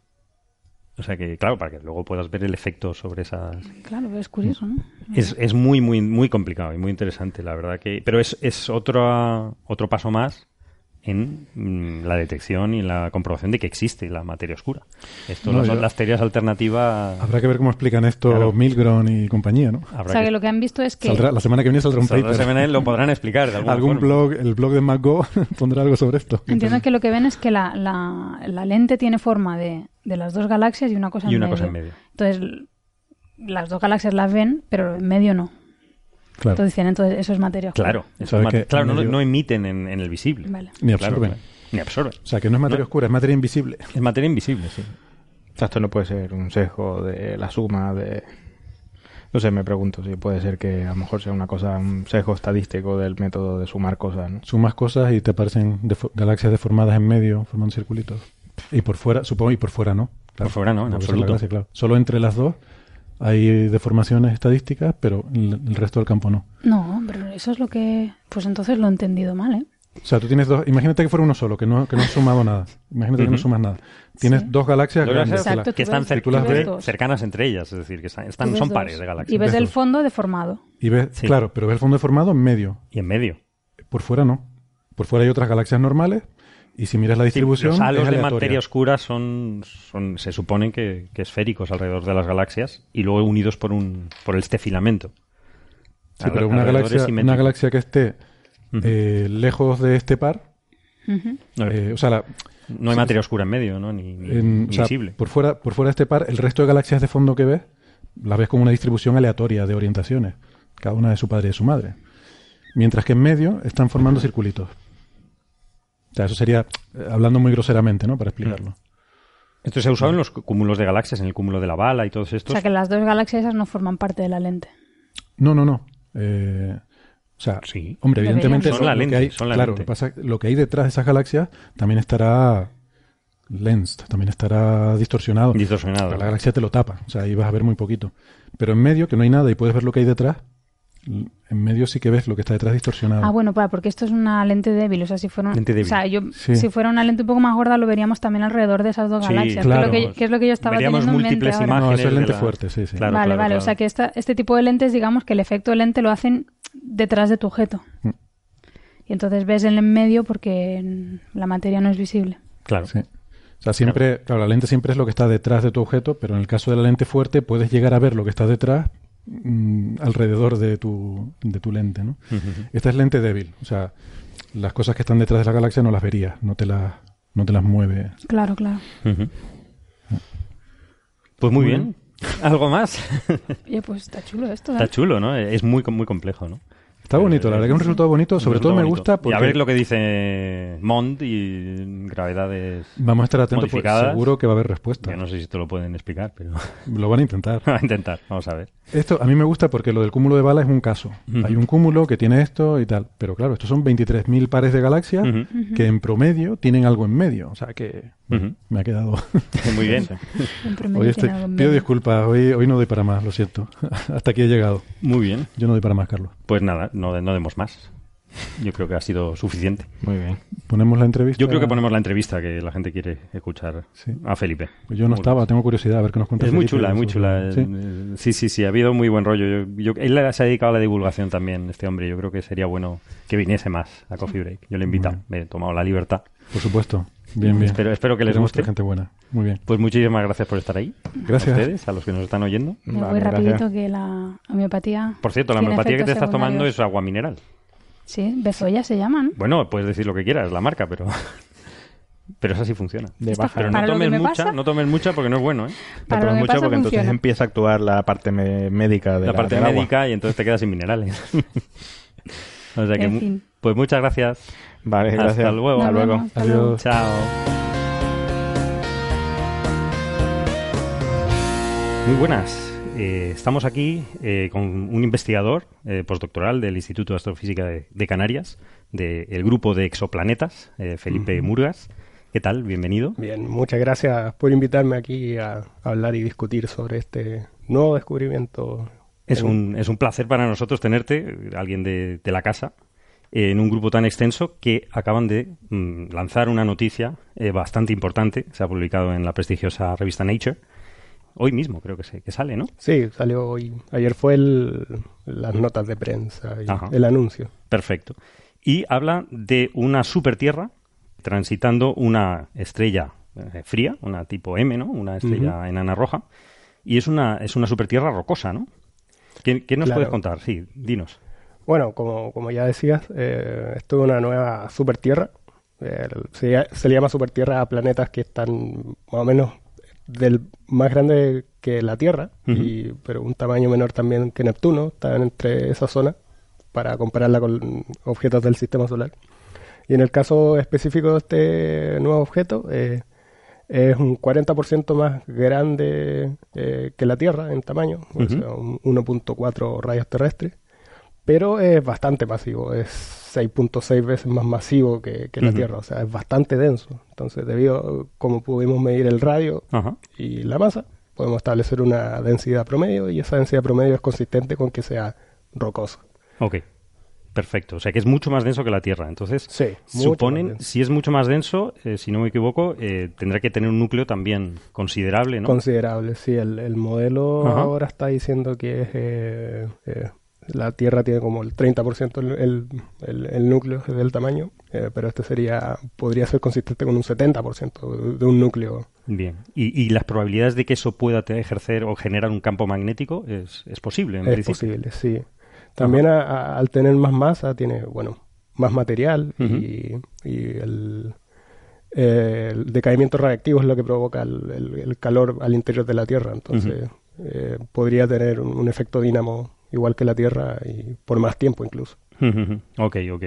S2: O sea que, claro, para que luego puedas ver el efecto sobre esas...
S5: Claro, pero es curioso, ¿no?
S2: Es, es muy, muy, muy complicado y muy interesante, la verdad que... Pero es, es otro, otro paso más en mm, la detección y la comprobación de que existe la materia oscura. Esto
S1: No,
S2: son
S1: yo-
S2: las teorías alternativas...
S1: Habrá que ver cómo explican esto
S2: Claro.
S1: Milgrom y compañía, ¿no?
S2: Habrá
S5: O sea, que lo que han visto es que...
S1: Saldrá- la semana que viene saldrá un
S2: Saldrá
S1: paper.
S2: semana lo podrán explicar de alguna
S1: Algún
S2: forma.
S1: blog, el blog de MacGo pondrá algo sobre esto.
S5: Entiendo que lo que ven es que la, la, la lente tiene forma de, de las dos galaxias y una cosa
S2: Y
S5: en
S2: una
S5: medio.
S2: cosa en medio.
S5: Entonces, las dos galaxias las ven, pero en medio no.
S1: Claro.
S5: Entonces dicen, entonces eso es materia oscura.
S2: Claro, eso
S1: Sabe
S2: es
S1: que
S2: mat- claro no, no emiten en, en el visible.
S5: Vale.
S1: Ni absorben.
S2: claro. Ni absorben.
S1: O sea, que no es materia
S2: No.
S1: oscura, es materia invisible.
S2: Es materia invisible, sí.
S6: O sea, esto no puede ser un sesgo de la suma de... No sé, me pregunto si puede ser que a lo mejor sea una cosa, un sesgo estadístico del método de sumar cosas, ¿no?
S1: Sumas cosas y te aparecen galaxias deformadas en medio, formando circulitos. Y por fuera, supongo, y por fuera no.
S2: Por fuera no, en absoluto.
S1: gracia, claro. Solo entre las dos hay deformaciones estadísticas, pero el, el resto del campo no.
S5: No, pero eso es lo que... Pues entonces lo he entendido mal, ¿eh?
S1: O sea, tú tienes dos. Imagínate que fuera uno solo, que no, que no has sumado nada. Imagínate que no sumas nada. Tienes
S5: Sí.
S1: dos galaxias
S2: que
S1: grandes.
S2: es
S5: Exacto,
S2: que están
S5: ves-
S2: cer-
S1: tú las ves-
S2: cercanas entre ellas, es decir, que están, están- son
S5: dos.
S2: pares de galaxias.
S5: Y ves
S1: Ves
S5: el
S1: dos.
S5: fondo deformado.
S1: Y ves,
S2: Sí.
S1: claro, pero ves el fondo deformado en medio.
S2: Y en medio.
S1: Por fuera no. Por fuera hay otras galaxias normales. Y si miras la distribución.
S2: los halos de materia oscura son, son se supone que, que esféricos alrededor de las galaxias y luego unidos por un por este filamento.
S1: Sí, pero una galaxia, una
S2: simétrico.
S1: galaxia que esté eh, lejos de este par. Eh, o sea, la-
S2: no hay materia oscura en medio, ¿no? Ni, ni-
S1: en-
S2: ni
S1: o sea,
S2: visible.
S1: por fuera, por fuera de este par, el resto de galaxias de fondo que ves, las ves con una distribución aleatoria de orientaciones, cada una de su padre y de su madre. Mientras que en medio están formando circulitos. O sea, eso sería eh, hablando muy groseramente, ¿no? Para explicarlo.
S2: Esto se ha usado en los cúmulos de galaxias, en el cúmulo de la bala y todos
S5: O
S2: estos.
S5: sea, que las dos galaxias esas no forman parte de la lente.
S1: No, no, no. Eh, o sea,
S2: Sí.
S1: hombre, evidentemente
S2: Son la
S1: lo que
S2: lente,
S1: hay,
S2: son la
S1: claro,
S2: lente.
S1: Lo, que pasa, lo que hay detrás de esas galaxias también estará lensed, también estará distorsionado.
S2: Distorsionado.
S1: Pero la galaxia te lo tapa, o sea, ahí vas a ver muy poquito. Pero en medio, que no hay nada y puedes ver lo que hay detrás, en medio sí que ves lo que está detrás distorsionado.
S5: Ah, bueno, para, porque esto es una lente débil. O sea, si fuera, un-
S2: Lente débil.
S5: O sea, yo,
S1: Sí.
S5: si fuera una lente un poco más gorda, lo veríamos también alrededor de esas dos
S2: Sí,
S5: galaxias.
S1: claro.
S5: que, es lo que, que es lo que yo estaba
S2: Veríamos
S5: teniendo en mente
S2: múltiples
S5: ahora.
S2: imágenes.
S1: no, eso es lente
S2: la-
S1: fuerte, sí, sí.
S2: Claro,
S5: vale,
S2: claro,
S5: vale.
S2: claro.
S5: O sea, que esta, este tipo de lentes, digamos que el efecto de lente lo hacen detrás de tu objeto.
S1: Mm.
S5: Y entonces ves el en medio porque la materia no es visible.
S2: Claro.
S1: Sí. O sea, siempre, claro, la lente siempre es lo que está detrás de tu objeto, pero en el caso de la lente fuerte puedes llegar a ver lo que está detrás mm, alrededor de tu, de tu lente, ¿no? Esta es lente débil, o sea, las cosas que están detrás de la galaxia no las verías, no te las, no te las mueve.
S5: Claro, claro.
S2: Ujú. Pues muy bien. ¿Algo más?
S5: Oye, pues está chulo esto.
S2: Está
S5: ¿eh?
S2: chulo, ¿no? Es muy, muy complejo, ¿no?
S1: Está bonito, la verdad que es un resultado bonito, sobre todo me gusta
S2: bonito.
S1: porque
S2: Y a ver lo que dice Mond y gravedades...
S1: vamos a estar atentos porque seguro que va a haber respuesta.
S2: Yo no sé si te lo pueden explicar, pero
S1: Lo van a intentar.
S2: a intentar. Vamos a ver.
S1: Esto a mí me gusta porque lo del cúmulo de bala es un caso. Hay un cúmulo que tiene esto y tal. Pero claro, estos son 23.000 pares de galaxias que en promedio tienen algo en medio. O sea que me ha quedado...
S2: Muy bien.
S5: En promedio
S1: hoy estoy- pido disculpas, hoy, hoy no doy para más, lo siento. Hasta aquí he llegado.
S2: Muy bien.
S1: Yo no doy para más, Carlos.
S2: Pues nada, no, no demos más. Yo creo que ha sido suficiente.
S6: Muy bien.
S1: Ponemos la entrevista.
S2: Yo creo que ponemos la entrevista que la gente quiere escuchar
S1: Sí.
S2: a Felipe.
S1: Pues yo no estaba, tengo curiosidad a ver qué nos cuenta.
S2: Es muy chula, es muy chula.
S1: Sí.
S2: Sí, sí, sí, ha habido muy buen rollo. Yo, yo- él se ha dedicado a la divulgación también, este hombre. Yo creo que sería bueno que viniese más a Coffee Break. Yo le he invitado, me he tomado la libertad.
S1: Por supuesto. Bien, bien.
S2: Espero, espero que les
S1: Tenemos
S2: guste.
S1: gente buena. Muy bien.
S2: Pues muchísimas gracias por estar ahí.
S1: Gracias.
S2: A ustedes, a los que nos están oyendo.
S5: Me
S6: Vale,
S5: voy
S6: gracias.
S5: rapidito que la homeopatía...
S2: Por cierto, la homeopatía que te estás tomando es agua mineral.
S5: Sí, Bezoya se llama, ¿no?
S2: Bueno, puedes decir lo que quieras, la marca, pero... Pero esa sí funciona.
S6: De baja.
S2: Pero no tomes
S5: me
S2: mucha,
S5: pasa.
S2: no tomes mucha porque no es bueno, ¿eh?
S6: No tomes
S5: pasa
S6: porque entonces empieza a actuar la parte médica de
S2: la
S6: la,
S2: parte
S6: del agua.
S2: médica y entonces te quedas sin minerales. o sea que,
S5: En
S2: mu-
S5: fin.
S2: Pues muchas gracias.
S6: Vale,
S2: Hasta
S6: gracias.
S2: luego.
S6: Hasta luego.
S5: hasta luego.
S1: Adiós.
S2: Chao. Muy buenas. Eh, estamos aquí eh, con un investigador eh, postdoctoral del Instituto de Astrofísica de, de Canarias, del grupo de exoplanetas, eh, Felipe Murgas. ¿Qué tal? Bienvenido.
S7: Bien, muchas gracias por invitarme aquí a hablar y discutir sobre este nuevo descubrimiento.
S2: Es
S7: en-
S2: un, es un placer para nosotros tenerte, alguien de, de la casa, en un grupo tan extenso que acaban de mm, lanzar una noticia eh, bastante importante. Se ha publicado en la prestigiosa revista Nature. Hoy mismo creo que, se, que sale, ¿no?
S7: Sí, salió hoy. Ayer fue el- las notas de prensa y el anuncio.
S2: Perfecto. Y habla de una supertierra transitando una estrella eh, fría, una tipo M, ¿no? Una estrella enana roja. Y es una, es una supertierra rocosa, ¿no? ¿Qué, qué nos
S7: Claro.
S2: puedes contar? Sí, dinos.
S7: Bueno, como, como ya decías, eh, esto es una nueva supertierra. Eh, se, se le llama supertierra a planetas que están más o menos del más grande que la Tierra, y, pero un tamaño menor también que Neptuno, están entre esa zona para compararla con objetos del sistema solar. Y en el caso específico de este nuevo objeto, eh, es un 40% más grande eh, que la Tierra en tamaño, o
S2: Ujú.
S7: sea, un 1.4 rayos terrestres, pero es bastante masivo, es 6.6 veces más masivo que, que la. Tierra, o sea, es bastante denso. Entonces, debido como pudimos medir el radio y la masa, podemos establecer una densidad promedio y esa densidad promedio es consistente con que sea rocoso.
S2: Ok. Perfecto. O sea que es mucho más denso que la Tierra. Entonces,
S7: Sí,
S2: suponen, si es mucho más denso, eh, si no me equivoco, eh, tendrá que tener un núcleo también considerable, ¿no?
S7: Considerable, sí. El, el modelo ahora está diciendo que es, eh, eh, la Tierra tiene como el 30% el, el, el- el núcleo del tamaño, eh, pero este sería podría ser consistente con un 70% de, de un núcleo.
S2: Bien. ¿Y, y las probabilidades de que eso pueda ejercer o generar un campo magnético es, es posible, en
S7: es
S2: principio?
S7: posible, sí. También a- a- al tener más masa tiene, bueno, más material y, y el, eh, el decaimiento radiactivo es lo que provoca el, el- el calor al interior de la Tierra. Entonces eh, podría tener un, un efecto dínamo igual que la Tierra y por más tiempo incluso.
S2: ok, ok.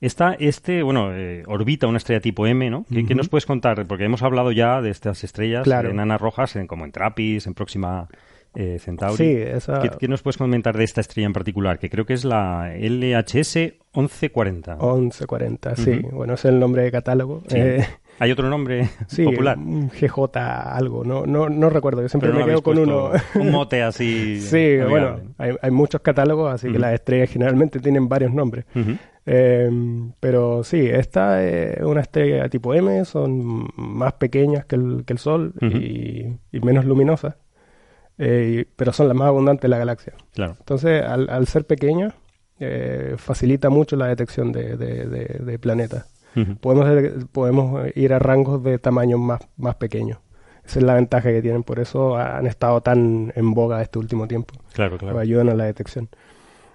S2: Esta, este, bueno, eh, orbita una estrella tipo M, ¿no? ¿Qué, qué nos puedes contar? Porque hemos hablado ya de estas estrellas
S7: Claro.
S2: enanas rojas, en, como en Trappist, en Próxima eh, Centauri.
S7: Sí, esa
S2: ¿Qué, qué nos puedes comentar de esta estrella en particular? Que creo que es la LHS 1140.
S7: 1140, sí.
S2: Ujú.
S7: Bueno, ese es el nombre de catálogo.
S2: Sí.
S7: Eh,
S2: ¿Hay otro nombre
S7: sí,
S2: popular?
S7: un GJ algo, no, no, no recuerdo, yo siempre
S2: no
S7: me quedo con uno.
S2: un mote así.
S7: Sí,
S2: amigable.
S7: bueno, hay, hay muchos catálogos, así que las estrellas generalmente tienen varios nombres. Eh, pero sí, esta es una estrella tipo M, son más pequeñas que el, que el Sol y, y menos luminosas, eh, pero son las más abundantes de la galaxia.
S2: Claro.
S7: Entonces, al, al ser pequeñas, eh, facilita mucho la detección de, de- de- de planetas. Podemos, de- podemos ir a rangos de tamaño más, más pequeños. Esa es la ventaja que tienen, por eso han estado tan en boga este último tiempo.
S2: Claro, claro.
S7: Ayudan a la detección.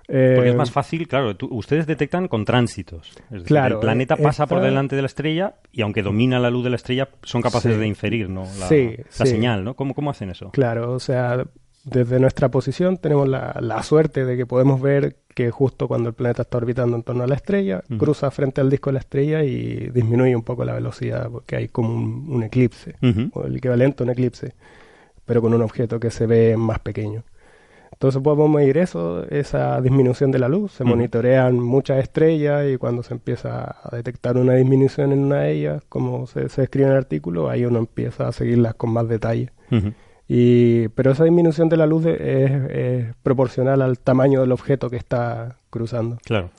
S2: Porque
S7: Eh,
S2: es más fácil, claro, tú- ustedes detectan con tránsitos. Es decir,
S7: Claro,
S2: el planeta
S7: eh,
S2: pasa por delante de la estrella y aunque domina la luz de la estrella, son capaces
S7: Sí.
S2: de inferir ¿no? la,
S7: Sí,
S2: la
S7: sí.
S2: señal, ¿no? ¿Cómo, ¿Cómo hacen eso?
S7: Claro, o sea, desde nuestra posición tenemos la, la suerte de que podemos ver que justo cuando el planeta está orbitando en torno a la estrella, cruza frente al disco de la estrella y disminuye un poco la velocidad porque hay como un, un eclipse, o el equivalente a un eclipse, pero con un objeto que se ve más pequeño. Entonces podemos medir eso, esa disminución de la luz, se monitorean muchas estrellas y cuando se empieza a detectar una disminución en una de ellas, como se, se describe en el artículo, ahí uno empieza a seguirlas con más detalle. Y, pero esa disminución de la luz es, es proporcional al tamaño del objeto que está cruzando.
S2: Claro.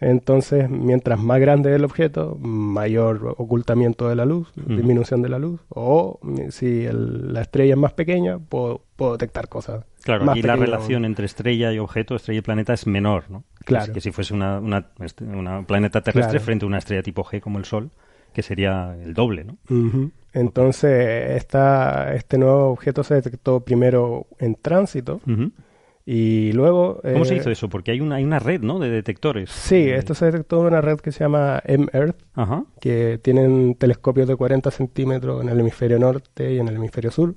S7: Entonces, mientras más grande es el objeto, mayor ocultamiento de la luz, disminución de la luz. O si el- la estrella es más pequeña, puedo, puedo detectar cosas.
S2: Claro,
S7: más
S2: aquí la relación entre estrella y objeto, estrella y planeta es menor, ¿no?
S7: Claro.
S2: es- Que, si fuese una, una, este- una planeta terrestre
S7: Claro.
S2: frente a una estrella tipo G como el Sol, que sería el doble, ¿no?
S7: Entonces, esta, este nuevo objeto se detectó primero en tránsito y luego...
S2: ¿Cómo se
S7: eh,
S2: hizo eso? Porque hay una, hay una red, ¿no? De detectores.
S7: Sí,
S2: Eh,
S7: esto se detectó en una red que se llama M-Earth, que tienen telescopios de 40 centímetros en el hemisferio norte y en el hemisferio sur,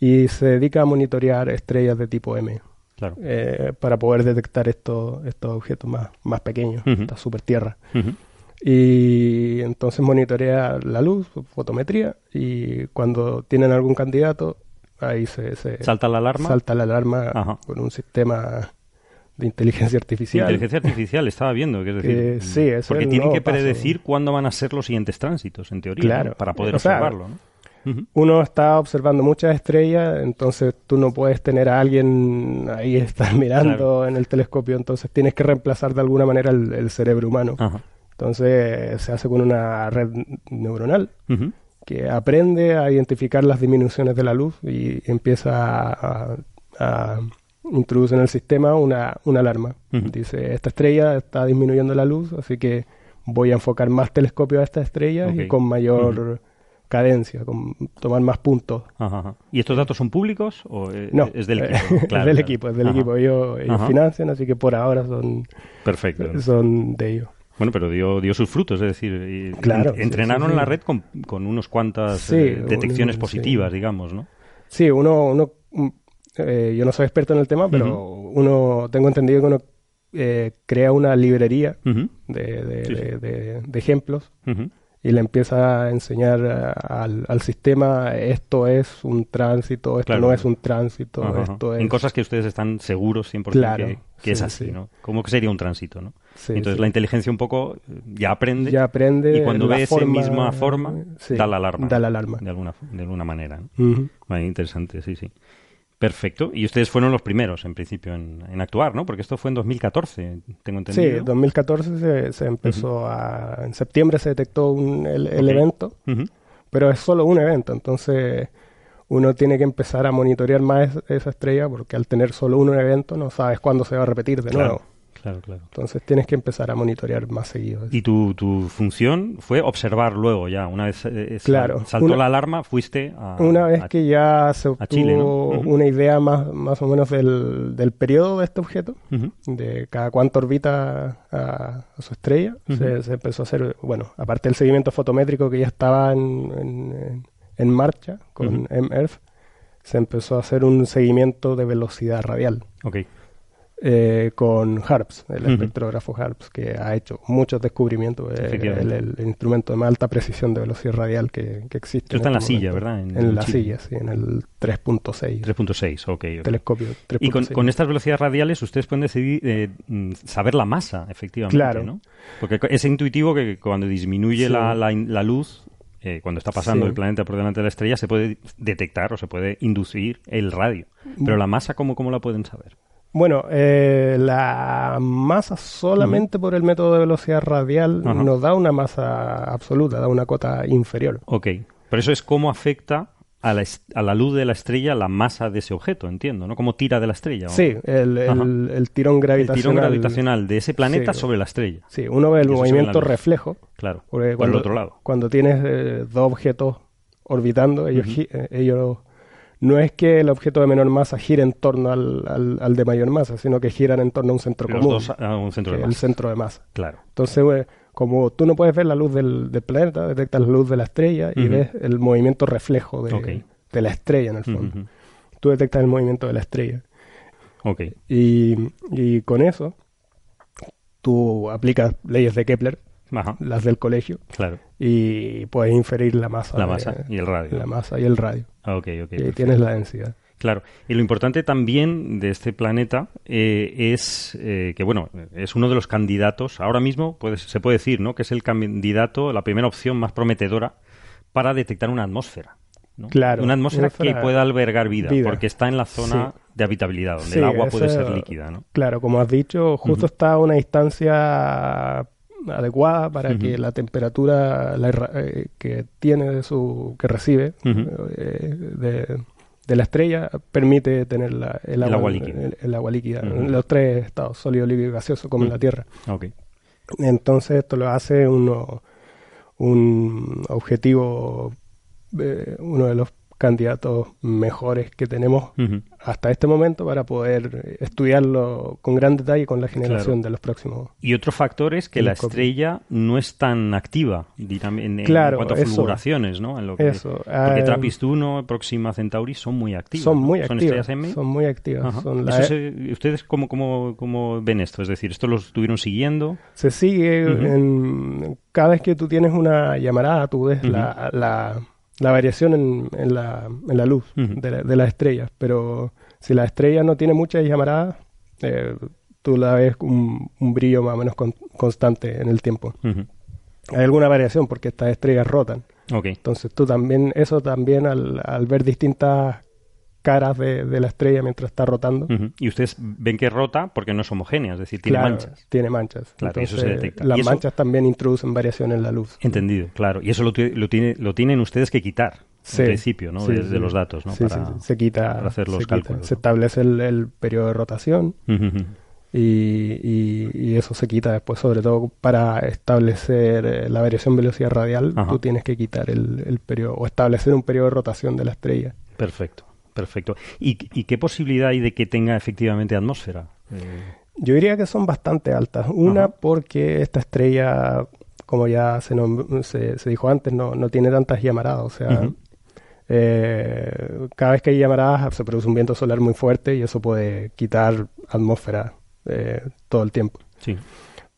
S7: y se dedica a monitorear estrellas de tipo M.
S2: Claro.
S7: eh, para poder detectar estos, estos objetos más, más pequeños, esta super tierra. Y entonces monitorea la luz, fotometría, y cuando tienen algún candidato, ahí se, se
S2: Salta la alarma.
S7: salta la alarma
S2: Ajá.
S7: con un sistema de inteligencia artificial.
S2: Inteligencia artificial, estaba viendo, que es decir,
S7: Que sí, ese es
S2: porque tienen que
S7: paso.
S2: predecir cuándo van a ser los siguientes tránsitos, en teoría,
S7: Claro.
S2: ¿no? para poder
S7: O sea,
S2: observarlo.
S7: Uno está observando muchas estrellas, entonces tú no puedes tener a alguien ahí estar mirando
S2: Claro.
S7: en el telescopio, entonces tienes que reemplazar de alguna manera el, el cerebro humano.
S2: Ajá.
S7: Entonces se hace con una red neuronal que aprende a identificar las disminuciones de la luz y empieza a, a introducir en el sistema una, una alarma. Dice, esta estrella está disminuyendo la luz, así que voy a enfocar más telescopios a esta estrella y con mayor cadencia, con tomar más puntos.
S2: Ajá, ajá. ¿Y estos datos son públicos o eh,
S7: No,
S2: es del equipo?
S7: es
S2: Claro,
S7: del
S2: claro.
S7: equipo, es del
S2: Ajá.
S7: equipo. Ellos, ellos financian, así que por ahora son,
S2: Perfecto.
S7: son de ellos.
S2: Bueno, pero dio, dio sus frutos, es decir,
S7: Claro,
S2: en- entrenaron
S7: sí, sí.
S2: la red con, con unos cuantas eh, detecciones positivas, digamos, ¿no?
S7: Sí, uno, uno mm, eh, yo no soy experto en el tema, pero uno, tengo entendido que uno eh, crea una librería de, de-
S2: Sí, sí.
S7: de- de- de ejemplos
S2: ujú.
S7: Y le empieza a enseñar a- al, al sistema esto es un tránsito, esto
S2: Claro.
S7: no es un tránsito,
S2: Ajá,
S7: esto es...
S2: En cosas que ustedes están seguros 100%
S7: Claro,
S2: que, que es
S7: sí,
S2: así,
S7: sí.
S2: ¿no? ¿Cómo que sería un tránsito, no?
S7: Sí,
S2: Entonces la inteligencia un poco eh, ya aprende
S7: ya aprende
S2: y cuando ve esa
S7: forma-
S2: misma forma da la alarma.
S7: Da la alarma.
S2: De alguna, de alguna manera. interesante, sí, sí. Perfecto. Y ustedes fueron los primeros, en principio, en, en actuar, ¿no? Porque esto fue en 2014, tengo
S7: Sí,
S2: entendido.
S7: 2014 se, se empezó a... En septiembre se detectó un- el, evento, pero es solo un evento, entonces uno tiene que empezar a monitorear más es- esa estrella porque al tener solo un evento no sabes cuándo se va a repetir de
S2: Claro,
S7: nuevo.
S2: Claro, claro.
S7: Entonces tienes que empezar a monitorear más seguido.
S2: Y tu, tu función fue observar luego ya, una vez eh, sal-
S7: Claro.
S2: saltó
S7: Una-
S2: la alarma, fuiste a...
S7: Una vez
S2: a-
S7: que ya se obtuvo
S2: Chile, ¿no? Ujú.
S7: una idea más, más o menos del, del periodo de este objeto, de cada cuánto orbita a, a su estrella, se, se empezó a hacer, bueno, aparte del seguimiento fotométrico que ya estaba en, en- marcha con. M-Earth, se empezó a hacer un seguimiento de velocidad radial
S2: Ok.
S7: Eh, con HARPS, el espectrógrafo HARPS, que ha hecho muchos descubrimientos, eh, el, instrumento de más alta precisión de velocidad radial que, que existe.
S2: Esto está en la
S7: este
S2: silla,
S7: momento.
S2: ¿verdad? En-
S7: la
S2: Chile.
S7: silla, sí, en el 3.6,
S2: 3.6, ok.
S7: telescopio 3.6.
S2: Y con, con estas velocidades radiales ustedes pueden decidir eh, mm, saber la masa, efectivamente,
S7: Claro.
S2: ¿no? Porque es intuitivo que cuando disminuye
S7: Sí.
S2: la, la, la luz, eh, cuando está pasando
S7: Sí.
S2: el planeta por delante de la estrella, se puede detectar o se puede inducir el radio.
S7: Mm.
S2: Pero la masa, ¿cómo, cómo la pueden saber?
S7: Bueno, eh, la masa solamente por el método de velocidad radial
S2: Ajá.
S7: nos da una masa absoluta, da una cota inferior.
S2: Ok. Pero eso es cómo afecta a la, a la luz de la estrella la masa de ese objeto, entiendo, ¿no? Cómo tira de la estrella. ¿o?
S7: Sí, el, el- el tirón
S2: El
S7: gravitacional.
S2: tirón gravitacional de ese planeta
S7: Sí.
S2: sobre la estrella.
S7: Sí, uno ve el movimiento reflejo.
S2: Claro. Por
S7: cuando,
S2: el otro lado.
S7: Cuando tienes eh, dos objetos orbitando, ellos, eh, ellos no es que el objeto de menor masa gire en torno al, al- al de mayor masa, sino que giran en torno a un centro
S2: Los
S7: común,
S2: dos a un centro de
S7: es el
S2: masa.
S7: centro de masa.
S2: Claro.
S7: Entonces, eh, como tú no puedes ver la luz del, del planeta, detectas la luz de la estrella y ves el movimiento reflejo de, de la estrella en el fondo. Tú detectas el movimiento de la estrella.
S2: Ok.
S7: Y, y con eso, tú aplicas leyes de Kepler,
S2: Ajá.
S7: las del colegio,
S2: Claro.
S7: y puedes inferir la masa.
S2: La
S7: de-
S2: masa y el radio.
S7: La masa y el radio.
S2: Ah, ok, ok.
S7: y ahí
S2: perfecto.
S7: tienes la densidad.
S2: Claro. Y lo importante también de este planeta eh, es eh, que, bueno, es uno de los candidatos, ahora mismo puede- se puede decir, ¿no? Que es el candidato, la primera opción más prometedora para detectar una atmósfera. ¿no?
S7: Claro,
S2: Una atmósfera que pueda albergar vida,
S7: vida.
S2: porque está en la zona de habitabilidad, donde
S7: Sí,
S2: el agua puede ser líquida, ¿no?
S7: Claro, como has dicho, justo está a una distancia adecuada para que la temperatura la eh, que tiene de su que recibe eh, de, de la estrella permite tener la- el,
S2: El
S7: agua,
S2: líquida.
S7: el- el agua líquida,
S2: Ujú.
S7: los tres estados sólido, líquido y gaseoso como en la. Tierra. Entonces esto lo hace uno, un objetivo, eh, uno de los candidatos mejores que tenemos hasta este momento para poder estudiarlo con gran detalle con la generación
S2: Claro.
S7: de los próximos.
S2: Y otro factor es que la estrella no es tan activa en, en cuanto a
S7: eso.
S2: fulguraciones, ¿no? En lo que-
S7: Eso,
S2: porque
S7: eh,
S2: TRAPPIST-1, Próxima Centauri son muy activas.
S7: Son
S2: ¿no?
S7: muy
S2: Son
S7: activas.
S2: estrellas M.
S7: Son muy activas. Son la-
S2: se- ¿Ustedes cómo, cómo, cómo ven esto? Es decir, ¿esto lo estuvieron siguiendo?
S7: se sigue en cada vez que tú tienes una llamarada tú ves la, la variación en, en la, en la luz de, la- de las estrellas. Pero si la estrella no tiene muchas llamaradas eh, tú la ves un, un brillo más o menos con- constante en el tiempo. Hay alguna variación porque estas estrellas rotan. Entonces tú también eso también al, al ver distintas caras de, de la estrella mientras está rotando.
S2: Y ustedes ven que rota porque no es homogénea, es decir, tiene
S7: claro,
S2: manchas.
S7: tiene manchas
S2: Claro, y eso se
S7: Entonces,
S2: detecta.
S7: las
S2: Y eso-
S7: manchas también introducen variación en la luz
S2: Entendido, claro. Y eso lo, ti- lo, tiene, lo tienen ustedes que quitar,
S7: Sí,
S2: en principio, ¿no?
S7: sí,
S2: Desde
S7: sí.
S2: los datos, ¿no? Para...
S7: se quita,
S2: para hacer los
S7: se, quita.
S2: cálculos,
S7: Se establece el, el periodo de rotación y, y- y eso se quita después, sobre todo para establecer eh, la variación velocidad radial,
S2: Ajá.
S7: tú tienes que quitar el, el periodo o establecer un periodo de rotación de la estrella.
S2: Perfecto, perfecto. ¿Y, y qué posibilidad hay de que tenga efectivamente atmósfera? Eh,
S7: Yo diría que son bastante altas. Una
S2: Ajá.
S7: porque esta estrella, como ya se, se, se dijo antes, no, no tiene tantas llamaradas. O sea, eh, cada vez que hay llamaradas se produce un viento solar muy fuerte y eso puede quitar atmósfera eh, todo el tiempo.
S2: sí.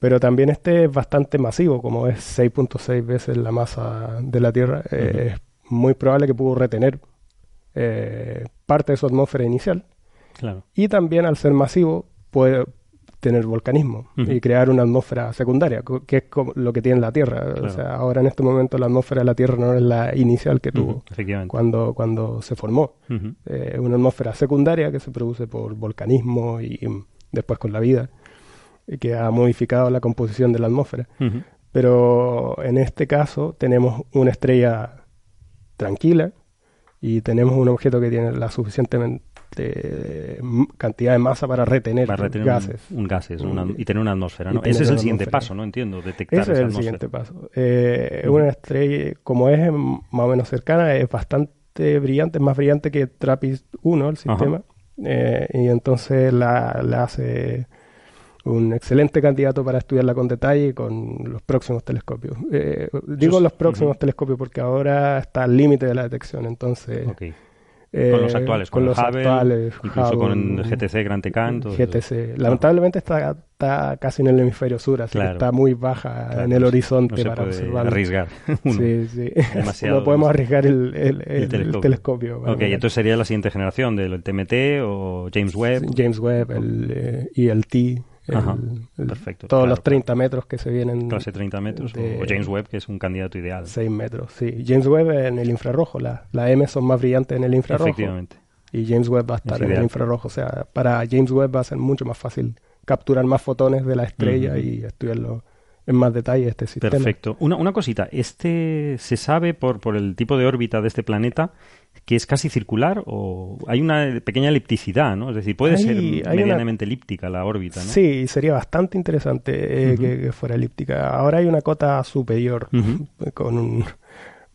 S7: Pero también este es bastante masivo, como es 6.6 veces la masa de la Tierra. eh. Es muy probable que pudo retener eh, parte de su atmósfera inicial.
S2: Claro.
S7: Y también al ser masivo puede tener volcanismo y crear una atmósfera secundaria, que es como lo que tiene la Tierra.
S2: Claro.
S7: O sea, ahora en este momento la atmósfera de la Tierra no es la inicial que tuvo cuando, cuando se formó. Eh, una atmósfera secundaria que se produce por volcanismo y, y después con la vida, y que ha modificado la composición de la atmósfera. Pero en este caso tenemos una estrella tranquila y tenemos un objeto que tiene la suficientemente eh, m- cantidad de masa para retener,
S2: Para retener
S7: gases.
S2: Un, un gases una-
S7: Mm.
S2: y tener una atmósfera, ¿no? Ese es el siguiente
S7: atmósfera.
S2: paso, ¿no? Entiendo, detectar
S7: Ese es
S2: esa
S7: el
S2: atmósfera.
S7: siguiente paso. Eh. Una estrella, como es mm, más o menos cercana, es bastante brillante, es más brillante que TRAPPIST-1, el sistema. Eh, y entonces la, la hace un excelente candidato para estudiarla con detalle con los próximos telescopios. Eh, digo los próximos telescopios porque ahora está al límite de la detección, entonces...
S2: Ok.
S7: eh,
S2: Con los actuales, con,
S7: los
S2: Hubble,
S7: actuales,
S2: incluso con el GTC Gran Tecan. eso.
S7: GTC. Lamentablemente está, está casi en el hemisferio sur, así
S2: Claro.
S7: que está muy baja
S2: Claro,
S7: en el
S2: se-
S7: horizonte
S2: no se
S7: para
S2: puede
S7: observarlo.
S2: arriesgar. uno.
S7: Sí, sí.
S2: Demasiado
S7: no podemos arriesgar el, el- el- el
S2: telescopio. Ok, entonces sería la siguiente generación del TMT o James Webb.
S7: James Webb el, eh, y el T. el-
S2: Ajá,
S7: el-
S2: perfecto,
S7: Todos
S2: claro,
S7: los 30 metros que se vienen.
S2: Clase 30 metros
S7: de-
S2: o James Webb, que es un candidato ideal.
S7: 6 metros, sí. James Webb en el infrarrojo. La, la M son más brillantes en el infrarrojo.
S2: Efectivamente.
S7: Y James Webb va a estar
S2: Es
S7: en el infrarrojo. O sea, para James Webb va a ser mucho más fácil capturar más fotones de la estrella y estudiarlo en más detalle este sistema.
S2: Perfecto. Una, una cosita, este se sabe por, por el tipo de órbita de este planeta que es casi circular o hay una pequeña elipticidad, ¿no? Es decir, puede
S7: Hay-
S2: ser
S7: hay una-
S2: medianamente elíptica la órbita, ¿no?
S7: Sí, sería bastante interesante eh, que, que fuera elíptica. Ahora hay una cota superior con un...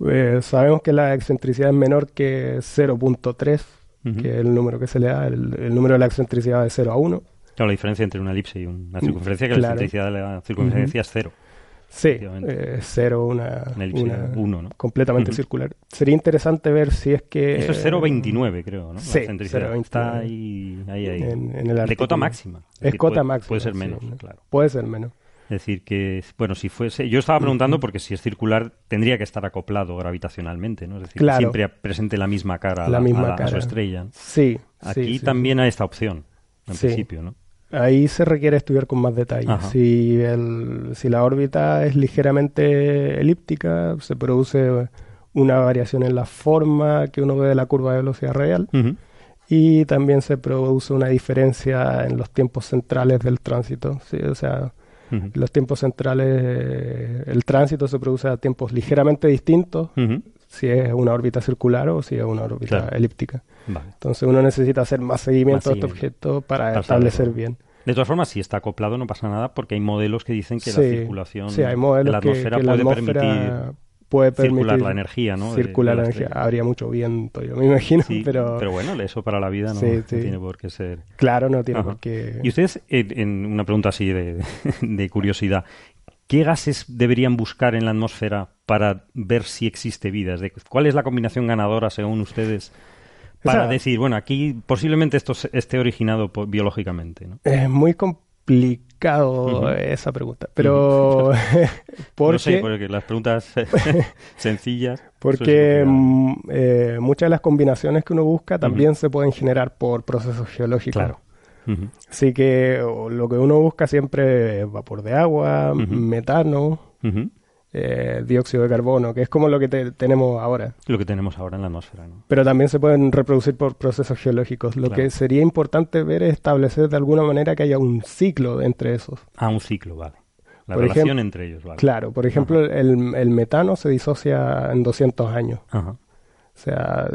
S7: eh, sabemos que la excentricidad es menor que 0.3,
S2: Ujú.
S7: que es el número que se le da. El, el número de la excentricidad es 0 a 1.
S2: Claro, la diferencia entre una elipse y una circunferencia, que
S7: Claro.
S2: la excentricidad de la circunferencia es cero.
S7: Sí, eh, es 0, una,
S2: Una elipse
S7: una
S2: uno, ¿no?
S7: completamente circular. Sería interesante ver si es que...
S2: Eso es 0,29 creo, ¿no?
S7: Sí,
S2: excentricidad.
S7: 0,29.
S2: Está ahí, ahí, ahí.
S7: En- en el
S2: de cota máxima.
S7: Es cota
S2: puede,
S7: máxima.
S2: Puede ser menos,
S7: ¿no?
S2: claro.
S7: Puede ser menos.
S2: Es decir, que, bueno, si fuese. Yo estaba preguntando porque si es circular, tendría que estar acoplado gravitacionalmente, ¿no? Es decir,
S7: Claro.
S2: siempre presente la misma cara, a
S7: La
S2: la-
S7: misma
S2: a, la- a su
S7: cara.
S2: estrella.
S7: Sí.
S2: Aquí
S7: sí, sí,
S2: también hay esta opción, en
S7: Sí.
S2: principio, ¿no?
S7: Ahí se requiere estudiar con más detalle.
S2: Ajá.
S7: Si, el, si la órbita es ligeramente elíptica, se produce una variación en la forma que uno ve de la curva de velocidad radial.
S2: Ujú.
S7: y también se produce una diferencia en los tiempos centrales del tránsito. ¿sí? O sea, los tiempos centrales, el tránsito se produce a tiempos ligeramente distintos si es una órbita circular o si es una órbita
S2: Claro.
S7: elíptica.
S2: Vale.
S7: Entonces uno necesita hacer más seguimiento
S2: Más
S7: de este objeto para,
S2: Para
S7: establecer
S2: saberlo.
S7: bien.
S2: De todas formas, si está acoplado no pasa nada porque hay modelos que dicen que la circulación
S7: sí, hay
S2: de la atmósfera
S7: que la
S2: puede
S7: atmósfera
S2: permitir
S7: puede
S2: circular la energía, ¿no?
S7: circular
S2: de
S7: la
S2: la
S7: energía.
S2: estrella.
S7: Habría mucho viento, yo me imagino,
S2: Sí,
S7: pero,
S2: bueno, eso para la vida no, tiene por qué ser.
S7: claro, no tiene
S2: Ajá.
S7: por qué...
S2: Y ustedes, en, en una pregunta así de, de curiosidad, ¿qué gases deberían buscar en la atmósfera para ver si existe vida? ¿Cuál es la combinación ganadora según ustedes para decir, bueno, aquí posiblemente esto esté originado por- biológicamente? ¿no?
S7: Es muy complicado esa pregunta, pero porque,
S2: No sé, porque las preguntas sencillas.
S7: porque mm, eh, muchas de las combinaciones que uno busca también se pueden generar por procesos geológicos.
S2: Claro.
S7: Así que lo que uno busca siempre es vapor de agua, metano,
S2: Ujú.
S7: Eh, dióxido de carbono, que es como lo que te- tenemos ahora.
S2: Lo que tenemos ahora en la atmósfera, ¿no?
S7: Pero también se pueden reproducir por procesos geológicos. Lo
S2: Claro.
S7: que sería importante ver es establecer de alguna manera que haya un ciclo entre esos.
S2: Ah, un ciclo, vale. La
S7: Por
S2: relación
S7: ejemplo-
S2: entre ellos, vale.
S7: Claro, por ejemplo, el, el metano se disocia en 200 años.
S2: Ajá.
S7: O sea,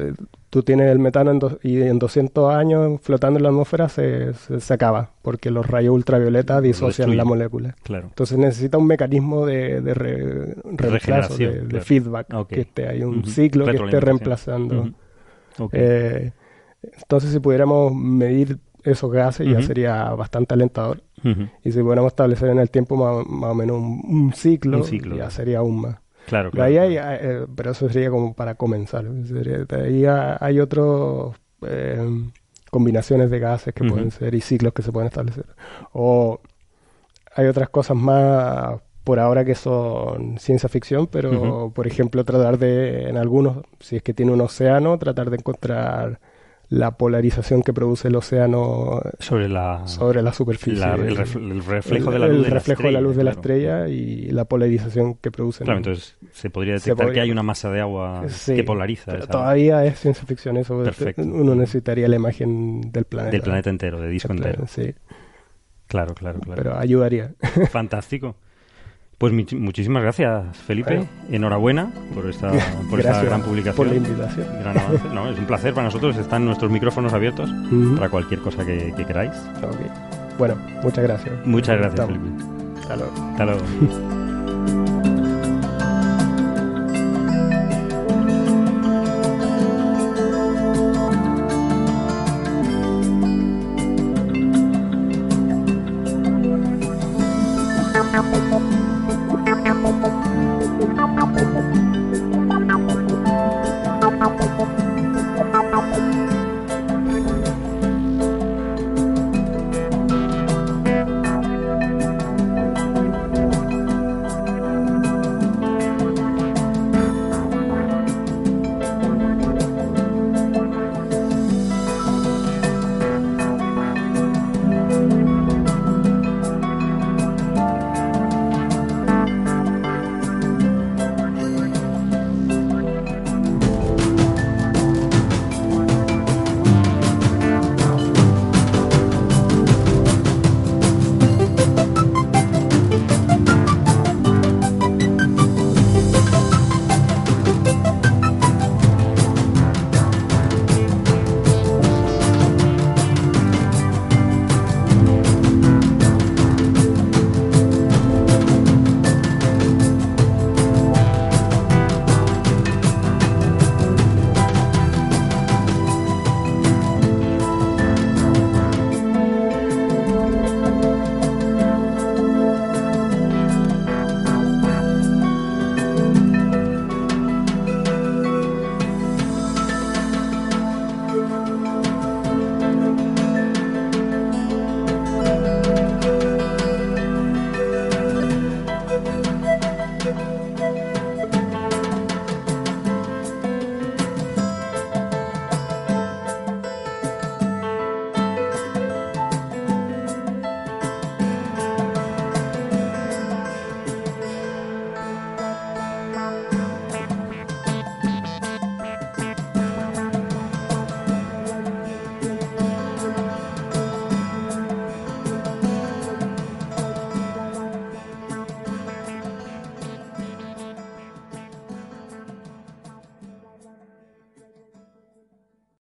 S7: tú tienes el metano en y en 200 años flotando en la atmósfera se, se, se acaba, porque los rayos ultravioleta disocian la molécula.
S2: Claro.
S7: Entonces necesita un mecanismo de, de re- reemplazo, de, feedback, que esté, hay un ciclo que esté reemplazando. Eh, entonces, si pudiéramos medir esos gases, ya sería bastante alentador. Y si pudiéramos establecer en el tiempo más, más o menos un, un ciclo,
S2: Un ciclo,
S7: ya sería aún más.
S2: Claro,
S7: ahí hay, eh, pero eso sería como para comenzar. Sería- ahí ha- hay otros eh, combinaciones de gases que pueden ser y ciclos que se pueden establecer. O hay otras cosas más por ahora que son ciencia ficción, pero por ejemplo tratar de, en algunos, si es que tiene un océano, tratar de encontrar la polarización que produce el océano
S2: Sobre la,
S7: sobre la superficie.
S2: la- el, ref- el reflejo de la luz
S7: el
S2: de la
S7: reflejo de la luz de la
S2: claro.
S7: estrella y la polarización que produce.
S2: Claro, entonces se podría
S7: Se
S2: detectar
S7: podría-
S2: que hay una masa de agua
S7: Sí,
S2: que polariza
S7: pero todavía es ciencia ficción eso.
S2: Perfecto.
S7: Uno necesitaría la imagen del planeta.
S2: del planeta entero, de disco entero.
S7: Sí,
S2: Claro, claro, claro.
S7: pero ayudaría.
S2: Fantástico. Pues mi- muchísimas gracias, Felipe.
S7: Bueno.
S2: Enhorabuena por esta, por esta gran publicación.
S7: por la invitación.
S2: Gran avance. No, es un placer para nosotros. Están nuestros micrófonos abiertos
S7: Ujú.
S2: para cualquier cosa que, que queráis.
S7: Ok. Bueno, muchas gracias.
S2: Muchas gracias,
S7: Estamos.
S2: Felipe.
S7: Hasta luego.
S2: Hasta luego.